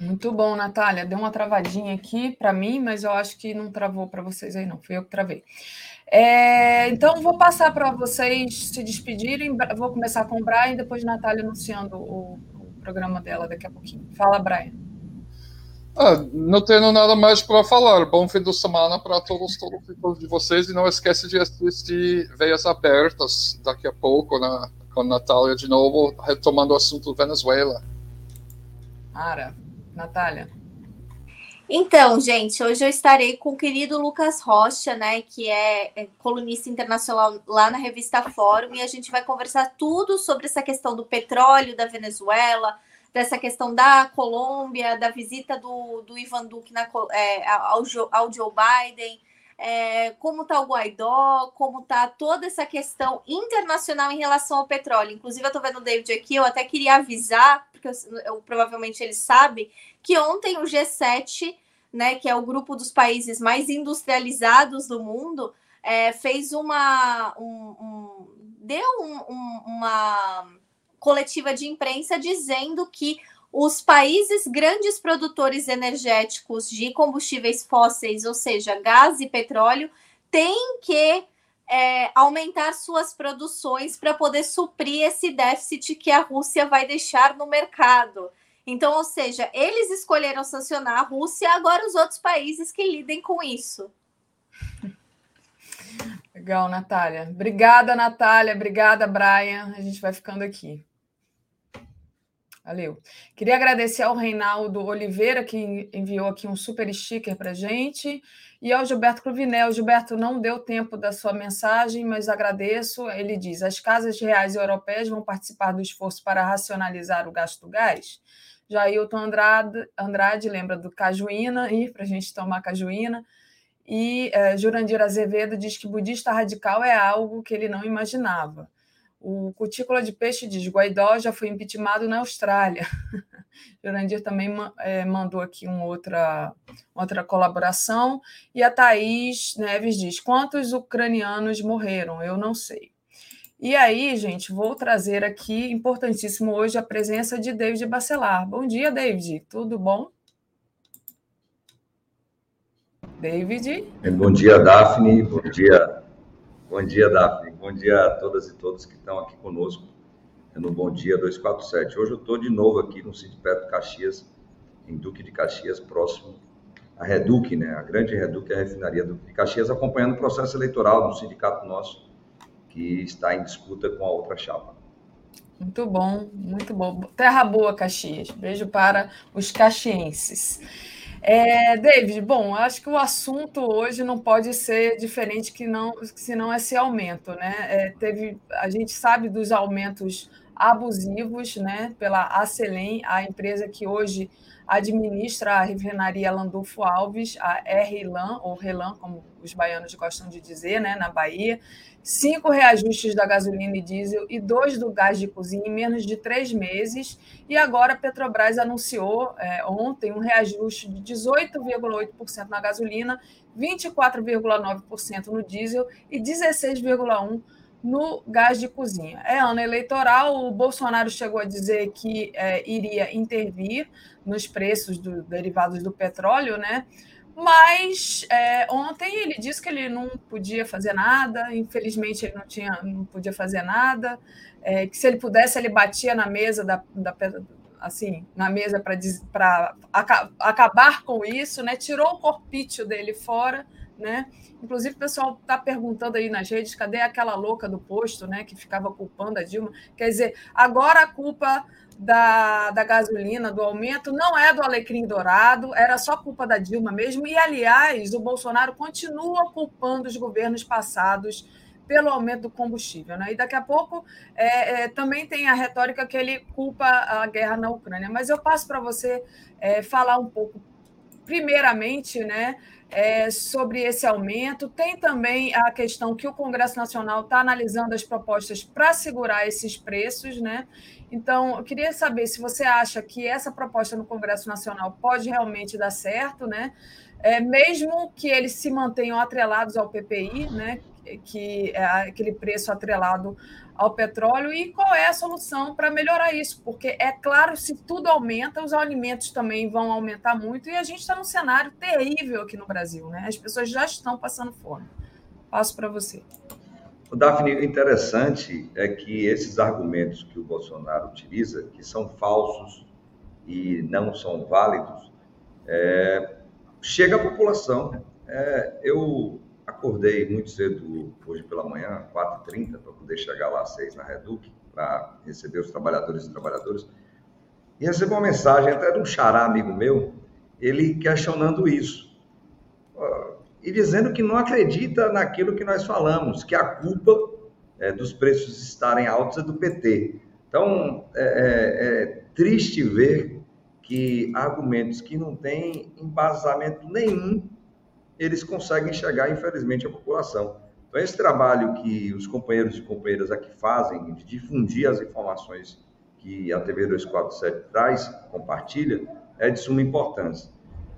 Muito bom, Natália. Deu uma travadinha aqui para mim, mas eu acho que não travou para vocês aí, não. Fui eu que travei. É, então, vou passar para vocês se despedirem. Vou começar com o Brian depois Natália anunciando o, o programa dela daqui a pouquinho. Fala, Brian. Ah, não tenho nada mais para falar. Bom fim de semana para todos, todos de vocês. E não esquece de assistir Veias Abertas daqui a pouco, né, com a Natália de novo, retomando o assunto Venezuela. Ara. Natália? Então, gente, hoje eu estarei com o querido Lucas Rocha, né, que é, é colunista internacional lá na revista Fórum, e a gente vai conversar tudo sobre essa questão do petróleo da Venezuela, dessa questão da Colômbia, da visita do, do Ivan Duque na, é, ao, ao Joe Biden, é, como está o Guaidó, como está toda essa questão internacional em relação ao petróleo. Inclusive, eu estou vendo o David aqui, eu até queria avisar, porque eu, eu, provavelmente ele sabe, que ontem o G7, né, que é o grupo dos países mais industrializados do mundo, é, fez uma. Um, um, deu um, uma coletiva de imprensa dizendo que os países grandes produtores energéticos de combustíveis fósseis, ou seja, gás e petróleo, têm que é, aumentar suas produções para poder suprir esse déficit que a Rússia vai deixar no mercado. Então, ou seja, eles escolheram sancionar a Rússia, agora os outros países que lidem com isso. Legal, Natália. Obrigada, Natália. Obrigada, Brian. A gente vai ficando aqui. Valeu. Queria agradecer ao Reinaldo Oliveira, que enviou aqui um super sticker para gente, e ao Gilberto Cruvinel. Gilberto, não deu tempo da sua mensagem, mas agradeço. Ele diz: as casas reais europeias vão participar do esforço para racionalizar o gasto do gás? Jailton Andrade, Andrade lembra do cajuína, para a gente tomar cajuína. E é, Jurandir Azevedo diz que budista radical é algo que ele não imaginava. O Cutícula de Peixe diz: Guaidó já foi impeachmentado na Austrália. [laughs] Jurandir também é, mandou aqui uma outra, outra colaboração. E a Thaís Neves diz: Quantos ucranianos morreram? Eu não sei. E aí, gente, vou trazer aqui, importantíssimo hoje, a presença de David Bacelar. Bom dia, David. Tudo bom? David? Bom dia, Daphne. Bom dia, Bom dia, Daphne. Bom dia a todas e todos que estão aqui conosco no Bom Dia 247. Hoje eu estou de novo aqui no Sindicato Caxias, em Duque de Caxias, próximo à Reduc, né? a grande Reduc, a refinaria Duque de Caxias, acompanhando o processo eleitoral no sindicato nosso, que está em disputa com a outra chapa. Muito bom, muito bom. Terra boa, Caxias. Beijo para os caxienses. É, David, bom, acho que o assunto hoje não pode ser diferente que não, se não esse aumento, né? É, teve, a gente sabe dos aumentos abusivos, né, pela Acelém, a empresa que hoje administra a refinaria Landulfo Alves, a RLAN, ou Relan, como os baianos gostam de dizer, né, na Bahia, cinco reajustes da gasolina e diesel e dois do gás de cozinha em menos de três meses. E agora a Petrobras anunciou é, ontem um reajuste de 18,8% na gasolina, 24,9% no diesel e 16,1% no gás de cozinha. É ano eleitoral, o Bolsonaro chegou a dizer que é, iria intervir nos preços dos derivados do petróleo, né? Mas é, ontem ele disse que ele não podia fazer nada, infelizmente ele não, tinha, não podia fazer nada, é, que se ele pudesse, ele batia na mesa da, da assim, na mesa para acabar com isso, né? Tirou o corpício dele fora, né? Inclusive, o pessoal está perguntando aí nas redes, cadê aquela louca do posto, né? Que ficava culpando a Dilma. Quer dizer, agora a culpa da, da gasolina, do aumento, não é do Alecrim Dourado, era só culpa da Dilma mesmo. E, aliás, o Bolsonaro continua culpando os governos passados pelo aumento do combustível. Né? E daqui a pouco é, é, também tem a retórica que ele culpa a guerra na Ucrânia. Mas eu passo para você é, falar um pouco, primeiramente, né, é, sobre esse aumento. Tem também a questão que o Congresso Nacional está analisando as propostas para segurar esses preços, né? Então, eu queria saber se você acha que essa proposta no Congresso Nacional pode realmente dar certo, né? É, mesmo que eles se mantenham atrelados ao PPI, né? Que é aquele preço atrelado ao petróleo e qual é a solução para melhorar isso, porque é claro, se tudo aumenta, os alimentos também vão aumentar muito e a gente está num cenário terrível aqui no Brasil, né? As pessoas já estão passando fome. Passo para você. O Daphne, o interessante é que esses argumentos que o Bolsonaro utiliza, que são falsos e não são válidos, é, chega à população. É, eu acordei muito cedo hoje pela manhã, 4h30, para poder chegar lá às 6 na Reduc, para receber os trabalhadores e trabalhadoras. E recebi uma mensagem até de um xará amigo meu, ele questionando isso. E dizendo que não acredita naquilo que nós falamos, que a culpa é, dos preços estarem altos é do PT. Então, é, é, é triste ver que argumentos que não têm embasamento nenhum eles conseguem chegar, infelizmente, à população. Então, esse trabalho que os companheiros e companheiras aqui fazem, de difundir as informações que a TV 247 traz, compartilha, é de suma importância.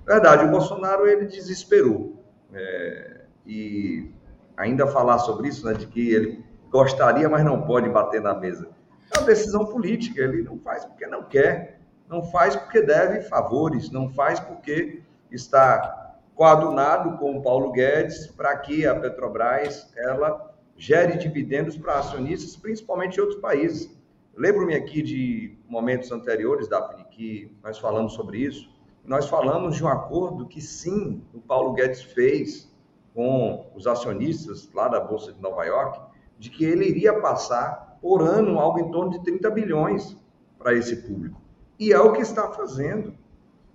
Verdade, o Bolsonaro, ele desesperou. É, e ainda falar sobre isso, né, de que ele gostaria, mas não pode bater na mesa. É uma decisão política, ele não faz porque não quer, não faz porque deve favores, não faz porque está coadunado com o Paulo Guedes para que a Petrobras ela gere dividendos para acionistas, principalmente em outros países. Lembro-me aqui de momentos anteriores, Daphne, que nós falamos sobre isso. Nós falamos de um acordo que sim, o Paulo Guedes fez com os acionistas lá da Bolsa de Nova York, de que ele iria passar por ano algo em torno de 30 bilhões para esse público. E é o que está fazendo.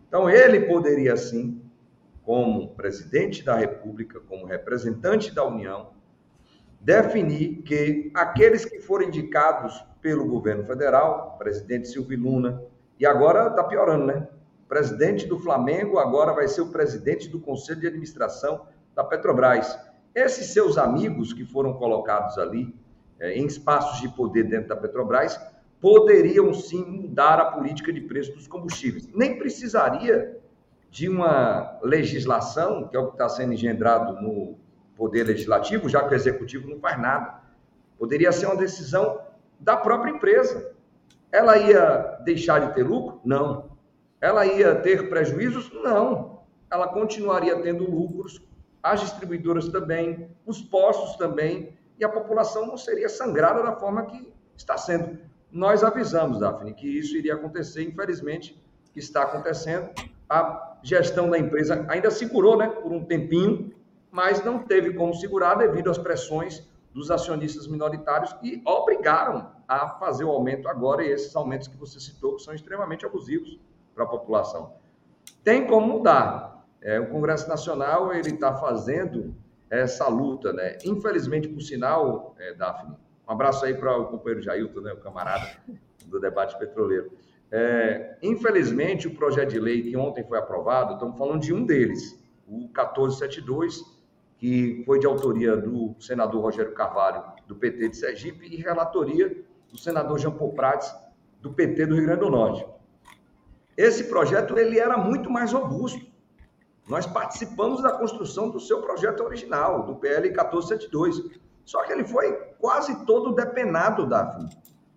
Então, ele poderia sim como presidente da República, como representante da União, definir que aqueles que forem indicados pelo governo federal, presidente Silvio Luna, e agora está piorando, né? Presidente do Flamengo agora vai ser o presidente do Conselho de Administração da Petrobras. Esses seus amigos que foram colocados ali é, em espaços de poder dentro da Petrobras poderiam sim mudar a política de preço dos combustíveis. Nem precisaria de uma legislação, que é o que está sendo engendrado no Poder Legislativo, já que o Executivo não faz nada. Poderia ser uma decisão da própria empresa. Ela ia deixar de ter lucro? Não. Ela ia ter prejuízos? Não. Ela continuaria tendo lucros, as distribuidoras também, os postos também, e a população não seria sangrada da forma que está sendo. Nós avisamos, Daphne, que isso iria acontecer, infelizmente, está acontecendo a gestão da empresa ainda segurou, né, por um tempinho, mas não teve como segurar devido às pressões dos acionistas minoritários que obrigaram a fazer o aumento agora e esses aumentos que você citou que são extremamente abusivos para a população. Tem como mudar. É, o Congresso Nacional ele está fazendo essa luta, né? Infelizmente, por sinal, é, Daphne, um abraço aí para o companheiro Jailton, né, o camarada do debate petroleiro. É, infelizmente, o projeto de lei que ontem foi aprovado, estamos falando de um deles, o 1472, que foi de autoria do senador Rogério Carvalho, do PT de Sergipe, e relatoria do senador Jean Paul Prats, do PT do Rio Grande do Norte. Esse projeto ele era muito mais robusto. Nós participamos da construção do seu projeto original, do PL 1472. Só que ele foi quase todo depenado, Daphne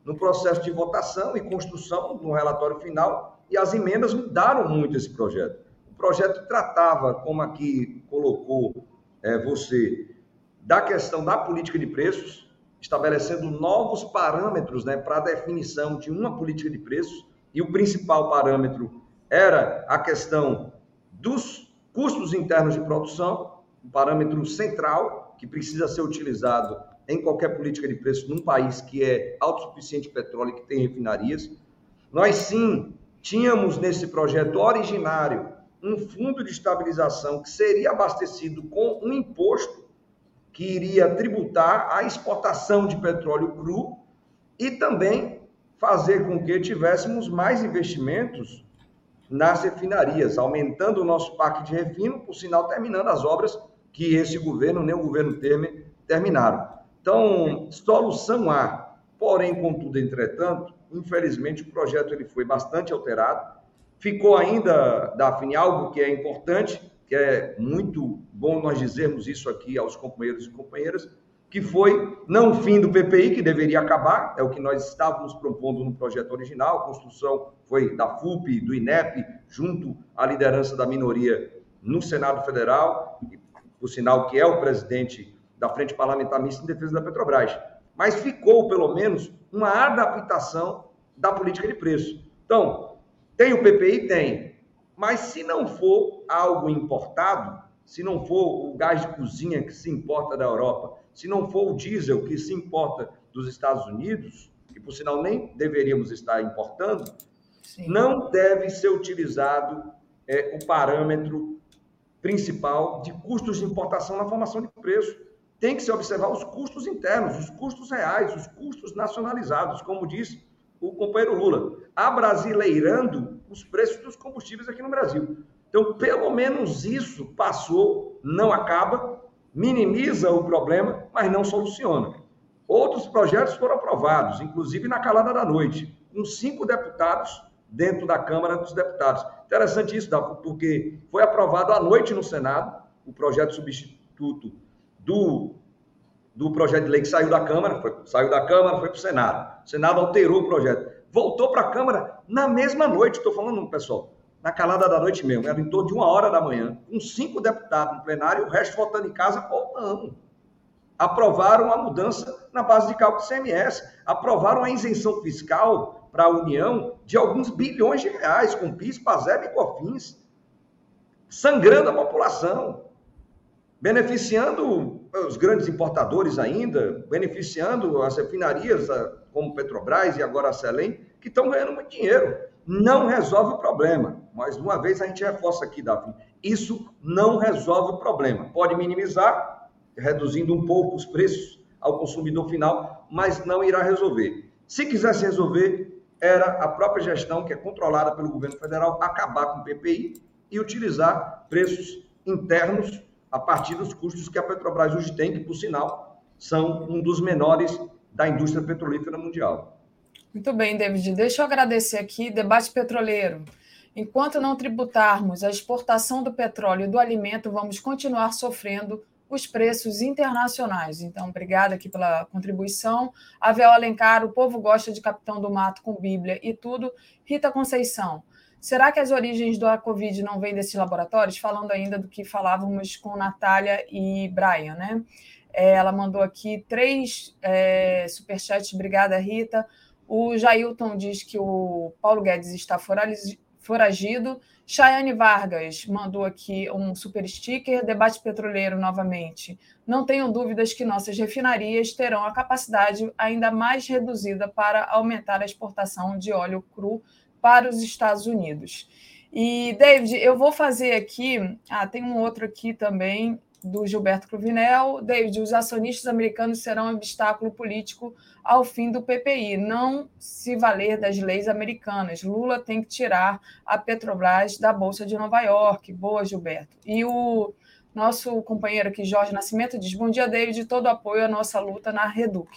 no processo de votação e construção do relatório final, e as emendas mudaram muito esse projeto. O projeto tratava, como aqui colocou é, você, da questão da política de preços, estabelecendo novos parâmetros né, para a definição de uma política de preços, e o principal parâmetro era a questão dos custos internos de produção, um parâmetro central que precisa ser utilizado em qualquer política de preço num país que é autossuficiente em petróleo e que tem refinarias. Nós sim tínhamos nesse projeto originário um fundo de estabilização que seria abastecido com um imposto que iria tributar a exportação de petróleo cru e também fazer com que tivéssemos mais investimentos nas refinarias, aumentando o nosso parque de refino, por sinal, terminando as obras que esse governo, nem o governo Temer, terminaram. Então, solução há. Porém, contudo, entretanto, infelizmente, o projeto ele foi bastante alterado. Ficou ainda, Daphne, algo que é importante, que é muito bom nós dizermos isso aqui aos companheiros e companheiras, que foi não o fim do PPI, que deveria acabar, é o que nós estávamos propondo no projeto original, a construção foi da FUP, do INEP, junto à liderança da minoria no Senado Federal, por sinal que é o presidente da Frente Parlamentar Mista em Defesa da Petrobras. Mas ficou, pelo menos, uma adaptação da política de preço. Então, tem o PPI? Tem. Mas se não for algo importado, se não for o gás de cozinha que se importa da Europa, se não for o diesel que se importa dos Estados Unidos, que por sinal nem deveríamos estar importando, Sim. não deve ser utilizado é, o parâmetro principal de custos de importação na formação de preço. Tem que se observar os custos internos, os custos reais, os custos nacionalizados, como disse o companheiro Lula, abrasileirando os preços dos combustíveis aqui no Brasil. Então, pelo menos isso passou, não acaba, minimiza o problema, mas não soluciona. Outros projetos foram aprovados, inclusive na calada da noite, com cinco deputados dentro da Câmara dos Deputados. Interessante isso, porque foi aprovado à noite no Senado o projeto substituto do, do projeto de lei que saiu da Câmara, foi, saiu da Câmara, foi para o Senado. O Senado alterou o projeto. Voltou para a Câmara na mesma noite, estou falando, pessoal, na calada da noite mesmo, era em torno de uma hora da manhã, com cinco deputados no plenário, o resto votando em casa ou não. Aprovaram a mudança na base de cálculo do CMS, aprovaram a isenção fiscal para a União de alguns bilhões de reais, com PIS, PASEB e COFINS, sangrando a população, beneficiando os grandes importadores ainda, beneficiando as refinarias como Petrobras e agora a Selem, que estão ganhando muito dinheiro não resolve o problema. Mais uma vez, a gente reforça aqui, Davi, isso não resolve o problema. Pode minimizar, reduzindo um pouco os preços ao consumidor final, mas não irá resolver. Se quisesse resolver, era a própria gestão, que é controlada pelo governo federal, acabar com o PPI e utilizar preços internos a partir dos custos que a Petrobras hoje tem, que, por sinal, são um dos menores da indústria petrolífera mundial. Muito bem, David. Deixa eu agradecer aqui. Debate petroleiro. Enquanto não tributarmos a exportação do petróleo e do alimento, vamos continuar sofrendo os preços internacionais. Então, obrigada aqui pela contribuição. Avel Alencar, o povo gosta de Capitão do Mato com Bíblia e tudo. Rita Conceição, será que as origens da Covid não vêm desses laboratórios? Falando ainda do que falávamos com Natália e Brian, né? É, ela mandou aqui três é, superchats. Obrigada, Rita. O Jailton diz que o Paulo Guedes está foragido. Chayane Vargas mandou aqui um super sticker. Debate petroleiro novamente. Não tenho dúvidas que nossas refinarias terão a capacidade ainda mais reduzida para aumentar a exportação de óleo cru para os Estados Unidos. E, David, eu vou fazer aqui. Ah, tem um outro aqui também do Gilberto Cruvinel. David, os acionistas americanos serão um obstáculo político ao fim do PPI, não se valer das leis americanas. Lula tem que tirar a Petrobras da Bolsa de Nova York. Boa, Gilberto. E o nosso companheiro aqui, Jorge Nascimento, diz: Bom dia, David, todo apoio à nossa luta na Reduc.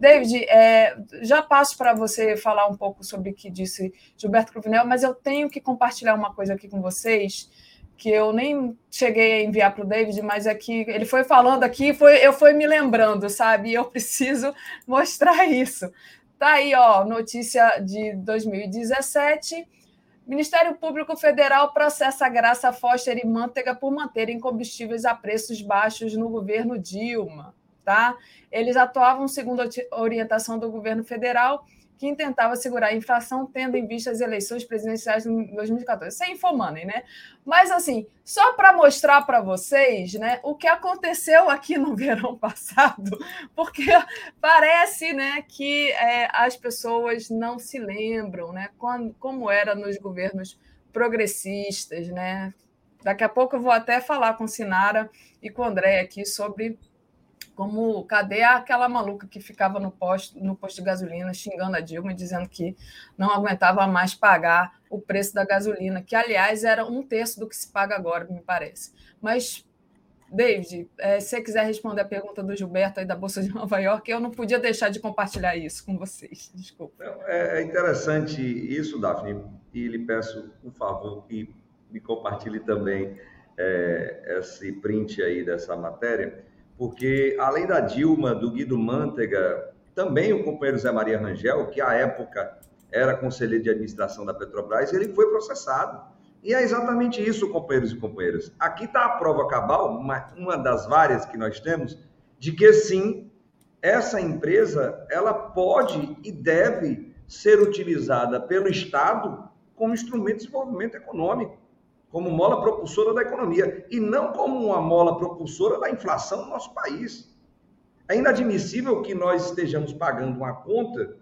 David, é, já passo para você falar um pouco sobre o que disse Gilberto Cruvinel, mas eu tenho que compartilhar uma coisa aqui com vocês que eu nem cheguei a enviar para o David, mas é que ele foi falando aqui, foi, eu fui me lembrando, sabe? E eu preciso mostrar isso. Tá aí, ó, notícia de 2017. Ministério Público Federal processa Graça Foster e Manteiga por manterem combustíveis a preços baixos no governo Dilma, tá? Eles atuavam segundo a orientação do governo federal que tentava segurar a inflação, tendo em vista as eleições presidenciais de 2014. Sem infomoney, né? Mas, assim, só para mostrar para vocês né, o que aconteceu aqui no [laughs] verão passado, porque parece né, que é, as pessoas não se lembram né, quando, como era nos governos progressistas. Né? Daqui a pouco eu vou até falar com Sinara e com André aqui sobre Como cadê aquela maluca que ficava no posto, no posto de gasolina xingando a Dilma, dizendo que não aguentava mais pagar o preço da gasolina, que aliás era um terço do que se paga agora, me parece. Mas David, é, se você quiser responder a pergunta do Gilberto aí da Bolsa de Nova York, eu não podia deixar de compartilhar isso com vocês. [laughs] Desculpa. É, interessante isso, Daphne, e lhe peço um favor que me compartilhe também é, esse print aí dessa matéria, porque além da Dilma, do Guido Mantega, também o companheiro Zé Maria Rangel, que à época era conselheiro de administração da Petrobras, ele foi processado e é exatamente isso, companheiros e companheiras. Aqui está a prova cabal, uma, uma das várias que nós temos, de que sim, essa empresa ela pode e deve ser utilizada pelo Estado como instrumento de desenvolvimento econômico, como mola propulsora da economia, e não como uma mola propulsora da inflação no nosso país. É inadmissível que nós estejamos pagando uma conta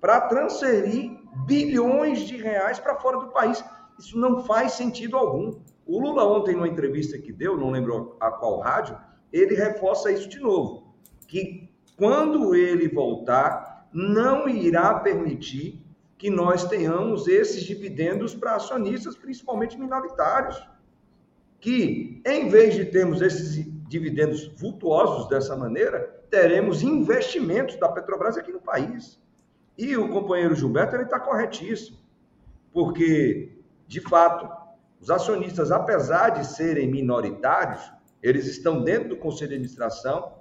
para transferir bilhões de reais para fora do país. Isso não faz sentido algum. O Lula ontem, numa entrevista que deu, não lembro a qual rádio, ele reforça isso de novo, que quando ele voltar, não irá permitir que nós tenhamos esses dividendos para acionistas, principalmente minoritários. Que, em vez de termos esses dividendos vultuosos dessa maneira, teremos investimentos da Petrobras aqui no país. E o companheiro Gilberto ele está corretíssimo, porque de fato, os acionistas, apesar de serem minoritários, eles estão dentro do conselho de administração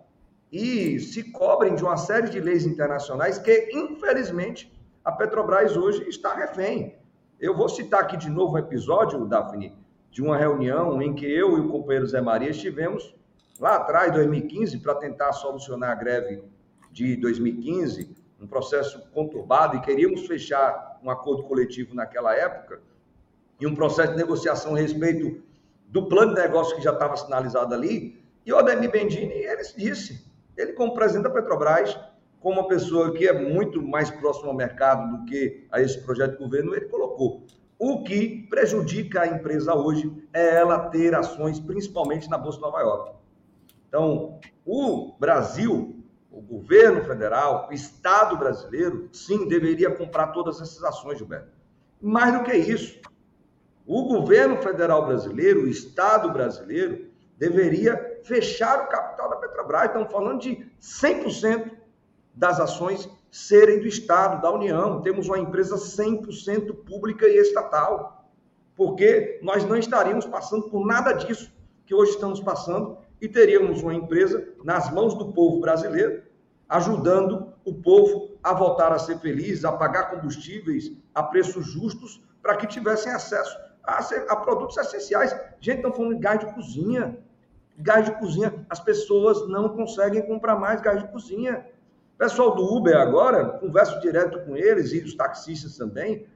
e se cobrem de uma série de leis internacionais que, infelizmente, a Petrobras hoje está refém. Eu vou citar aqui de novo um episódio, Daphne, de uma reunião em que eu e o companheiro Zé Maria estivemos lá atrás, 2015, para tentar solucionar a greve de 2015, um processo conturbado, e queríamos fechar um acordo coletivo naquela época e um processo de negociação a respeito do plano de negócio que já estava sinalizado ali. E o Ademir Bendini, ele disse, ele como presidente da Petrobras, como uma pessoa que é muito mais próximo ao mercado do que a esse projeto de governo, ele colocou. O que prejudica a empresa hoje é ela ter ações, principalmente na Bolsa de Nova York. Então, o Brasil, o governo federal, o Estado brasileiro, sim, deveria comprar todas essas ações, Gilberto. Mais do que isso, o governo federal brasileiro, o Estado brasileiro, deveria fechar o capital da Petrobras. Estamos falando de 100% das ações serem do Estado, da União. Temos uma empresa 100% pública e estatal. Porque nós não estaríamos passando por nada disso que hoje estamos passando e teríamos uma empresa nas mãos do povo brasileiro, ajudando o povo a voltar a ser feliz, a pagar combustíveis a preços justos, para que tivessem acesso a, a produtos essenciais. Gente, estão falando de gás de cozinha. Gás de cozinha. As pessoas não conseguem comprar mais gás de cozinha. Pessoal do Uber agora, converso direto com eles e os taxistas também,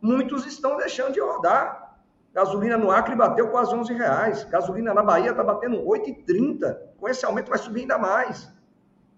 muitos estão deixando de rodar. Gasolina no Acre bateu quase 11 reais. Gasolina na Bahia está batendo 8,30. Com esse aumento vai subir ainda mais.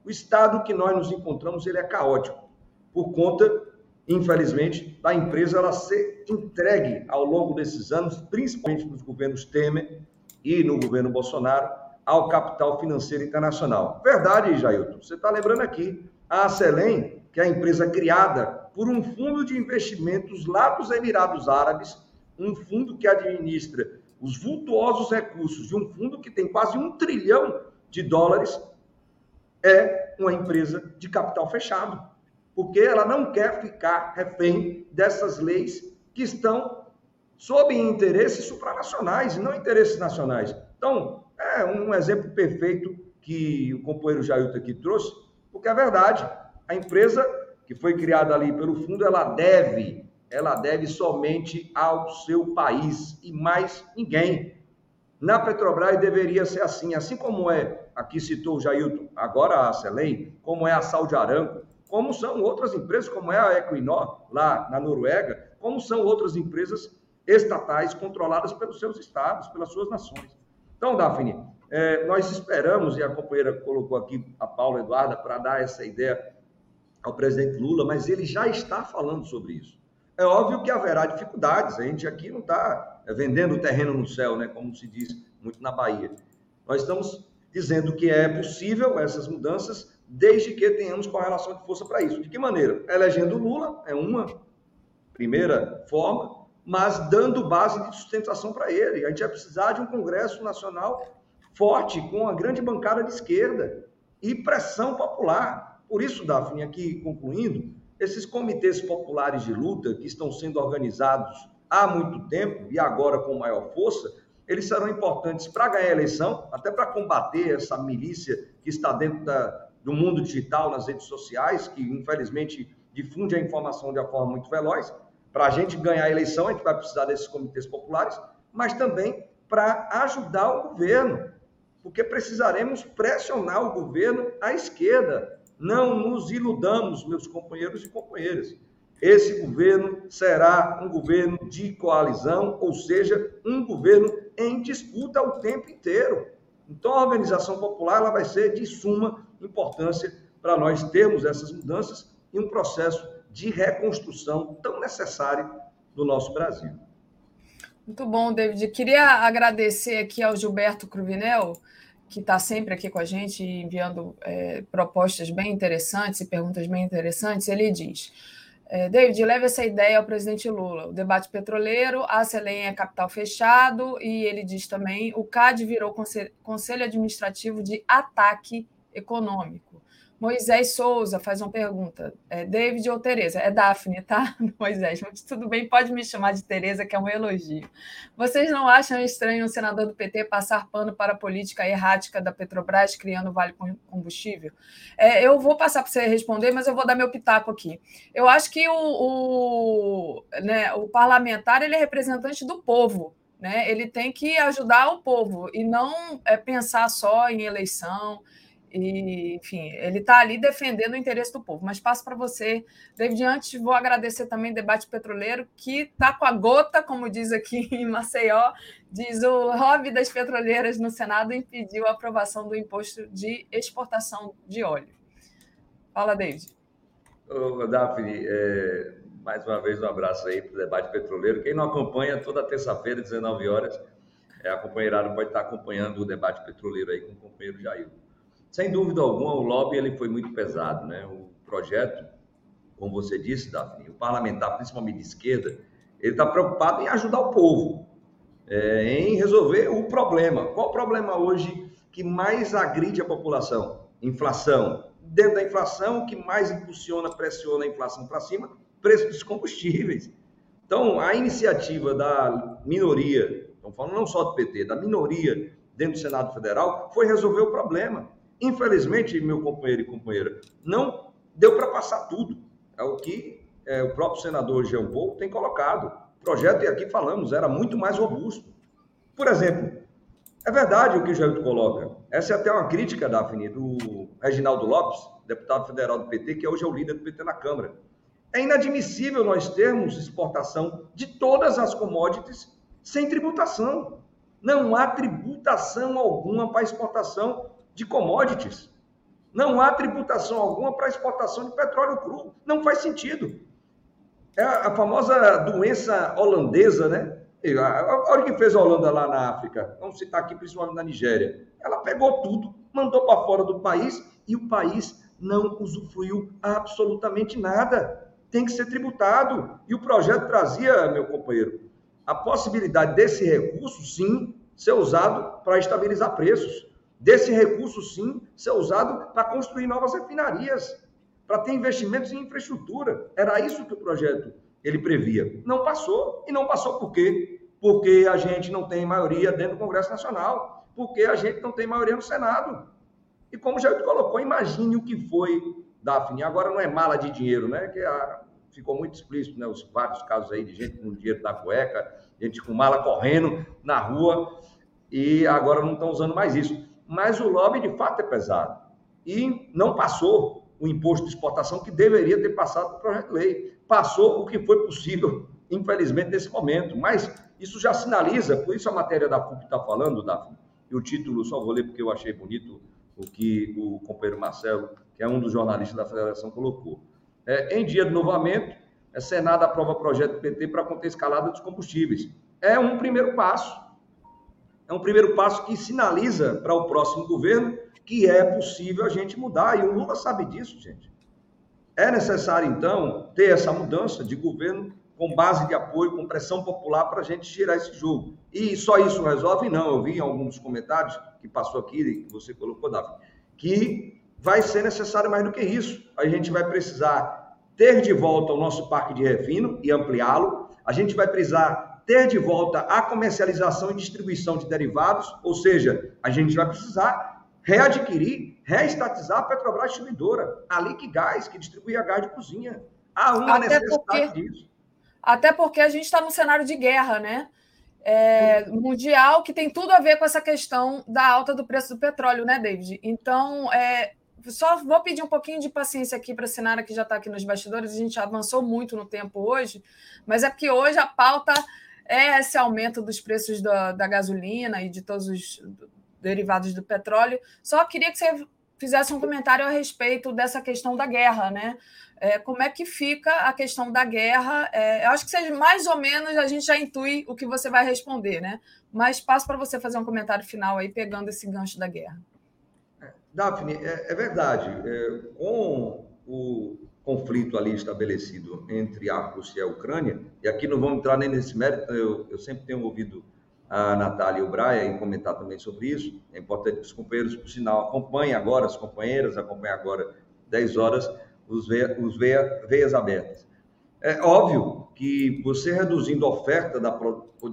O estado que nós nos encontramos ele é caótico por conta infelizmente, da empresa ela ser entregue ao longo desses anos, principalmente nos governos Temer e no governo Bolsonaro, ao capital financeiro internacional. Verdade, Jailton, você está lembrando aqui, a Acelém, que é a empresa criada por um fundo de investimentos lá dos Emirados Árabes, um fundo que administra os vultuosos recursos de um fundo que tem quase um trilhão de dólares, é uma empresa de capital fechado porque ela não quer ficar refém dessas leis que estão sob interesses supranacionais e não interesses nacionais. Então, é um exemplo perfeito que o companheiro Jailton aqui trouxe, porque é verdade. A empresa que foi criada ali pelo fundo, ela deve, ela deve somente ao seu país e mais ninguém. Na Petrobras deveria ser assim, assim como é, aqui citou o Jailton, agora a Selem, como é a Saudi Aramco, como são outras empresas, como é a Equinor, lá na Noruega, como são outras empresas estatais controladas pelos seus estados, pelas suas nações. Então, Daphne, é, nós esperamos, e a companheira colocou aqui, a Paula Eduarda, para dar essa ideia ao presidente Lula, mas ele já está falando sobre isso. É óbvio que haverá dificuldades, a gente aqui não está é, vendendo terreno no céu, né, como se diz muito na Bahia. Nós estamos dizendo que é possível essas mudanças desde que tenhamos correlação de força para isso. De que maneira? Elegendo Lula é uma primeira forma, mas dando base de sustentação para ele. A gente vai precisar de um Congresso Nacional forte, com a grande bancada de esquerda e pressão popular. Por isso, Daphne, aqui concluindo, esses comitês populares de luta que estão sendo organizados há muito tempo e agora com maior força, eles serão importantes para ganhar a eleição, até para combater essa milícia que está dentro da, do mundo digital, nas redes sociais, que infelizmente difunde a informação de uma forma muito veloz. Para a gente ganhar a eleição, a gente vai precisar desses comitês populares, mas também para ajudar o governo, porque precisaremos pressionar o governo à esquerda. Não nos iludamos, meus companheiros e companheiras. Esse governo será um governo de coalizão, ou seja, um governo em disputa o tempo inteiro. Então, a organização popular ela vai ser de suma importância para nós termos essas mudanças e um processo de reconstrução tão necessário do nosso Brasil. Muito bom, David. Queria agradecer aqui ao Gilberto Cruvinel, que está sempre aqui com a gente, enviando é, propostas bem interessantes e perguntas bem interessantes. Ele diz. É, David, leve essa ideia ao presidente Lula. O debate petroleiro, a Selem é capital fechado, e ele diz também: o CAD virou Conselho Administrativo de Ataque Econômico. Moisés Souza faz uma pergunta. É David ou Tereza? É Daphne, tá? [laughs] Moisés, mas tudo bem, pode me chamar de Tereza, que é um elogio. Vocês não acham estranho um senador do PT passar pano para a política errática da Petrobras, criando Vale Combustível? É, eu vou passar para você responder, mas eu vou dar meu pitaco aqui. Eu acho que o, o, né, o parlamentar ele é representante do povo. Né? Ele tem que ajudar o povo e não é, pensar só em eleição e, enfim, ele está ali defendendo o interesse do povo. Mas passo para você, David. Antes, vou agradecer também o debate petroleiro, que está com a gota, como diz aqui [laughs] em Maceió, diz o lobby das petroleiras no Senado impediu a aprovação do imposto de exportação de óleo. Fala, David. Ô, Daphne, é, mais uma vez um abraço aí para o debate petroleiro. Quem não acompanha, toda terça-feira, 19 horas, é, a companheirada pode estar acompanhando o debate petroleiro aí com o companheiro Jair. Sem dúvida alguma, o lobby ele foi muito pesado. Né? O projeto, como você disse, Daphne, o parlamentar, principalmente de esquerda, ele está preocupado em ajudar o povo, é, em resolver o problema. Qual o problema hoje que mais agride a população? Inflação. Dentro da inflação, o que mais impulsiona, pressiona a inflação para cima? Preço dos combustíveis. Então, a iniciativa da minoria, estamos falando não só do PT, da minoria dentro do Senado Federal, foi resolver o problema. Infelizmente, meu companheiro e companheira, não deu para passar tudo. É o que é, o próprio senador Jean Paul tem colocado. O projeto, e aqui falamos, era muito mais robusto. Por exemplo, é verdade o que o Jair coloca. Essa é até uma crítica, Daphne, do Reginaldo Lopes, deputado federal do PT, que hoje é o líder do PT na Câmara. É inadmissível nós termos exportação de todas as commodities sem tributação. Não há tributação alguma para exportação de commodities. Não há tributação alguma para exportação de petróleo cru. Não faz sentido. É a famosa doença holandesa, né? Olha o que fez a Holanda lá na África. Vamos citar aqui, principalmente na Nigéria. Ela pegou tudo, mandou para fora do país e o país não usufruiu absolutamente nada. Tem que ser tributado. E o projeto trazia, meu companheiro, a possibilidade desse recurso, sim, ser usado para estabilizar preços desse recurso, sim, ser usado para construir novas refinarias, para ter investimentos em infraestrutura. Era isso que o projeto ele previa. Não passou. E não passou por quê? Porque a gente não tem maioria dentro do Congresso Nacional, porque a gente não tem maioria no Senado. E como já colocou, imagine o que foi, Daphne. Agora não é mala de dinheiro, né? Que a, ficou muito explícito, né? Os vários casos aí de gente com dinheiro na cueca, gente com mala correndo na rua, e agora não estão usando mais isso mas o lobby de fato é pesado. E não passou o imposto de exportação que deveria ter passado para o projeto de lei. Passou o que foi possível, infelizmente, nesse momento. Mas isso já sinaliza, por isso a matéria da FUP está falando, e o título só vou ler porque eu achei bonito o que o companheiro Marcelo, que é um dos jornalistas da federação, colocou. É, em dia de novamento, a Senado aprova projeto PT para conter escalada dos combustíveis. É um primeiro passo É um primeiro passo que sinaliza para o próximo governo que é possível a gente mudar. E o Lula sabe disso, gente. É necessário, então, ter essa mudança de governo com base de apoio, com pressão popular para a gente tirar esse jogo. E só isso resolve? Não. Eu vi em alguns comentários que passou aqui, que você colocou, Davi, que vai ser necessário mais do que isso. A gente vai precisar ter de volta o nosso parque de refino e ampliá-lo. A gente vai precisar ter de volta a comercialização e distribuição de derivados, ou seja, a gente vai precisar readquirir, reestatizar a Petrobras distribuidora, a Lique Gás, que distribuía gás de cozinha. Há uma Até necessidade porque... disso. Até porque a gente está num cenário de guerra, né? É, mundial que tem tudo a ver com essa questão da alta do preço do petróleo, né, David? Então, é, só vou pedir um pouquinho de paciência aqui para a Sinara, que já está aqui nos bastidores. A gente avançou muito no tempo hoje, mas é porque hoje a pauta é esse aumento dos preços da, da gasolina e de todos os derivados do petróleo. Só queria que você fizesse um comentário a respeito dessa questão da guerra, né? É, como é que fica a questão da guerra? É, eu acho que seja mais ou menos a gente já intui o que você vai responder, né? Mas passo para você fazer um comentário final aí, pegando esse gancho da guerra. Daphne, é, é verdade. É, com o conflito ali estabelecido entre a Rússia e a Ucrânia, e aqui não vamos entrar nem nesse mérito, eu, eu sempre tenho ouvido a Natália e o Brian comentar também sobre isso. É importante que os companheiros, por sinal, acompanhem agora, as companheiras acompanhem agora 10 horas, os, veia, os veia, veias abertas. É óbvio que você reduzindo a oferta da,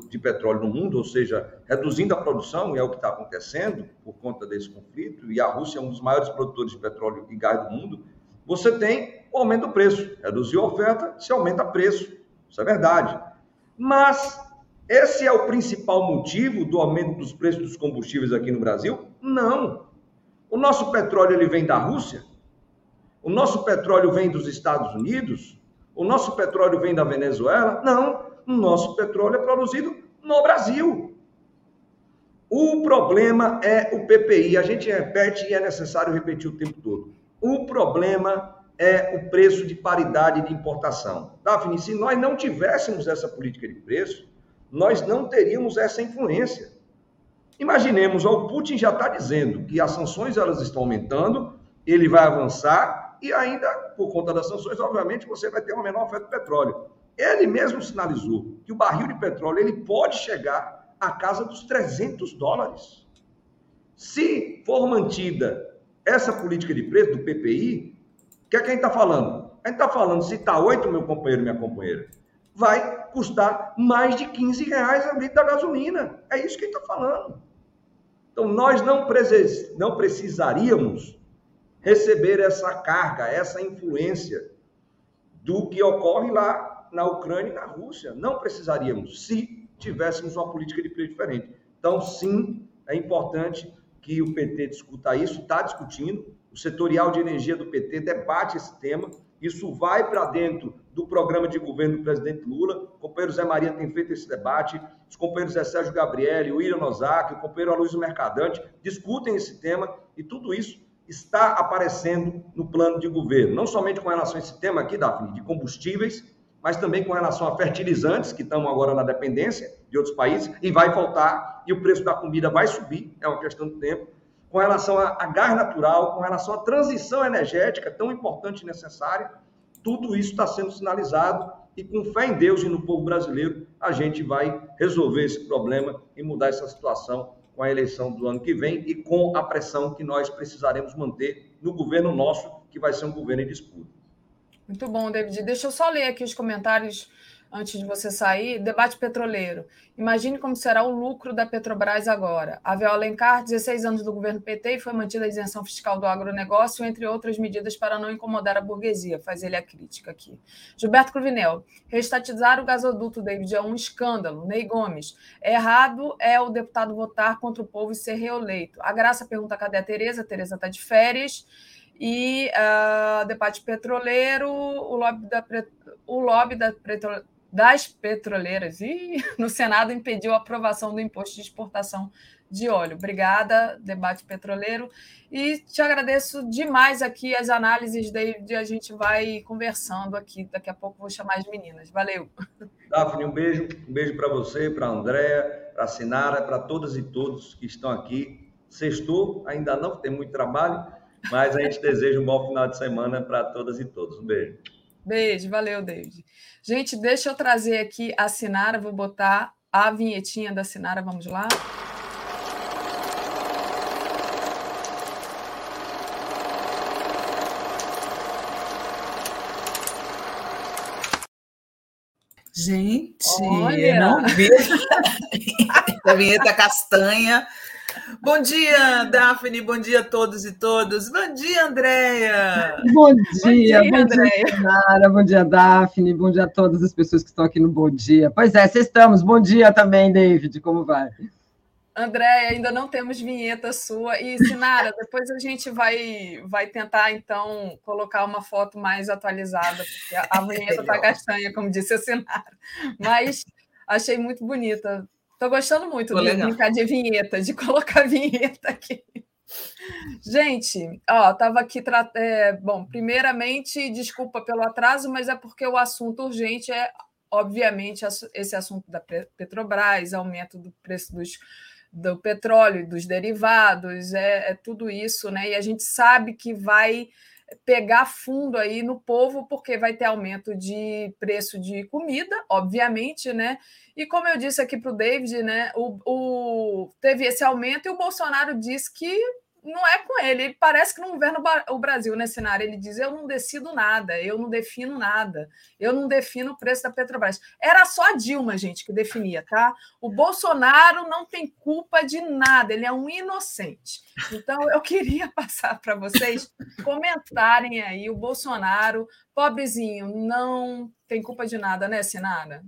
de petróleo no mundo, ou seja, reduzindo a produção, e é o que está acontecendo por conta desse conflito, e a Rússia é um dos maiores produtores de petróleo e gás do mundo, você tem o aumento do preço. Reduziu a oferta, se aumenta o preço. Isso é verdade. Mas esse é o principal motivo do aumento dos preços dos combustíveis aqui no Brasil? Não. O nosso petróleo ele vem da Rússia? O nosso petróleo vem dos Estados Unidos? O nosso petróleo vem da Venezuela? Não, o nosso petróleo é produzido no Brasil. O problema é o PPI. A gente repete e é necessário repetir o tempo todo. O problema é o preço de paridade de importação. Daphne, se nós não tivéssemos essa política de preço, nós não teríamos essa influência. Imaginemos, o Putin já está dizendo que as sanções elas estão aumentando, ele vai avançar e ainda, por conta das sanções, obviamente, você vai ter uma menor oferta de petróleo. Ele mesmo sinalizou que o barril de petróleo ele pode chegar à casa dos 300 dólares. Se for mantida essa política de preço do PPI, que é que a gente está falando? A gente está falando, se está 8, meu companheiro, minha companheira, vai custar mais de 15 reais a litro da gasolina. É isso que a gente está falando. Então, nós não, não precisaríamos receber essa carga, essa influência do que ocorre lá na Ucrânia e na Rússia. Não precisaríamos, se tivéssemos uma política de preço diferente. Então, sim, é importante que o PT discuta isso, está discutindo. O setorial de energia do PT debate esse tema. Isso vai para dentro do programa de governo do presidente Lula. O companheiro Zé Maria tem feito esse debate. Os companheiros Zé Sérgio Gabriel, o William Nozaki, o companheiro Aloysio Mercadante discutem esse tema e tudo isso está aparecendo no plano de governo, não somente com relação a esse tema aqui, Daphne, de combustíveis, mas também com relação a fertilizantes, que estão agora na dependência de outros países, e vai faltar, e o preço da comida vai subir, é uma questão de tempo, com relação a, a gás natural, com relação à transição energética tão importante e necessária, tudo isso está sendo sinalizado e com fé em Deus e no povo brasileiro, a gente vai resolver esse problema e mudar essa situação com a eleição do ano que vem e com a pressão que nós precisaremos manter no governo nosso, que vai ser um governo em disputa. Muito bom, David. Deixa eu só ler aqui os comentários antes de você sair, debate petroleiro. Imagine como será o lucro da Petrobras agora. A Vel Alencar, 16 anos do governo PT e foi mantida a isenção fiscal do agronegócio, entre outras medidas para não incomodar a burguesia. Faz ele a crítica aqui. Gilberto Cruvinel, restatizar o gasoduto, David, é um escândalo. Ney Gomes, errado é o deputado votar contra o povo e ser reeleito. A Graça pergunta cadê a Tereza? A Tereza está de férias. E uh, debate petroleiro, o lobby da, o lobby da das petroleiras e [laughs] no Senado impediu a aprovação do imposto de exportação de óleo. Obrigada, debate petroleiro. E te agradeço demais aqui as análises, David. A gente vai conversando aqui. Daqui a pouco vou chamar as meninas. Valeu. Daphne, um beijo, um beijo para você, para a Andréa, para a Sinara, para todas e todos que estão aqui. Sextou, ainda não, tem muito trabalho, mas a gente [laughs] deseja um bom final de semana para todas e todos. Um beijo. Beijo, valeu, David. Gente, deixa eu trazer aqui a Sinara, vou botar a vinhetinha da Sinara, vamos lá. Gente, Olha. não vi [laughs] a vinheta castanha. Bom dia, Daphne. Bom dia a todos e todas. Bom dia, Andréia. Bom dia, bom dia, bom dia Nara. Bom dia, Daphne. Bom dia a todas as pessoas que estão aqui no Bom Dia. Pois é, vocês estamos. Bom dia também, David. Como vai? André, ainda não temos vinheta sua. E, Sinara, [laughs] depois a gente vai, vai tentar, então, colocar uma foto mais atualizada, porque a, a vinheta está castanha, como disse a Sinara. Mas achei muito bonita. Estou gostando muito de brincar de vinheta, de [laughs] colocar vinheta aqui. Gente, ó, estava aqui. É, bom, primeiramente, desculpa pelo atraso, mas é porque o assunto urgente é, obviamente, esse assunto da Petrobras, aumento do preço dos do petróleo e dos derivados, é, é, tudo isso, né? E a gente sabe que vai pegar fundo aí no povo, porque vai ter aumento de preço de comida, obviamente, né? E como eu disse aqui para o David, né? O, o, teve esse aumento e o Bolsonaro disse que não é com ele. Ele parece que não governa o Brasil nesse cenário. Ele diz: eu não decido nada, eu não defino nada, eu não defino o preço da Petrobras. Era só a Dilma, gente, que definia, tá? O Bolsonaro não tem culpa de nada, ele é um inocente. Então, eu queria [laughs] passar para vocês comentarem aí: o Bolsonaro, pobrezinho, não tem culpa de nada, né, Sinara?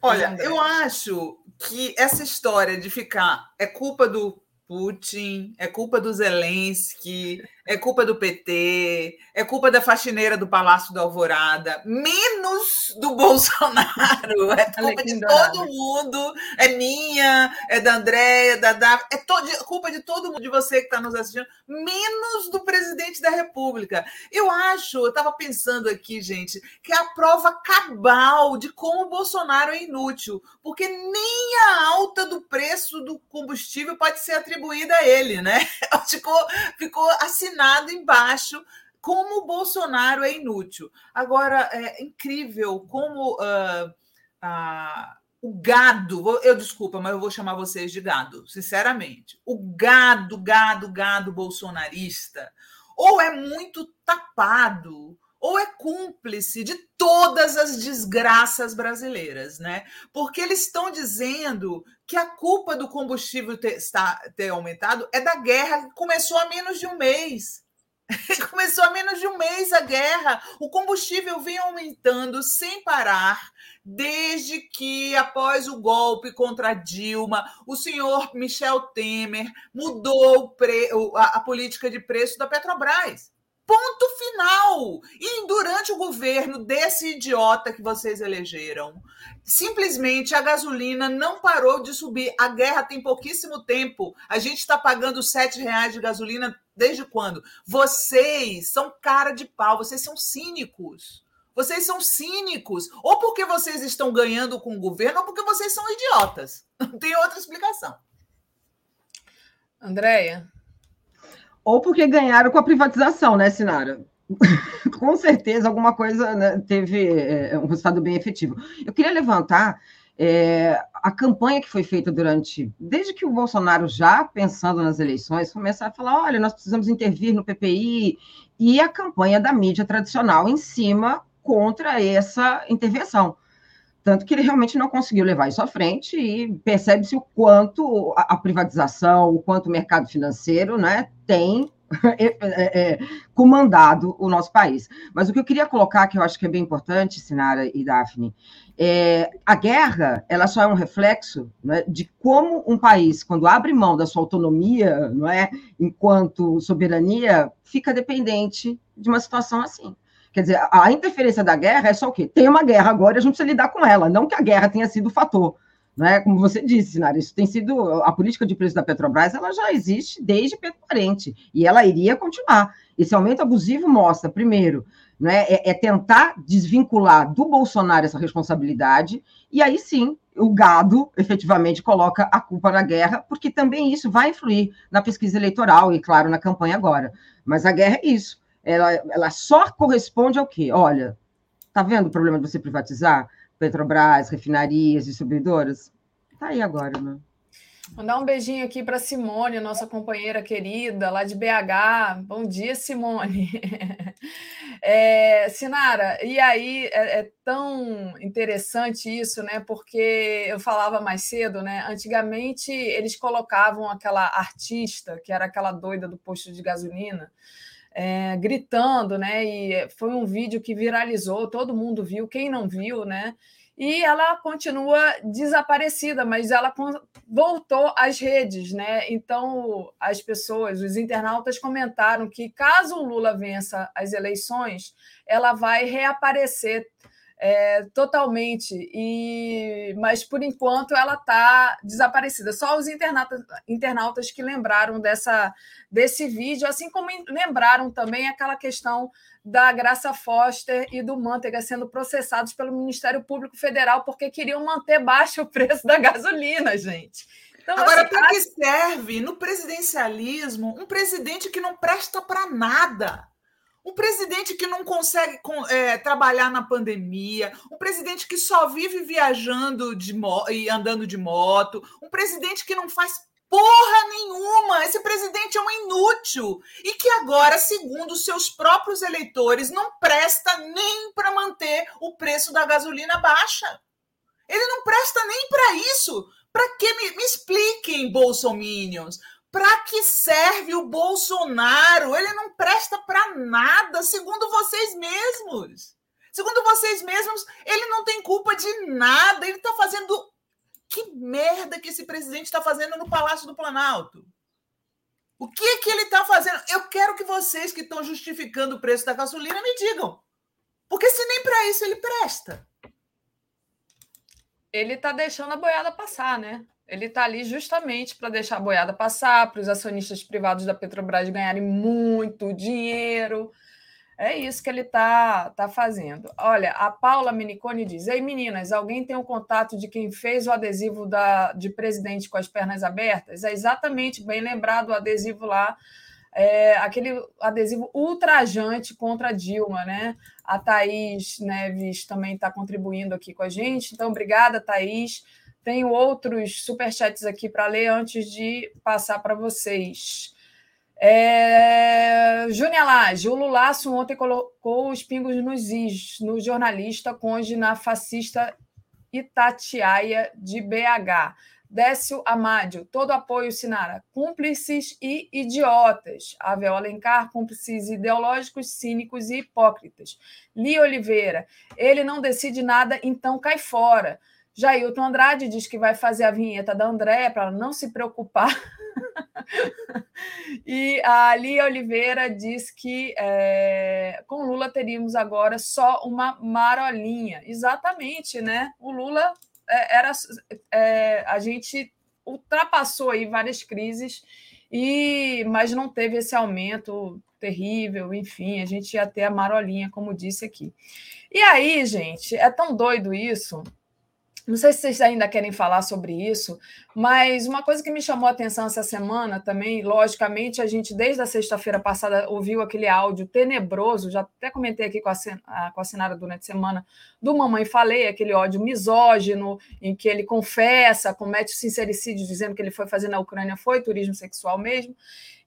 Olha, eu acho que essa história de ficar é culpa do Putin, é culpa do Zelensky, é culpa do PT, é culpa da faxineira do Palácio da Alvorada, menos do [laughs] Bolsonaro. É culpa de todo mundo, é minha, é da Andréia, da Daphne, é todo, culpa de todo mundo, de você que está nos assistindo, menos do presidente da República. Eu acho, eu estava pensando aqui, gente, que é a prova cabal de como o Bolsonaro é inútil, porque nem a alta do preço do combustível pode ser atribuída a ele, né? [laughs] Ficou, ficou assim assinado embaixo como o Bolsonaro é inútil. Agora, é incrível como uh, uh, o gado, eu desculpa, mas eu vou chamar vocês de gado, sinceramente. O gado, gado, gado bolsonarista, ou é muito tapado, ou é cúmplice de todas as desgraças brasileiras, né? Porque eles estão dizendo que a culpa do combustível ter, está, ter aumentado é da guerra que começou há menos de um mês. [laughs] começou há menos de um mês a guerra. O combustível vem aumentando sem parar desde que, após o golpe contra Dilma, o senhor Michel Temer mudou a, a política de preço da Petrobras. Ponto final. E durante o governo desse idiota que vocês elegeram, simplesmente a gasolina não parou de subir. A guerra tem pouquíssimo tempo. A gente está pagando sete reais de gasolina desde quando? Vocês são cara de pau, vocês são cínicos. Vocês são cínicos. Ou porque vocês estão ganhando com o governo, ou porque vocês são idiotas. [laughs] Não tem outra explicação. Andréia? Ou porque ganharam com a privatização, né, Sinara? [laughs] com certeza alguma coisa né, teve é, um resultado bem efetivo. Eu queria levantar é, a campanha que foi feita durante, desde que o Bolsonaro já pensando nas eleições, começar a falar, olha, nós precisamos intervir no PPI, e a campanha da mídia tradicional em cima contra essa intervenção. Tanto que ele realmente não conseguiu levar isso à frente e percebe-se o quanto a, privatização, o quanto o mercado financeiro né, tem [laughs] é, é, é, comandado o nosso país. Mas o que eu queria colocar, que eu acho que é bem importante, Sinara e Daphne, é, a guerra ela só é um reflexo né, de como um país, quando abre mão da sua autonomia, não é, enquanto soberania, fica dependente de uma situação assim. Quer dizer, a interferência da guerra é só o quê? Tem uma guerra agora a gente precisa lidar com ela, não que a guerra tenha sido o fator. Né? Como você disse, Sinara, isso tem sido. A política de preço da Petrobras ela já existe desde Pedro Parente, e ela iria continuar. Esse aumento abusivo mostra, primeiro, né, é, é tentar desvincular do Bolsonaro essa responsabilidade, e aí sim o gado efetivamente coloca a culpa na guerra, porque também isso vai influir na pesquisa eleitoral e, claro, na campanha agora. Mas a guerra é isso. Ela, ela só corresponde ao quê? Olha, tá vendo o problema de você privatizar Petrobras, refinarias, distribuidoras? Tá aí agora, né? Mandar um beijinho aqui para Simone, nossa companheira querida, lá de BH. Bom dia, Simone. [laughs] É, Sinara, e aí é, é, tão interessante isso, né? Porque eu falava mais cedo, né? Antigamente eles colocavam aquela artista, que era aquela doida do posto de gasolina, é, gritando, né? E foi um vídeo que viralizou, todo mundo viu, quem não viu, né? e ela continua desaparecida, mas ela voltou às redes, né? Então as pessoas, os internautas comentaram que caso o Lula vença as eleições, ela vai reaparecer é, totalmente. E mas por enquanto ela está desaparecida. Só os internautas, internautas que lembraram dessa desse vídeo, assim como lembraram também aquela questão da Graça Foster e do Manteiga sendo processados pelo Ministério Público Federal porque queriam manter baixo o preço da gasolina, gente. Então, Agora, assim, para que serve no presidencialismo um presidente que não presta para nada? Um presidente que não consegue é, trabalhar na pandemia, um presidente que só vive viajando e andando de moto, um presidente que não faz porra nenhuma. Esse presidente é um inútil e que agora, segundo seus próprios eleitores, não presta nem para manter o preço da gasolina baixa. Ele não presta nem para isso. Para que me, me expliquem, bolsominions? Para que serve o Bolsonaro? Ele não presta para nada, segundo vocês mesmos. Segundo vocês mesmos, ele não tem culpa de nada. Ele está fazendo que merda que esse presidente está fazendo no Palácio do Planalto? O que que ele está fazendo? Eu quero que vocês que estão justificando o preço da gasolina me digam. Porque se nem para isso ele presta. Ele está deixando a boiada passar, né? Ele está ali justamente para deixar a boiada passar, para os acionistas privados da Petrobras ganharem muito dinheiro. É isso que ele está tá fazendo. Olha, a Paula Minicone diz: Ei, meninas, alguém tem o um contato de quem fez o adesivo da, de presidente com as pernas abertas? É exatamente, bem lembrado, o adesivo lá, é, aquele adesivo ultrajante contra Dilma, né? A Thaís Neves também está contribuindo aqui com a gente. Então, obrigada, Thaís. Tenho outros superchats aqui para ler antes de passar para vocês. É... Júnior Lage, o Lulaço ontem colocou os pingos nos is no jornalista conde na fascista Itatiaia de BH. Décio Amádio, todo apoio, Sinara. Cúmplices e idiotas. Avel Alencar, cúmplices ideológicos, cínicos e hipócritas. Li Oliveira, ele não decide nada, então cai fora. Jailton Andrade diz que vai fazer a vinheta da Andréia para não se preocupar. [laughs] e a Lia Oliveira diz que é, com Lula teríamos agora só uma marolinha. Exatamente, né? O Lula é, era. É, a gente ultrapassou aí várias crises, e mas não teve esse aumento terrível, enfim, a gente ia ter a marolinha, como disse aqui. E aí, gente, é tão doido isso não sei se vocês ainda querem falar sobre isso, mas uma coisa que me chamou a atenção essa semana também, logicamente, a gente desde a sexta-feira passada ouviu aquele áudio tenebroso, já até comentei aqui com a, com a Sinara durante a semana, do Mamãe Falei, aquele ódio misógino, em que ele confessa, comete sincericídio, dizendo que ele foi fazer na Ucrânia foi turismo sexual mesmo.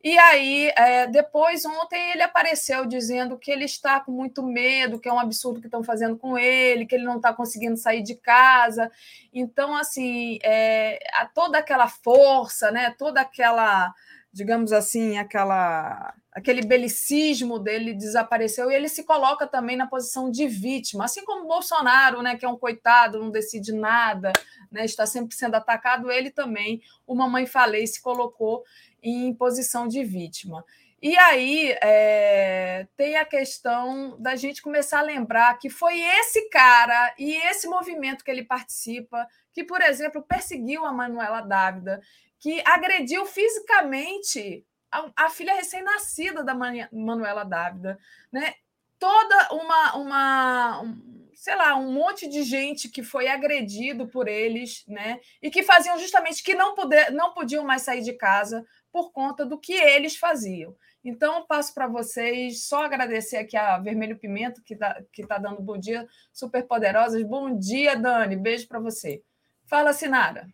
E aí, é, depois, ontem, ele apareceu dizendo que ele está com muito medo, que é um absurdo que estão fazendo com ele, que ele não está conseguindo sair de casa. Então, assim, é, toda aquela força, né, toda aquela, digamos assim, aquela aquele belicismo dele desapareceu e ele se coloca também na posição de vítima, assim como Bolsonaro, né, que é um coitado, não decide nada, né, está sempre sendo atacado, ele também, o Mamãe Falei, se colocou em posição de vítima. E aí é, tem a questão da gente começar a lembrar que foi esse cara e esse movimento que ele participa que, por exemplo, perseguiu a Manuela Dávida, que agrediu fisicamente a, a filha recém-nascida da Manuela Dávida, né? Toda uma, uma um, sei lá, um monte de gente que foi agredido por eles, né? E que faziam justamente que não, poder, não podiam mais sair de casa por conta do que eles faziam. Então, passo para vocês só agradecer aqui a Vermelho Pimento, que está tá dando bom dia, super poderosas. Bom dia, Dani. Beijo para você. Fala, Sinara.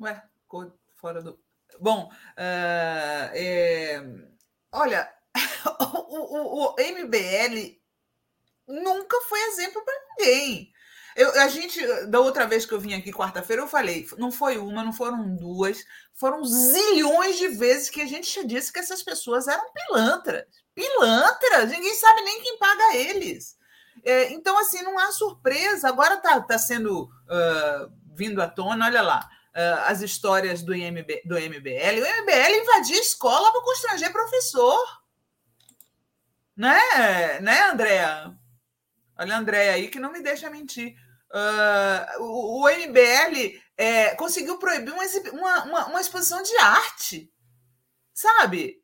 Ué, fora do. Bom, uh, é... olha, [laughs] o, o, o MBL nunca foi exemplo para ninguém. Eu, a gente, da outra vez que eu vim aqui quarta-feira, eu falei, não foi uma, não foram duas, foram zilhões de vezes que a gente já disse que essas pessoas eram pilantras. Pilantras! Ninguém sabe nem quem paga eles. É, então, assim, não há surpresa. Agora está tá sendo uh, vindo à tona, olha lá, uh, as histórias do, IMB, do MBL. O MBL invadia escola para constranger professor. Né, né, Andréa? Olha a Andréia aí que não me deixa mentir. Uh, o, o, MBL é, conseguiu proibir uma, uma, uma, exposição de arte. Sabe?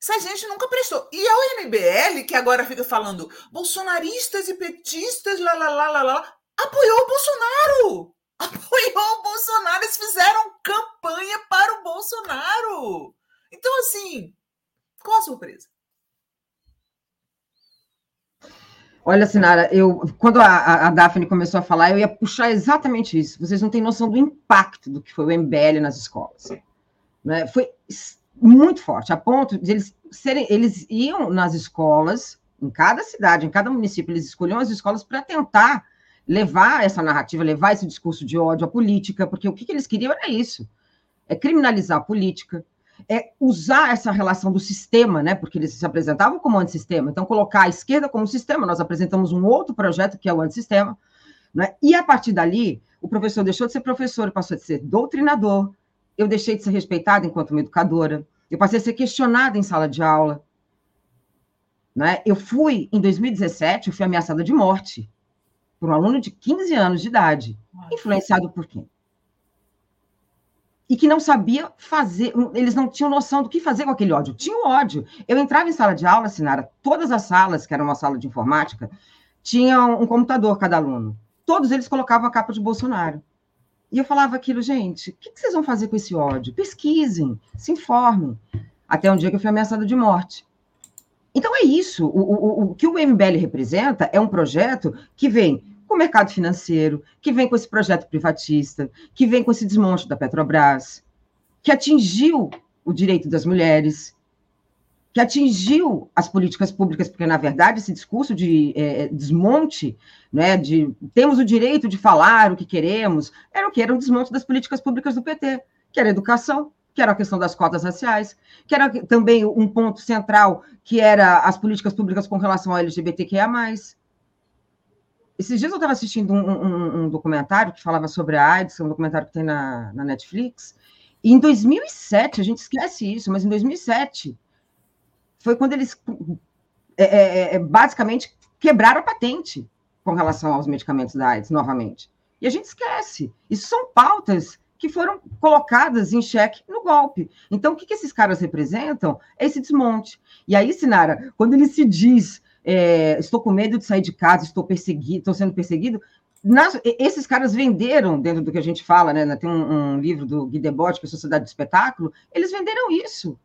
Essa gente nunca prestou. E é o MBL que agora fica falando bolsonaristas e petistas, lá, lá, lá, lá, lá, apoiou o Bolsonaro. [laughs] Apoiou o Bolsonaro. Eles fizeram campanha para o Bolsonaro. Então, assim, qual a surpresa? Olha, Sinara, eu, quando a, a Daphne começou a falar, eu ia puxar exatamente isso. Vocês não têm noção do impacto do que foi o MBL nas escolas. Né? Foi muito forte, a ponto de eles serem, eles iam nas escolas, em cada cidade, em cada município, eles escolhiam as escolas para tentar levar essa narrativa, levar esse discurso de ódio à política, porque o que, que eles queriam era isso: é criminalizar a política, é usar essa relação do sistema, né? Porque eles se apresentavam como antissistema. Então, colocar a esquerda como sistema, nós apresentamos um outro projeto que é o antissistema, né? E a partir dali, o professor deixou de ser professor e passou a ser doutrinador. Eu deixei de ser respeitada enquanto uma educadora. Eu passei a ser questionada em sala de aula. Né? Eu fui, em 2017, eu fui ameaçada de morte por um aluno de 15 anos de idade. Influenciado por quem? E que não sabia fazer, eles não tinham noção do que fazer com aquele ódio. Tinha ódio. Eu entrava em sala de aula, Sinara, todas as salas, que era uma sala de informática, tinham um computador cada aluno. Todos eles colocavam a capa de Bolsonaro. E eu falava aquilo, gente, o que vocês vão fazer com esse ódio? Pesquisem, se informem. Até um dia que eu fui ameaçada de morte. Então é isso. O, o, o que o MBL representa é um projeto que vem o mercado financeiro, que vem com esse projeto privatista, que vem com esse desmonte da Petrobras, que atingiu o direito das mulheres, que atingiu as políticas públicas, porque, na verdade, esse discurso de é, desmonte, né, de temos o direito de falar o que queremos, era o que? Era um desmonte das políticas públicas do PT, que era educação, que era a questão das cotas raciais, que era também um ponto central, que era as políticas públicas com relação ao LGBTQIA+, esses dias eu estava assistindo um, um, um, documentário que falava sobre a AIDS, é um documentário que tem na, na Netflix, e em 2007, a gente esquece isso, mas em 2007 foi quando eles é, é, é, basicamente quebraram a patente com relação aos medicamentos da AIDS novamente. E a gente esquece. Isso são pautas que foram colocadas em xeque no golpe. Então, o que, que esses caras representam? É esse desmonte. E aí, Sinara, quando ele se diz é, estou com medo de sair de casa, estou perseguido, estou sendo perseguido. Nas, esses caras venderam, dentro do que a gente fala, né? Tem um, um livro do Guy Debord, que é Sociedade do Espetáculo, eles venderam isso.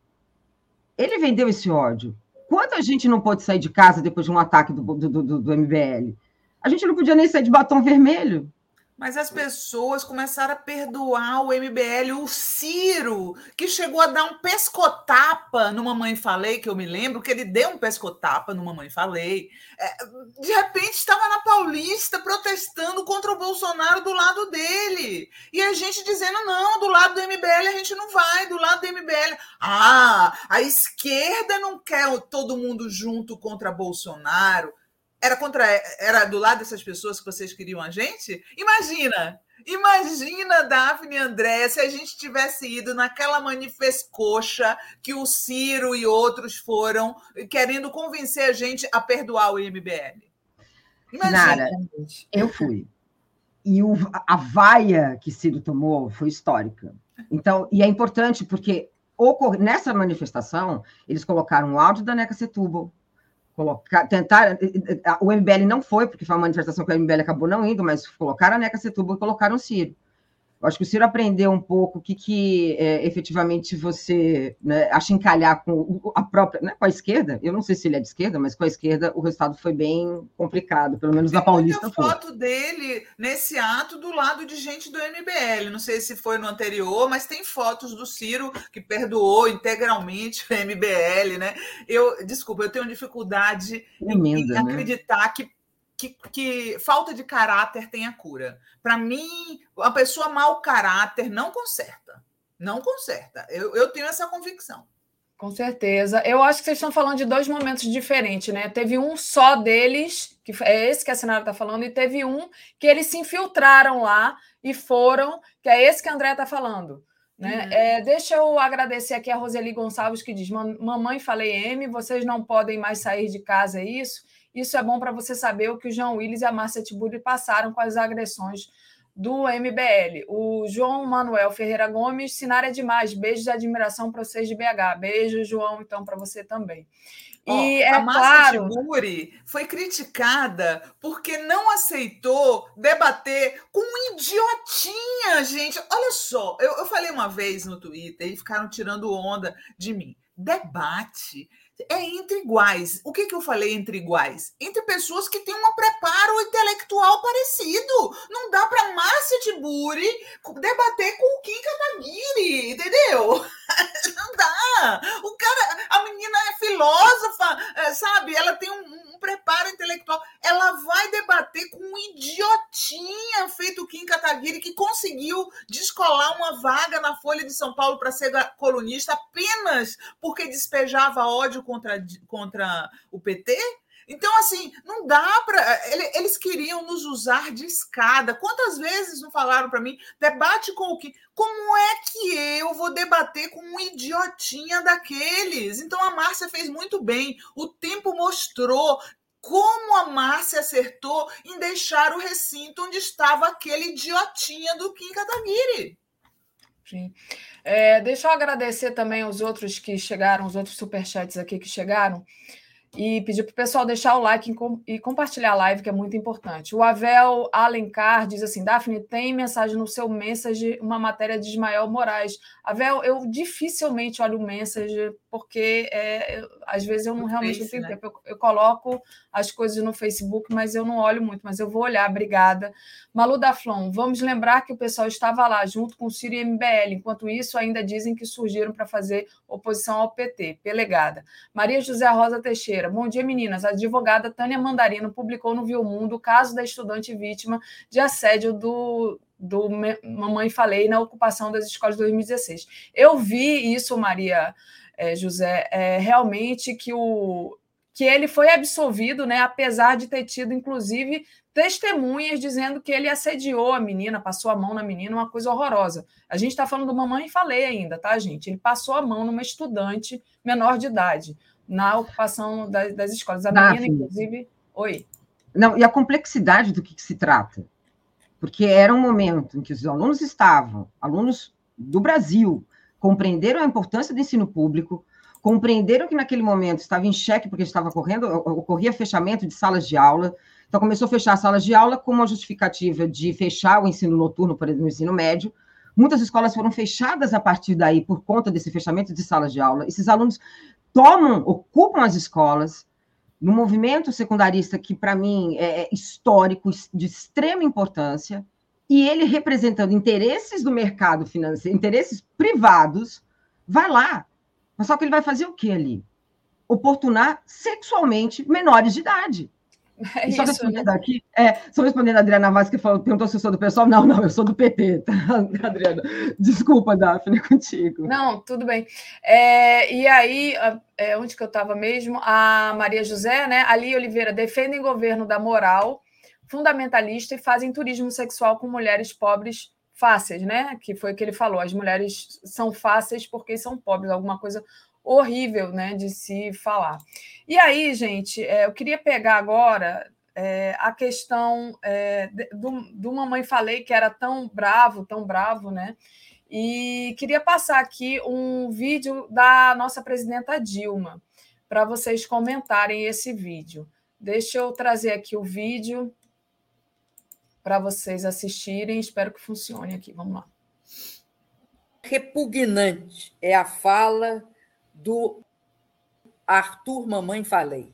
Ele vendeu esse ódio. Quanta gente não pode sair de casa depois de um ataque do, do, do, do MBL? A gente não podia nem sair de batom vermelho. Mas as pessoas começaram a perdoar o MBL, o Ciro, que chegou a dar um pescotapa no Mamãe Falei, que eu me lembro que ele deu um pescotapa no Mamãe Falei. É, de repente estava na Paulista protestando contra o Bolsonaro do lado dele. E a gente dizendo: não, do lado do MBL a gente não vai, do lado do MBL. Ah, a esquerda não quer todo mundo junto contra Bolsonaro era contra era do lado dessas pessoas que vocês queriam a gente? Imagina, imagina Daphne e André se a gente tivesse ido naquela manifescoxa que o Ciro e outros foram querendo convencer a gente a perdoar o MBL. Imagina. Nara, eu fui. E o, a vaia que Ciro tomou foi histórica. Então, e é importante porque nessa manifestação, eles colocaram o áudio da Neca Setúbal, colocar, tentar, o MBL não foi, porque foi uma manifestação que o MBL acabou não indo, mas colocaram a Neca Setúbal e colocaram o Ciro. Eu acho que o Ciro aprendeu um pouco o que, que é, efetivamente você né, achincalhar com a própria, né, com a esquerda. Eu não sei se ele é de esquerda, mas com a esquerda o resultado foi bem complicado, pelo menos Tem na Paulista foi. foto dele nesse ato do lado de gente do MBL. Não sei se foi no anterior, mas tem fotos do Ciro que perdoou integralmente o MBL, né? Eu, desculpa, eu tenho dificuldade em, Emenda, em né? acreditar que que, que falta de caráter tem a cura. Para mim, uma pessoa mau caráter não conserta. Não conserta. Eu, eu tenho essa convicção. Com certeza. Eu acho que vocês estão falando de dois momentos diferentes, né? Teve um só deles, que é esse que a Senhora está falando, e teve um que eles se infiltraram lá e foram, que é esse que a André está falando. Né? Uhum. É, deixa eu agradecer aqui a Roseli Gonçalves, que diz: "Mam- Mamãe, falei M, vocês não podem mais sair de casa, é isso? Isso é bom para você saber o que o João Willis e a Márcia Tiburi passaram com as agressões do MBL. O João Manuel Ferreira Gomes, Sinara é demais. Beijos de admiração para vocês de BH. Beijo, João, então, para você também. Ó, E é a Márcia claro. Tiburi foi criticada porque não aceitou debater com um idiotinha, gente. Olha só, eu, eu falei uma vez no Twitter e ficaram tirando onda de mim. Debate é entre iguais. O que, que eu falei entre iguais? Entre pessoas que têm um preparo intelectual parecido. Não dá para Márcia Tiburi debater com o Kim Kataguiri, entendeu? [laughs] Não dá. O cara, a menina é filósofa, é, sabe? Ela tem um, um preparo intelectual. Ela vai debater com um idiotinha feito o Kim Kataguiri que conseguiu descolar uma vaga na Folha de São Paulo para ser colunista apenas porque despejava ódio contra, contra o PT. Então, assim, não dá para. Eles queriam nos usar de escada. Quantas vezes não falaram para mim? Debate com o que? Como é que eu vou debater com um idiotinha daqueles? Então, a Márcia fez muito bem. O tempo mostrou como a Márcia acertou em deixar o recinto onde estava aquele idiotinha do Kim Kataguiri. Sim. É, deixa eu agradecer também os outros que chegaram, os outros superchats aqui que chegaram, e pedir para o pessoal deixar o like e compartilhar a live, que é muito importante. O Avel Alencar diz assim: Daphne, tem mensagem no seu message, uma matéria de Ismael Moraes. Avel, eu dificilmente olho o message, porque é, eu, às vezes eu não realmente não tenho né? tempo. Eu, eu, coloco as coisas no Facebook, mas eu não olho muito, mas eu vou olhar, obrigada. Malu Daflon, vamos lembrar que o pessoal estava lá junto com o Ciro e MBL. Enquanto isso, ainda dizem que surgiram para fazer oposição ao PT. Pelegada. Maria José Rosa Teixeira. Bom dia, meninas. A advogada Tânia Mandarino publicou no Viu Mundo o caso da estudante vítima de assédio do, do Mamãe Falei na ocupação das escolas de 2016. Eu vi isso, Maria José, é, realmente que, o, que ele foi absolvido, né, apesar de ter tido, inclusive, testemunhas dizendo que ele assediou a menina, passou a mão na menina, uma coisa horrorosa. A gente está falando do Mamãe Falei ainda, tá, gente? Ele passou a mão numa estudante menor de idade na ocupação das, das escolas. A menina, Daphne. inclusive. Oi. Não, e a complexidade do que, que, se trata. Porque era um momento em que os alunos estavam, alunos do Brasil, compreenderam a importância do ensino público, compreenderam que naquele momento estava em xeque, porque estava correndo, ocorria fechamento de salas de aula. Então, começou a fechar salas de aula com uma justificativa de fechar o ensino noturno, exemplo, no ensino médio. Muitas escolas foram fechadas a partir daí por conta desse fechamento de salas de aula. Esses alunos tomam, ocupam as escolas, no movimento secundarista que, para mim, é histórico, de extrema importância, e ele representando interesses do mercado financeiro, interesses privados, vai lá. Mas só que ele vai fazer o que ali? Oportunar sexualmente menores de idade. É só isso, respondendo né? aqui, é, só respondendo a Adriana Vaz, que falou, perguntou se eu sou do pessoal. Não, não, eu sou do PT, tá, [laughs] Adriana? Desculpa, Daphne, [laughs] contigo. Não, tudo bem. É, e aí, é, onde que eu estava mesmo? A Maria José, né? Ali Oliveira, defendem governo da moral fundamentalista e fazem turismo sexual com mulheres pobres fáceis, né? Que foi o que ele falou. As mulheres são fáceis porque são pobres, alguma coisa horrível, né, de se falar. E aí, gente, é, eu queria pegar agora é, a questão é, do, do Mamãe Falei, que era tão bravo, tão bravo, né? E queria passar aqui um vídeo da nossa presidenta Dilma, para vocês comentarem esse vídeo. Deixa eu trazer aqui o vídeo para vocês assistirem. Espero que funcione aqui. Vamos lá. Repugnante é a fala do Arthur Mamãe Falei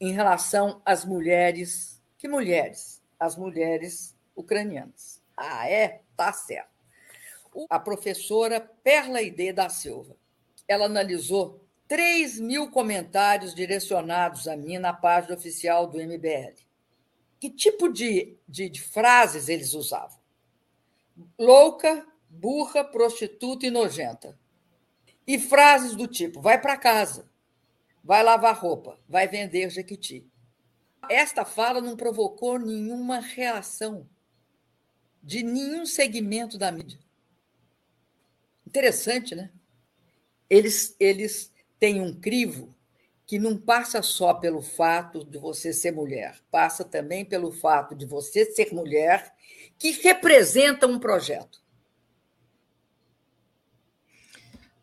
em relação às mulheres. Que mulheres? As mulheres ucranianas. Ah, é? Tá certo. A professora Perla Ide da Silva. Ela analisou 3 mil comentários direcionados a mim na página oficial do MBL. Que tipo de, de, de frases eles usavam? Louca, burra, prostituta e nojenta. E frases do tipo: vai para casa, vai lavar roupa, vai vender jequiti. Esta fala não provocou nenhuma reação de nenhum segmento da mídia. Interessante, né? Eles, eles têm um crivo que não passa só pelo fato de você ser mulher, passa também pelo fato de você ser mulher que representa um projeto.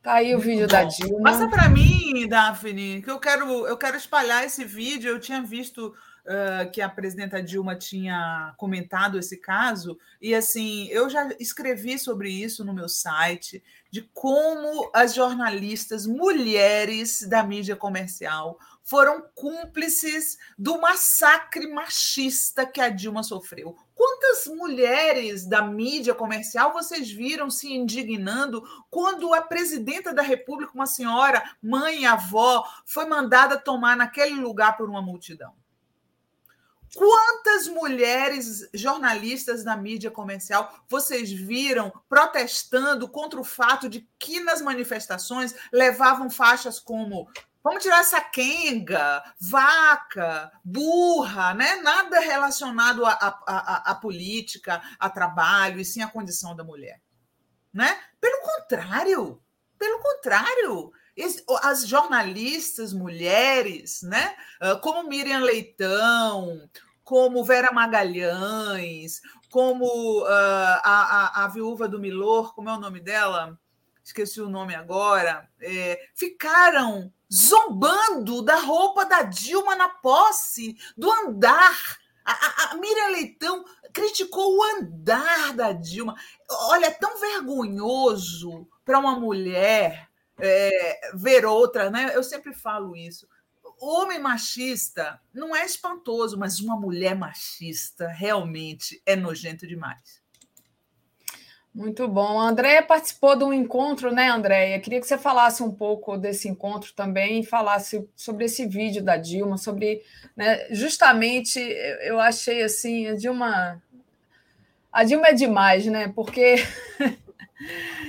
Tá aí o vídeo da Dilma. Passa para mim, Daphne, que eu quero, eu quero espalhar esse vídeo. Eu tinha visto uh, que a presidenta Dilma tinha comentado esse caso, e assim, eu já escrevi sobre isso no meu site, de como as jornalistas mulheres da mídia comercial foram cúmplices do massacre machista que a Dilma sofreu. Quantas mulheres da mídia comercial vocês viram se indignando quando a presidenta da República, uma senhora, mãe e avó, foi mandada tomar naquele lugar por uma multidão? Quantas mulheres jornalistas da mídia comercial vocês viram protestando contra o fato de que nas manifestações levavam faixas como Vamos tirar essa quenga, vaca, burra, né? nada relacionado à política, a trabalho, e sim à condição da mulher. Né? Pelo contrário, pelo contrário, as jornalistas mulheres, né? Como Miriam Leitão, como Vera Magalhães, como uh, a, a, a, viúva do Milor, como é o nome dela? Esqueci o nome agora. É, ficaram zombando da roupa da Dilma na posse, do andar. A, a, a Miriam Leitão criticou o andar da Dilma. Olha, é tão vergonhoso para uma mulher é, ver outra, né? Eu sempre falo isso. Homem machista não é espantoso, mas uma mulher machista realmente é nojento demais. Muito bom. A Andréia participou de um encontro, né, Andréia? Queria que você falasse um pouco desse encontro também e falasse sobre esse vídeo da Dilma, sobre, né, justamente, eu achei assim, a Dilma. A Dilma é demais, né? Porque [laughs]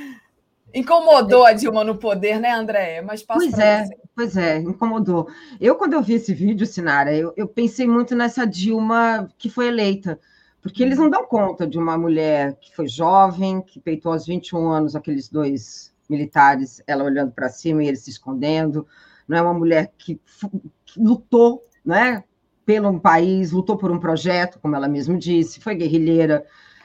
Incomodou a Dilma no poder, né, Andréia? Mas pois é, você. pois é, incomodou. Eu, quando eu vi esse vídeo, Sinara, eu, eu pensei muito nessa Dilma que foi eleita, porque eles não dão conta de uma mulher que foi jovem, que peitou aos 21 anos aqueles dois militares, ela olhando para cima e ele se escondendo, não é uma mulher que, que lutou, né, pelo país, lutou por um projeto, como ela mesma disse, foi guerrilheira.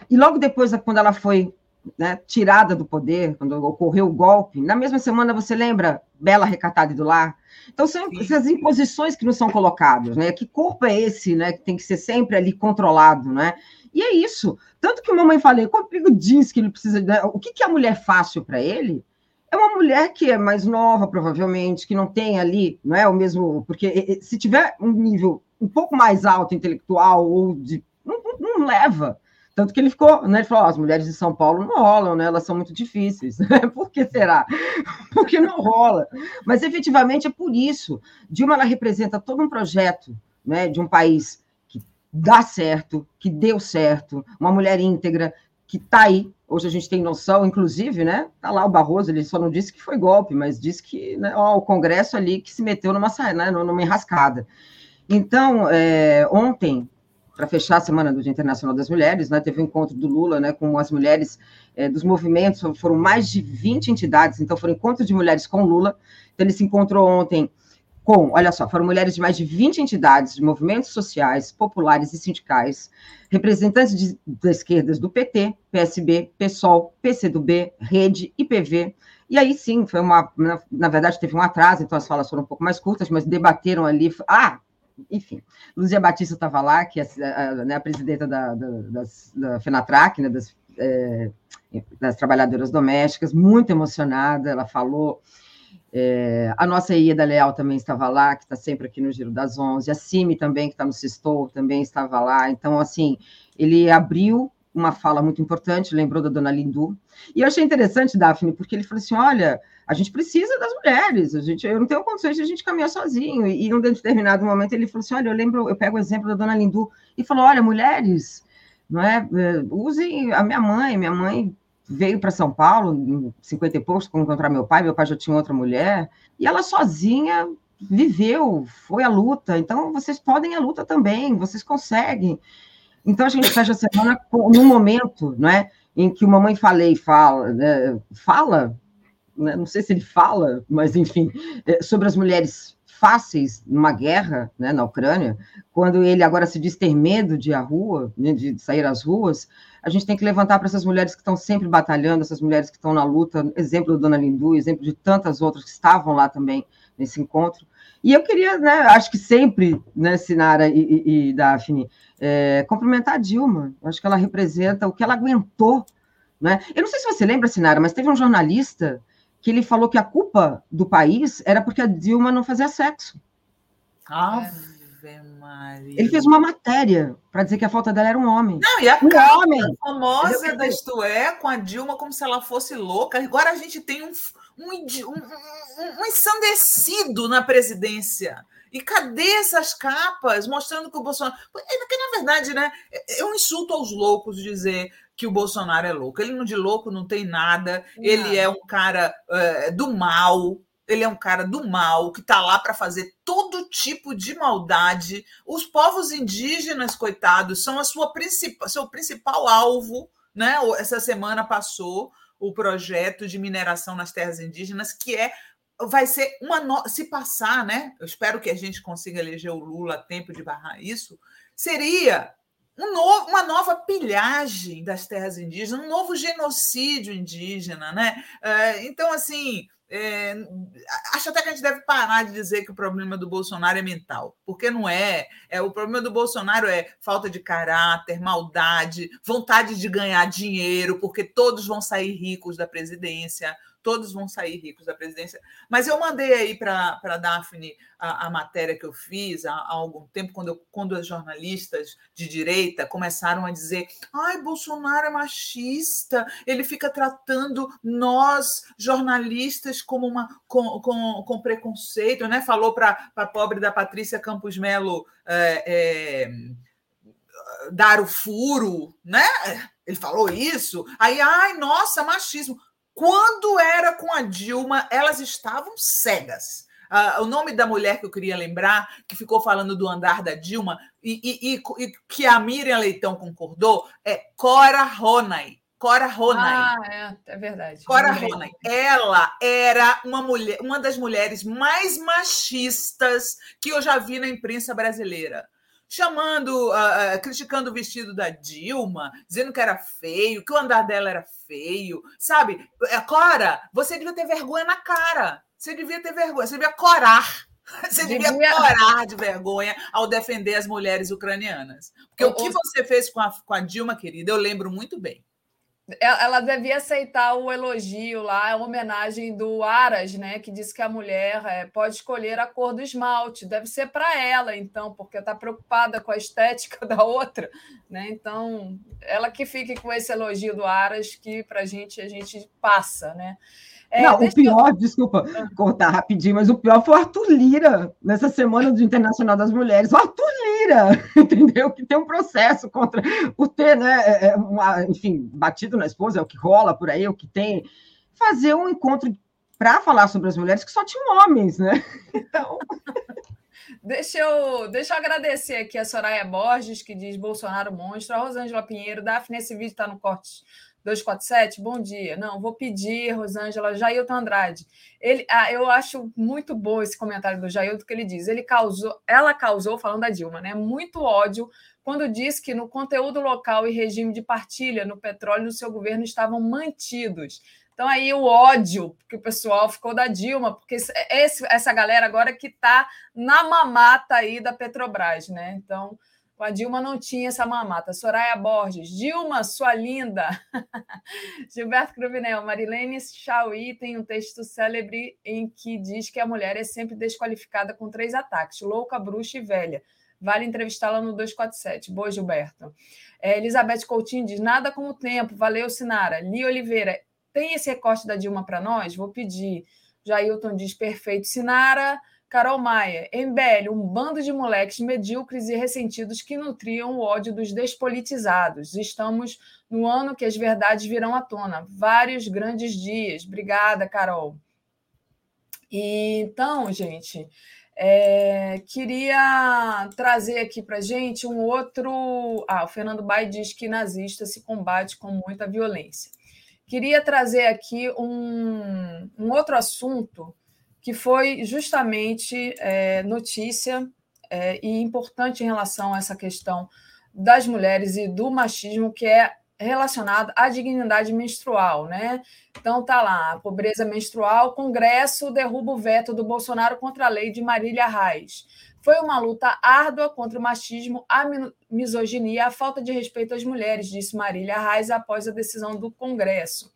E logo depois, quando ela foi né, tirada do poder, quando ocorreu o golpe, na mesma semana você lembra Bela Recatada do Lar? Então, são Sim. essas imposições que nos são colocadas, né? Que corpo é esse, né? Que tem que ser sempre ali controlado, né? E é isso. Tanto que o mamãe falei, quando o diz que ele precisa. Né, o que, que é a mulher fácil para ele? É uma mulher que é mais nova, provavelmente, que não tem ali, não é o mesmo. Porque se tiver um nível um pouco mais alto intelectual ou de. não, não leva. Tanto que ele ficou, né? Ele falou: as mulheres de São Paulo não rolam, né? Elas são muito difíceis. [laughs] por que será? [laughs] Porque não rola. Mas efetivamente é por isso. Dilma ela representa todo um projeto né, de um país que dá certo, que deu certo, uma mulher íntegra, que está aí. Hoje a gente tem noção, inclusive, né? Tá lá o Barroso, ele só não disse que foi golpe, mas disse que né, ó, o Congresso ali que se meteu numa, né, numa enrascada. Então, é, ontem, para fechar a Semana do Dia Internacional das Mulheres, né, teve um encontro do Lula né, com as mulheres é, dos movimentos, foram mais de 20 entidades, então foram encontros de mulheres com Lula. Então, ele se encontrou ontem com, olha só, foram mulheres de mais de 20 entidades, de movimentos sociais, populares e sindicais, representantes de, da esquerdas do PT, PSB, PSOL, PCdoB, Rede, IPV. E aí sim, foi uma. Na, na, verdade, teve um atraso, então as falas foram um pouco mais curtas, mas debateram ali. Ah, enfim, Luzia Batista estava lá, que é a, a, né, a presidenta da, da, das, da FENATRAC, né, das, é, das trabalhadoras domésticas, muito emocionada, ela falou é, a nossa Ieda Leal também estava lá, que está sempre aqui no Giro das Onze. A Cime também, que está no Sistou, também estava lá. Então, assim, ele abriu uma fala muito importante, lembrou da dona Lindu. E eu achei interessante, Daphne, porque ele falou assim: olha, a gente precisa das mulheres, a gente, eu não tenho condições de a gente caminhar sozinho. E, e num determinado momento ele falou assim: olha, eu lembro, eu pego o exemplo da dona Lindu e falou: olha, mulheres, não é, é usem a minha mãe, minha mãe veio para São Paulo, em 50 e poucos, para encontrar meu pai, meu pai já tinha outra mulher, e ela sozinha viveu, foi a luta. Então, vocês podem a luta também, vocês conseguem. Então, a gente fecha a semana no momento, não é? Em que o Mamãe Falei fala, né, fala, né, não sei se ele fala, mas enfim, é, sobre as mulheres fáceis numa guerra né, na Ucrânia, quando ele agora se diz ter medo de ir à rua, né, de sair às ruas, a gente tem que levantar para essas mulheres que estão sempre batalhando, essas mulheres que estão na luta, exemplo da Dona Lindu, exemplo de tantas outras que estavam lá também nesse encontro. E eu queria, né, acho que sempre, né, Sinara e, e, e Daphne, é, cumprimentar a Dilma. Acho que ela representa o que ela aguentou. Né? Eu não sei se você lembra, Sinara, mas teve um jornalista que ele falou que a culpa do país era porque a Dilma não fazia sexo. Ah, Maria. Ele fez uma matéria para dizer que a falta dela era um homem. Não, e a um homem. famosa da Isto É, com a Dilma como se ela fosse louca. Agora a gente tem um, um, um, um ensandecido na presidência. E cadê essas capas mostrando que o Bolsonaro. Porque, na verdade, né, é um insulto aos loucos dizer que o Bolsonaro é louco. Ele não de louco não tem nada, não. ele é um cara é, do mal, ele é um cara do mal que está lá para fazer todo tipo de maldade. Os povos indígenas, coitados, são a sua principal, seu principal alvo. Né? Essa semana passou o projeto de mineração nas terras indígenas, que é vai ser uma no... se passar, né? Eu espero que a gente consiga eleger o Lula a tempo de barrar isso. Seria um novo, uma nova pilhagem das terras indígenas, um novo genocídio indígena, né? É, então, assim, é, acho até que a gente deve parar de dizer que o problema do Bolsonaro é mental, porque não é. é. O problema do Bolsonaro é falta de caráter, maldade, vontade de ganhar dinheiro, porque todos vão sair ricos da presidência, todos vão sair ricos da presidência. Mas eu mandei aí para a Daphne a, matéria que eu fiz há, há algum tempo, quando, eu, quando as jornalistas de direita começaram a dizer: ai, Bolsonaro é machista, ele fica tratando nós, jornalistas, como uma, com, com, com preconceito, né? Falou para a pobre da Patrícia Campos Melo. É, é, dar o furo, né? Ele falou isso. Aí, ai, nossa, machismo. Quando era com a Dilma, elas estavam cegas. Uh, o nome da mulher que eu queria lembrar, que ficou falando do andar da Dilma, e, e, e, e que a Miriam Leitão concordou, é Cora Ronay. Cora Ronay. Ah, é, é verdade. Cora Ronay. Ela era uma mulher, uma das mulheres mais machistas que eu já vi na imprensa brasileira chamando, uh, criticando o vestido da Dilma, dizendo que era feio, que o andar dela era feio, sabe? É, Cora, você devia ter vergonha na cara. Você devia ter vergonha, você devia corar. [laughs] Você devia, devia corar de vergonha ao defender as mulheres ucranianas. Porque o, o que você fez com a, com a Dilma, querida, eu lembro muito bem. Ela devia aceitar o elogio lá, a homenagem do Aras, né? Que disse que a mulher é, pode escolher a cor do esmalte. Deve ser para ela, então, porque está preocupada com a estética da outra, né? Então, ela que fique com esse elogio do Aras, que para gente a gente passa, né? É, não, o pior, eu... [laughs] desculpa cortar rapidinho, mas o pior foi o Arthur Lira, nessa semana do Internacional das Mulheres. O Arthur Lira, [laughs] entendeu? Que tem um processo contra o ter, né? É, é uma, enfim, batido na esposa, é o que rola por aí, é o que tem. Fazer um encontro para falar sobre as mulheres que só tinham homens, né? [laughs] Então. Deixa eu, deixa eu agradecer aqui a Soraya Borges, que diz Bolsonaro monstro, a Rosângela Pinheiro, Daphne, esse vídeo está no corte 247, bom dia. Não, vou pedir, Rosângela, Jailton Andrade. Ele, ah, eu acho muito bom esse comentário do Jailton que ele diz. Ele causou, ela causou, falando da Dilma, né? Muito ódio quando disse que no conteúdo local e regime de partilha no petróleo no seu governo estavam mantidos. Então, aí o ódio que o pessoal ficou da Dilma, porque esse, essa galera agora que está na mamata aí da Petrobras, né? Então, a Dilma não tinha essa mamata. Soraya Borges, Dilma, sua linda. [laughs] Gilberto Cruvinel, Marilene Chauí tem um texto célebre em que diz que a mulher é sempre desqualificada com três ataques: louca, bruxa e velha. Vale entrevistá-la no 247. Boa, Gilberto. É, Elizabeth Coutinho diz: nada como o tempo. Valeu, Sinara. Li Oliveira, tem esse recorte da Dilma para nós? Vou pedir. Jailton diz perfeito. Sinara, Carol Maia, MBL, um bando de moleques medíocres e ressentidos que nutriam o ódio dos despolitizados. Estamos no ano que as verdades virão à tona. Vários grandes dias. Obrigada, Carol. E, então, gente, é, queria trazer aqui para gente um outro. Ah, o Fernando Bai diz que nazista se combate com muita violência. Queria trazer aqui um, um outro assunto que foi justamente é, notícia é, e importante em relação a essa questão das mulheres e do machismo, que é relacionado à dignidade menstrual, né? Então tá lá, a pobreza menstrual, Congresso derruba o veto do Bolsonaro contra a lei de Marília Reis. Foi uma luta árdua contra o machismo, a misoginia a falta de respeito às mulheres, disse Marília Reis após a decisão do Congresso.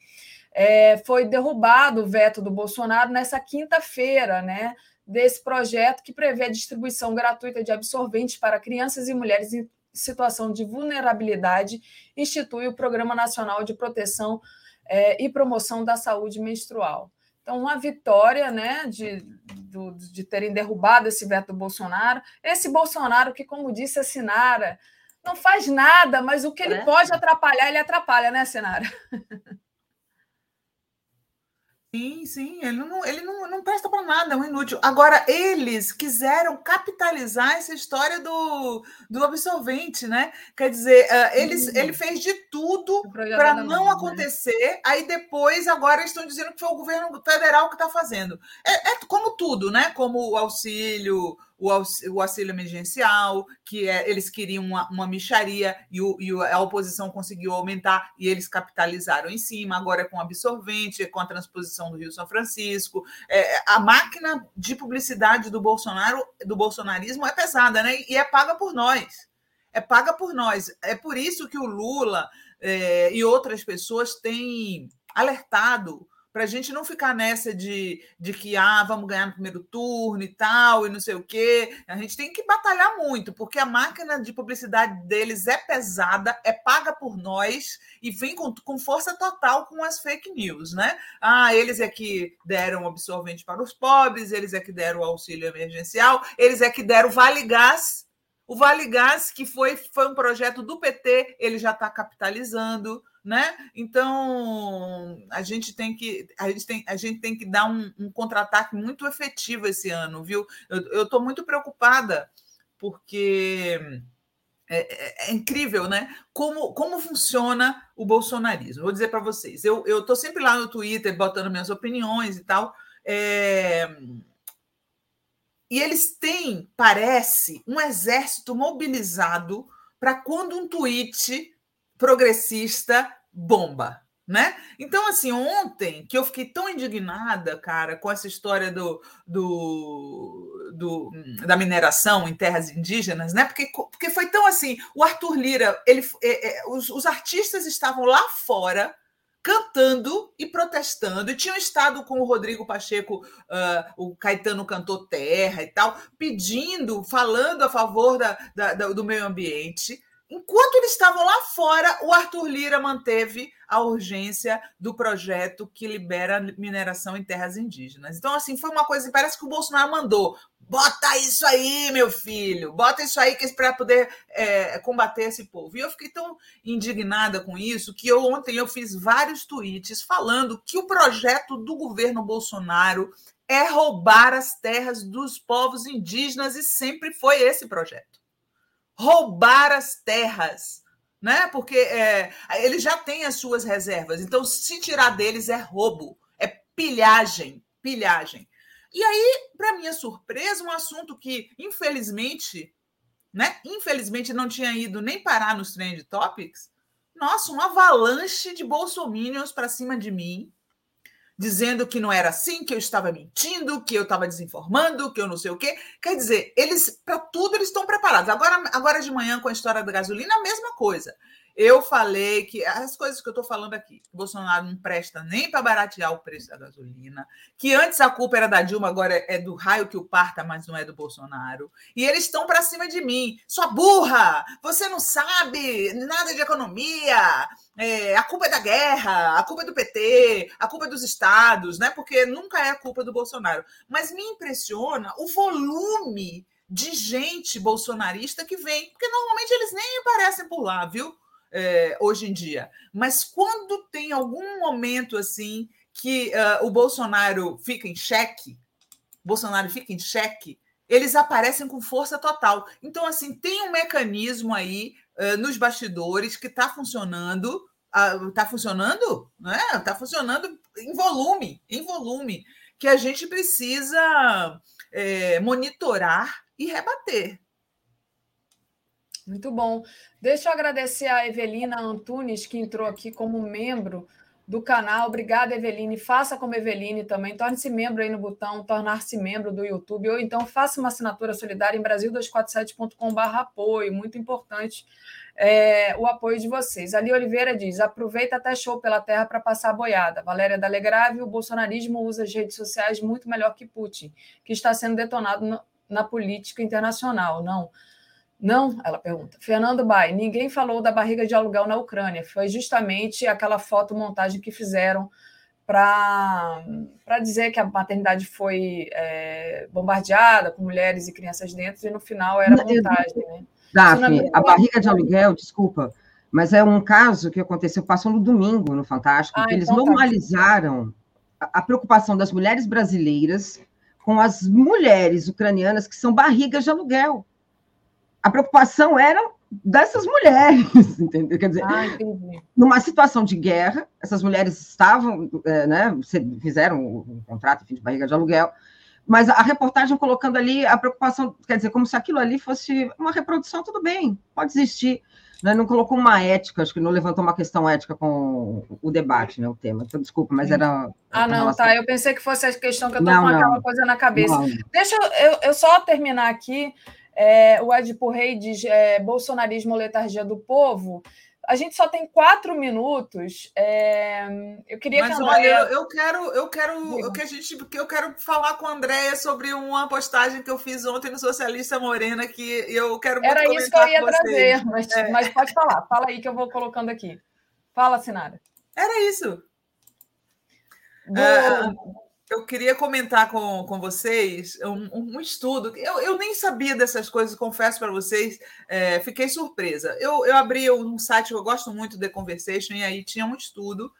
É, foi derrubado o veto do Bolsonaro nessa quinta-feira, né? Desse projeto que prevê a distribuição gratuita de absorventes para crianças e mulheres em situação de vulnerabilidade, institui o Programa Nacional de Proteção é, e Promoção da Saúde Menstrual. Então, uma vitória né, de, do, de terem derrubado esse veto do Bolsonaro. Esse Bolsonaro que, como disse a Sinara, não faz nada, mas o que ele é. pode atrapalhar, ele atrapalha, né, Sinara? [laughs] Sim, sim, ele não, ele não, não presta para nada, é um inútil. Agora, eles quiseram capitalizar essa história do, do absolvente, né? Quer dizer, uh, eles, uhum. ele fez de tudo para não né? acontecer, né? aí depois, agora estão dizendo que foi o governo federal que está fazendo. É, é como tudo, né? Como o auxílio o auxílio emergencial, que é, eles queriam uma, uma micharia e, o, e, a oposição conseguiu aumentar e eles capitalizaram em cima, agora é com absorvente, com a transposição do Rio São Francisco. É, a máquina de publicidade do Bolsonaro, do bolsonarismo é pesada, né? E é paga por nós. É paga por nós. É por isso que o Lula é, e outras pessoas têm alertado para a gente não ficar nessa de, de que ah, vamos ganhar no primeiro turno e tal, e não sei o quê. A gente tem que batalhar muito, porque a máquina de publicidade deles é pesada, é paga por nós e vem com, com força total com as fake news, né? Ah, eles é que deram absorvente para os pobres, eles é que deram auxílio emergencial, eles é que deram Vale Gás. O Vale Gás, que foi, foi um projeto do PT, ele já está capitalizando né? Então a gente tem que a gente tem, a gente tem que dar um, um contra-ataque muito efetivo esse ano, viu? Eu estou muito preocupada porque é, é, é, incrível, né? Como, como funciona o bolsonarismo. Vou dizer para vocês. Eu estou sempre lá no Twitter botando minhas opiniões e tal. É... E eles têm, parece, um exército mobilizado para quando um tweet progressista bomba, né? Então, assim, ontem que eu fiquei tão indignada, cara, com essa história do, do, do, da mineração em terras indígenas, né? Porque, porque foi tão assim, o Arthur Lira, ele, é, é, os, os artistas estavam lá fora cantando e protestando, e tinham estado com o Rodrigo Pacheco, uh, o Caetano cantor Terra e tal, pedindo, falando a favor da, da, do meio ambiente. Enquanto eles estavam lá fora, o Arthur Lira manteve a urgência do projeto que libera mineração em terras indígenas. Então, assim, foi uma coisa, parece que o Bolsonaro mandou. Bota isso aí, meu filho, bota isso aí é para poder é, combater esse povo. E eu fiquei tão indignada com isso que eu, ontem eu fiz vários tweets falando que o projeto do governo Bolsonaro é roubar as terras dos povos indígenas e sempre foi esse projeto roubar as terras. né? Porque é, eles já têm as suas reservas. Então, se tirar deles é roubo, é pilhagem, pilhagem. E aí, para minha surpresa, um assunto que, infelizmente, né? Infelizmente não tinha ido nem parar nos trend topics. Nossa, um avalanche de bolsominions para cima de mim, dizendo que não era assim, que eu estava mentindo, que eu estava desinformando, que eu não sei o quê. Quer dizer, eles para tudo eles estão preparados. Agora, agora de manhã com a história da gasolina, a mesma coisa. Eu falei que as coisas que eu estou falando aqui, que Bolsonaro não presta nem para baratear o preço da gasolina, que antes a culpa era da Dilma, agora é do raio que o parta, mas não é do Bolsonaro. E eles estão para cima de mim. Sua burra! Você não sabe nada de economia. É, a culpa é da guerra, a culpa é do PT, a culpa é dos estados, né? Porque nunca é a culpa do Bolsonaro. Mas me impressiona o volume de gente bolsonarista que vem, porque normalmente eles nem aparecem por lá, viu? É, hoje em dia. Mas quando tem algum momento assim que uh, o Bolsonaro fica em xeque, Bolsonaro fica em xeque, eles aparecem com força total. Então, assim, tem um mecanismo aí uh, nos bastidores que está funcionando. Está uh, funcionando? Né? Está funcionando em volume, em volume, que a gente precisa é, monitorar e rebater. Muito bom. Deixa eu agradecer a Evelina Antunes, que entrou aqui como membro do canal. Obrigada, Eveline. Faça como Eveline também. Torne-se membro aí no botão tornar-se membro do YouTube, ou então faça uma assinatura solidária em brasil247.com.br apoio. Muito importante é, o apoio de vocês. Ali Oliveira diz: aproveita até show pela terra para passar a boiada. Valéria Dalegrave, o bolsonarismo usa as redes sociais muito melhor que Putin, que está sendo detonado na política internacional. Não. Não, ela pergunta. Fernando Bai, ninguém falou da barriga de aluguel na Ucrânia. Foi justamente aquela fotomontagem que fizeram para dizer que a maternidade foi é, bombardeada com mulheres e crianças dentro, e no final era montagem. Né? Daphne, a barriga de aluguel, desculpa, mas é um caso que aconteceu, passou no domingo no Fantástico, ah, que eles então tá. normalizaram tá. a, a preocupação das mulheres brasileiras com as mulheres ucranianas que são barrigas de aluguel a preocupação era dessas mulheres, [laughs] entendeu? Quer dizer, ah, numa situação de guerra, essas mulheres estavam, é, né, fizeram um contrato enfim, de barriga de aluguel, mas a reportagem colocando ali a preocupação, quer dizer, como se aquilo ali fosse uma reprodução, tudo bem, pode existir. Né? Não colocou uma ética, acho que não levantou uma questão ética com o debate, né, o tema. Então, desculpa, mas era. Ah, não, relação... tá. Eu pensei que fosse a questão que eu estou com não. aquela coisa na cabeça. Não. Deixa eu, eu só terminar aqui. É, o Edipo Rei diz é, bolsonarismo letargia do povo. A gente só tem quatro minutos. É, eu queria Mas que olha, eu, eu quero, eu quero, eu, que a gente, eu quero falar com a Andréia sobre uma postagem que eu fiz ontem no Socialista Morena que eu quero Era isso que eu ia trazer, mas, é. mas pode falar. Fala aí que eu vou colocando aqui. Fala, Sinara. Era isso. Do, eu queria comentar com, com vocês um, um estudo. Eu, eu nem sabia dessas coisas, confesso para vocês, é, fiquei surpresa. Eu, eu abri um site que eu gosto muito, The Conversation, e aí tinha um estudo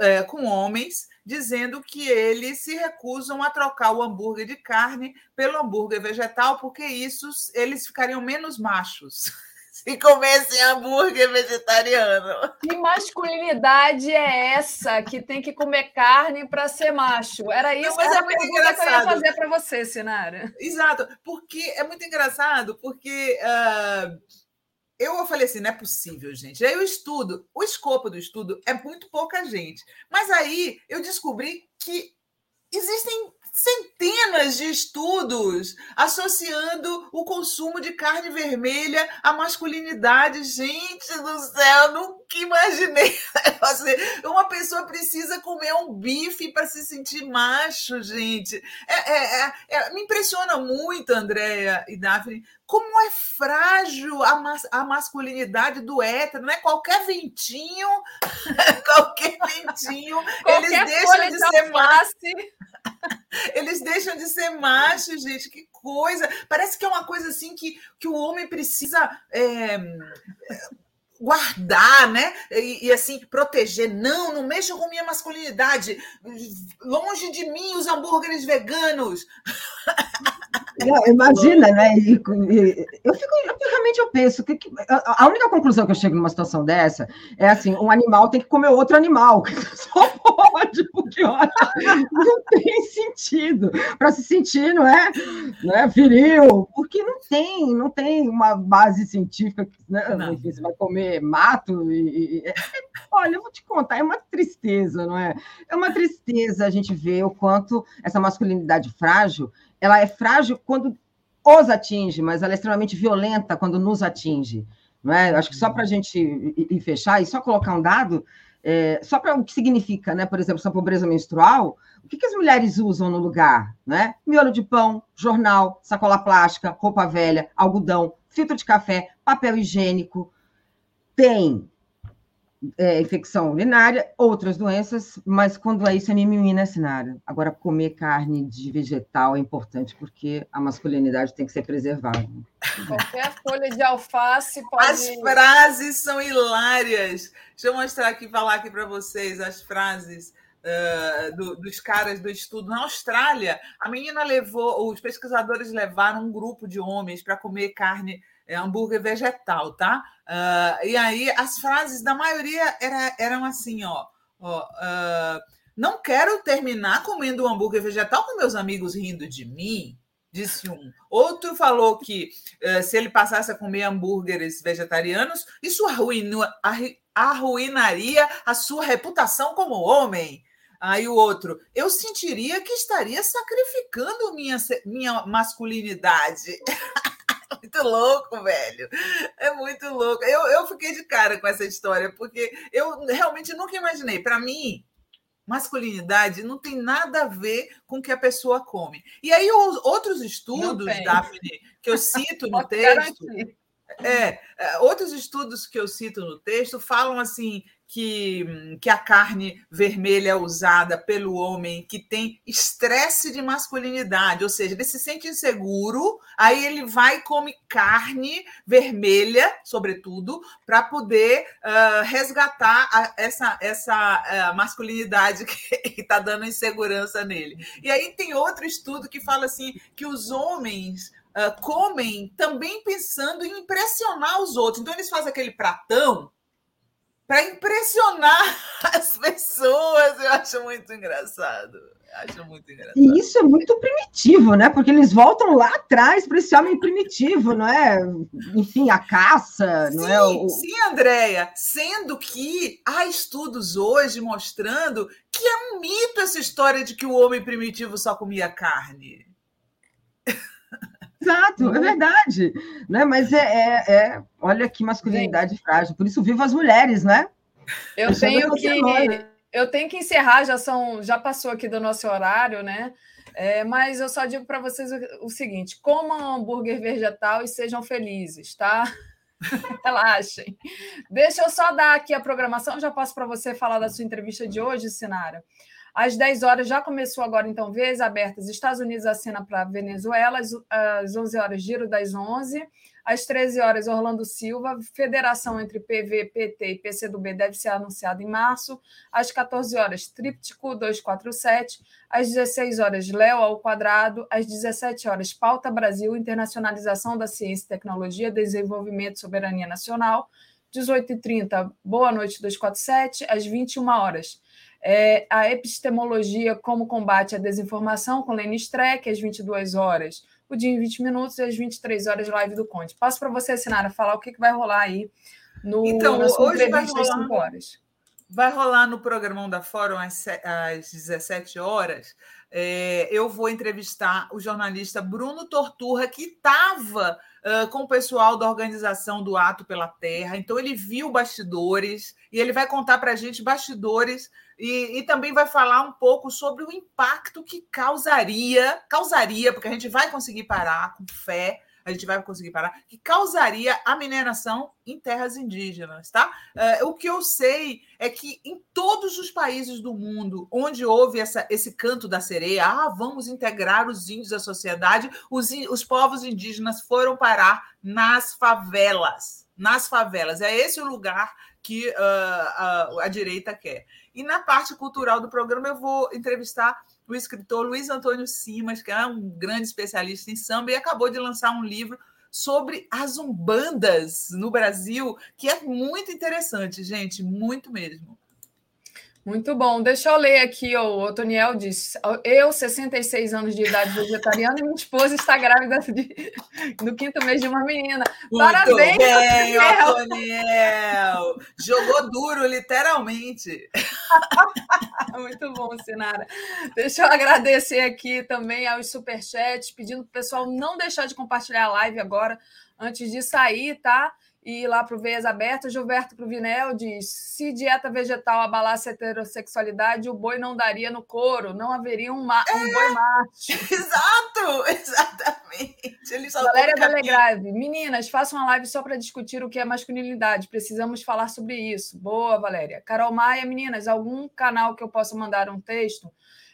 é, com homens dizendo que eles se recusam a trocar o hambúrguer de carne pelo hambúrguer vegetal, porque isso eles ficariam menos machos. [laughs] se comessem hambúrguer vegetariano. Que masculinidade é essa que tem que comer carne para ser macho? Era isso Não, mas é muito engraçado. que eu ia fazer para você, Sinara. Exato, porque é muito engraçado, porque uh, eu falei assim, não é possível, gente. Aí eu estudo, o escopo do estudo é muito pouca gente. Mas aí eu descobri que existem centenas de estudos associando o consumo de carne vermelha à masculinidade. Gente do céu, nunca imaginei. [laughs] Uma pessoa precisa comer um bife para se sentir macho, gente. É, é, é, é, me impressiona muito, Andréia e Daphne, como é frágil a, mas, a masculinidade do hétero, né? Qualquer ventinho, [laughs] qualquer ventinho, qualquer [laughs] eles deixam de ser macho. Eles deixam de ser machos, gente. Que coisa! Parece que é uma coisa assim que, que o homem precisa. É, guardar, né? E, e, assim, proteger. Não, não mexa com minha masculinidade. Longe de mim os hambúrgueres veganos. [laughs] Não, imagina, né? E, e, eu fico, eu, realmente eu penso que, que, a única conclusão que eu chego numa situação dessa é assim: um animal tem que comer outro animal. [laughs] Só pode, porque olha, não tem sentido para se sentir, não é? Não é viril, porque não tem, não tem uma base científica, né? Enfim, você vai comer mato e, e é, olha, eu vou te contar, é uma tristeza, não é? É uma tristeza a gente ver o quanto essa masculinidade frágil ela é frágil quando os atinge, mas ela é extremamente violenta quando nos atinge. Não é? Acho que só para a gente ir, fechar e só colocar um dado, é, só para o que significa, né? por exemplo, essa pobreza menstrual, o que, que as mulheres usam no lugar? Né? Miolo de pão, jornal, sacola plástica, roupa velha, algodão, filtro de café, papel higiênico. Tem é, infecção urinária, outras doenças, mas quando é isso é mimimi, né, Sinara? Agora, comer carne de vegetal é importante porque a masculinidade tem que ser preservada. Qualquer folha de alface pode... As frases são hilárias. Deixa eu mostrar aqui, falar aqui para vocês as frases uh, do, dos caras do estudo. Na Austrália, a menina levou, os pesquisadores levaram um grupo de homens para comer carne é hambúrguer vegetal, tá? Uh, e aí as frases da maioria era, eram assim, ó, ó uh, não quero terminar comendo um hambúrguer vegetal com meus amigos rindo de mim, disse um. Outro falou que uh, se ele passasse a comer hambúrgueres vegetarianos, isso arruinaria a sua reputação como homem. Aí o outro, eu sentiria que estaria sacrificando minha, minha masculinidade. [laughs] muito louco, velho. É muito louco. Eu, eu fiquei de cara com essa história, porque eu realmente nunca imaginei. Para mim, masculinidade não tem nada a ver com o que a pessoa come. E aí, os outros estudos, Daphne, que eu cito no texto. É, é, outros estudos que eu cito no texto falam assim que, que a carne vermelha é usada pelo homem que tem estresse de masculinidade, ou seja, ele se sente inseguro, aí ele vai e come carne vermelha, sobretudo, para poder uh, resgatar a, essa, essa uh, masculinidade [laughs] que está dando insegurança nele. E aí tem outro estudo que fala assim que os homens uh, comem também pensando em impressionar os outros. Então eles fazem aquele pratão para impressionar [laughs] as pessoas. Eu acho muito engraçado. acho muito engraçado. E isso é muito primitivo, né? Porque eles voltam lá atrás para esse homem primitivo, não é? Enfim, a caça, sim, não é? O... Sim, Andréia. Sendo que há estudos hoje mostrando que é um mito essa história de que o homem primitivo só comia carne. Exato, é verdade. Né? Mas é, é, é olha que masculinidade frágil. Por isso viva as mulheres, né? Eu tenho que eu tenho que encerrar, já são, já passou aqui do nosso horário, né? É, mas eu só digo para vocês o, o, seguinte: comam hambúrguer vegetal e sejam felizes, tá? [laughs] Relaxem. Deixa eu só dar aqui a programação, já passo para você falar da sua entrevista de hoje, Sinara. Às 10 horas já começou agora, então, vez abertas. Estados Unidos assina para Venezuela, às 11 horas, giro das 11. Às 13 horas, Orlando Silva. Federação entre PV, PT e PCdoB deve ser anunciada em março. Às 14 horas, Tríptico 247. Às 16 horas, Léo ao quadrado. Às 17 horas, Pauta Brasil, Internacionalização da Ciência e Tecnologia, Desenvolvimento e Soberania Nacional. 18h30, Boa Noite 247. Às 21 horas, é, a epistemologia como combate à desinformação, com Lene Streck, às 22 horas, o dia em 20 minutos e às 23 horas, live do Conte. Passo para você, Sinara, falar o que, que vai rolar aí no, então, na sua hoje vai rolar, às 5 horas. Vai rolar no programão da Fórum às, às 17 horas. É, eu vou entrevistar o jornalista Bruno Torturra, que estava uh, com o pessoal da organização do Ato pela Terra. Então, ele viu bastidores e ele vai contar para a gente bastidores e, e, também vai falar um pouco sobre o impacto que causaria, causaria, porque a gente vai conseguir parar com fé, a gente vai conseguir parar, que causaria a mineração em terras indígenas, tá? Uh, o que eu sei é que em todos os países do mundo onde houve essa, esse canto da sereia, ah, vamos integrar os índios à sociedade, os, os povos indígenas foram parar nas favelas, nas favelas. É esse o lugar que uh, a, a direita quer. E na parte cultural do programa, eu vou entrevistar o escritor Luiz Antônio Simas, que é um grande especialista em samba, e acabou de lançar um livro sobre as umbandas no Brasil, que é muito interessante, gente, muito mesmo. Muito bom. Deixa eu ler aqui, o Otoniel diz: Eu, 66 anos de idade vegetariana, e minha esposa está grávida de, no quinto mês de uma menina. Muito Parabéns, bem, Otoniel! Jogou duro, literalmente. [laughs] Muito bom, Sinara. Deixa eu agradecer aqui também aos superchats, pedindo para o pessoal não deixar de compartilhar a live agora, antes de sair, tá? E lá para o Veias Abertas, Gilberto Provinel diz: se dieta vegetal abalasse a heterossexualidade, o boi não daria no couro, não haveria um, ma um é, boi [laughs] macho. Exato, [laughs] exatamente. Ele Valéria Delegrave, meninas, façam uma live só para discutir o que é masculinidade. Precisamos falar sobre isso. Boa, Valéria. Carol Maia, meninas, algum canal que eu possa mandar um texto?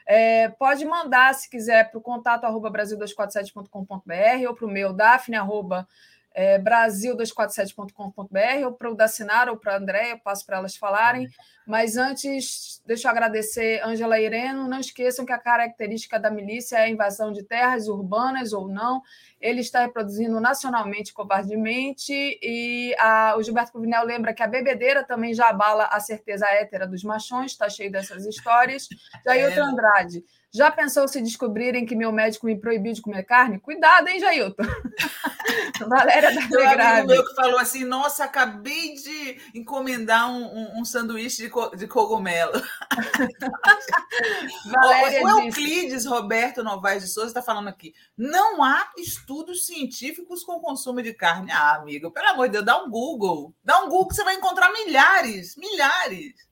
É, pode mandar, se quiser, para o contato arroba brasil247.com.br ou para o meu, dafne arroba é, brasil247.com.br ou para o Dacinar ou para a André, eu passo para elas falarem. Mas antes, deixa eu agradecer Ângela Ireno. Não esqueçam que a característica da milícia é a invasão de terras urbanas ou não. Ele está reproduzindo nacionalmente covardemente. E a, o Gilberto Cruvinel lembra que a bebedeira também já abala a certeza hétera dos machões, está cheio dessas histórias. Jailton é. Andrade. Já pensou se descobrirem que meu médico me proibiu de comer carne? Cuidado, hein, Jailton? [laughs] Valéria da Negrave. meu que falou assim, nossa, acabei de encomendar um, um, um sanduíche de, co de cogumelo. [laughs] Valéria o Euclides Roberto Novaes de Souza está falando aqui, não há estudos científicos com consumo de carne. Ah, amigo, pelo amor de Deus, dá um Google. Dá um Google que você vai encontrar milhares, milhares.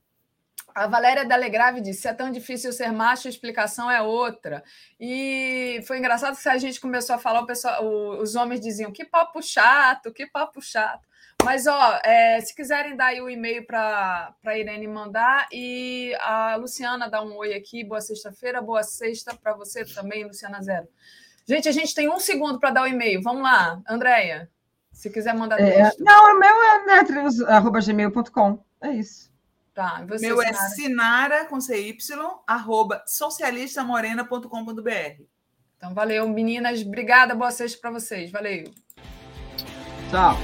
A Valéria Delegrave disse: se é tão difícil ser macho, a explicação é outra. E foi engraçado que a gente começou a falar, o pessoal, os homens diziam: que papo chato, que papo chato. Mas, ó, é, se quiserem dar aí o e-mail para a Irene mandar e a Luciana dá um oi aqui. Boa sexta-feira, boa sexta para você também, Luciana Zero. Gente, a gente tem um segundo para dar o e-mail. Vamos lá, Andréia, se quiser mandar é, Não, o meu é netrius.gmail.com. É isso. Tá, você, Meu Sinara? é sinara, com CY, arroba socialistamorena.com.br. Então, valeu, meninas. Obrigada, boa sexta para vocês. Valeu. Tchau.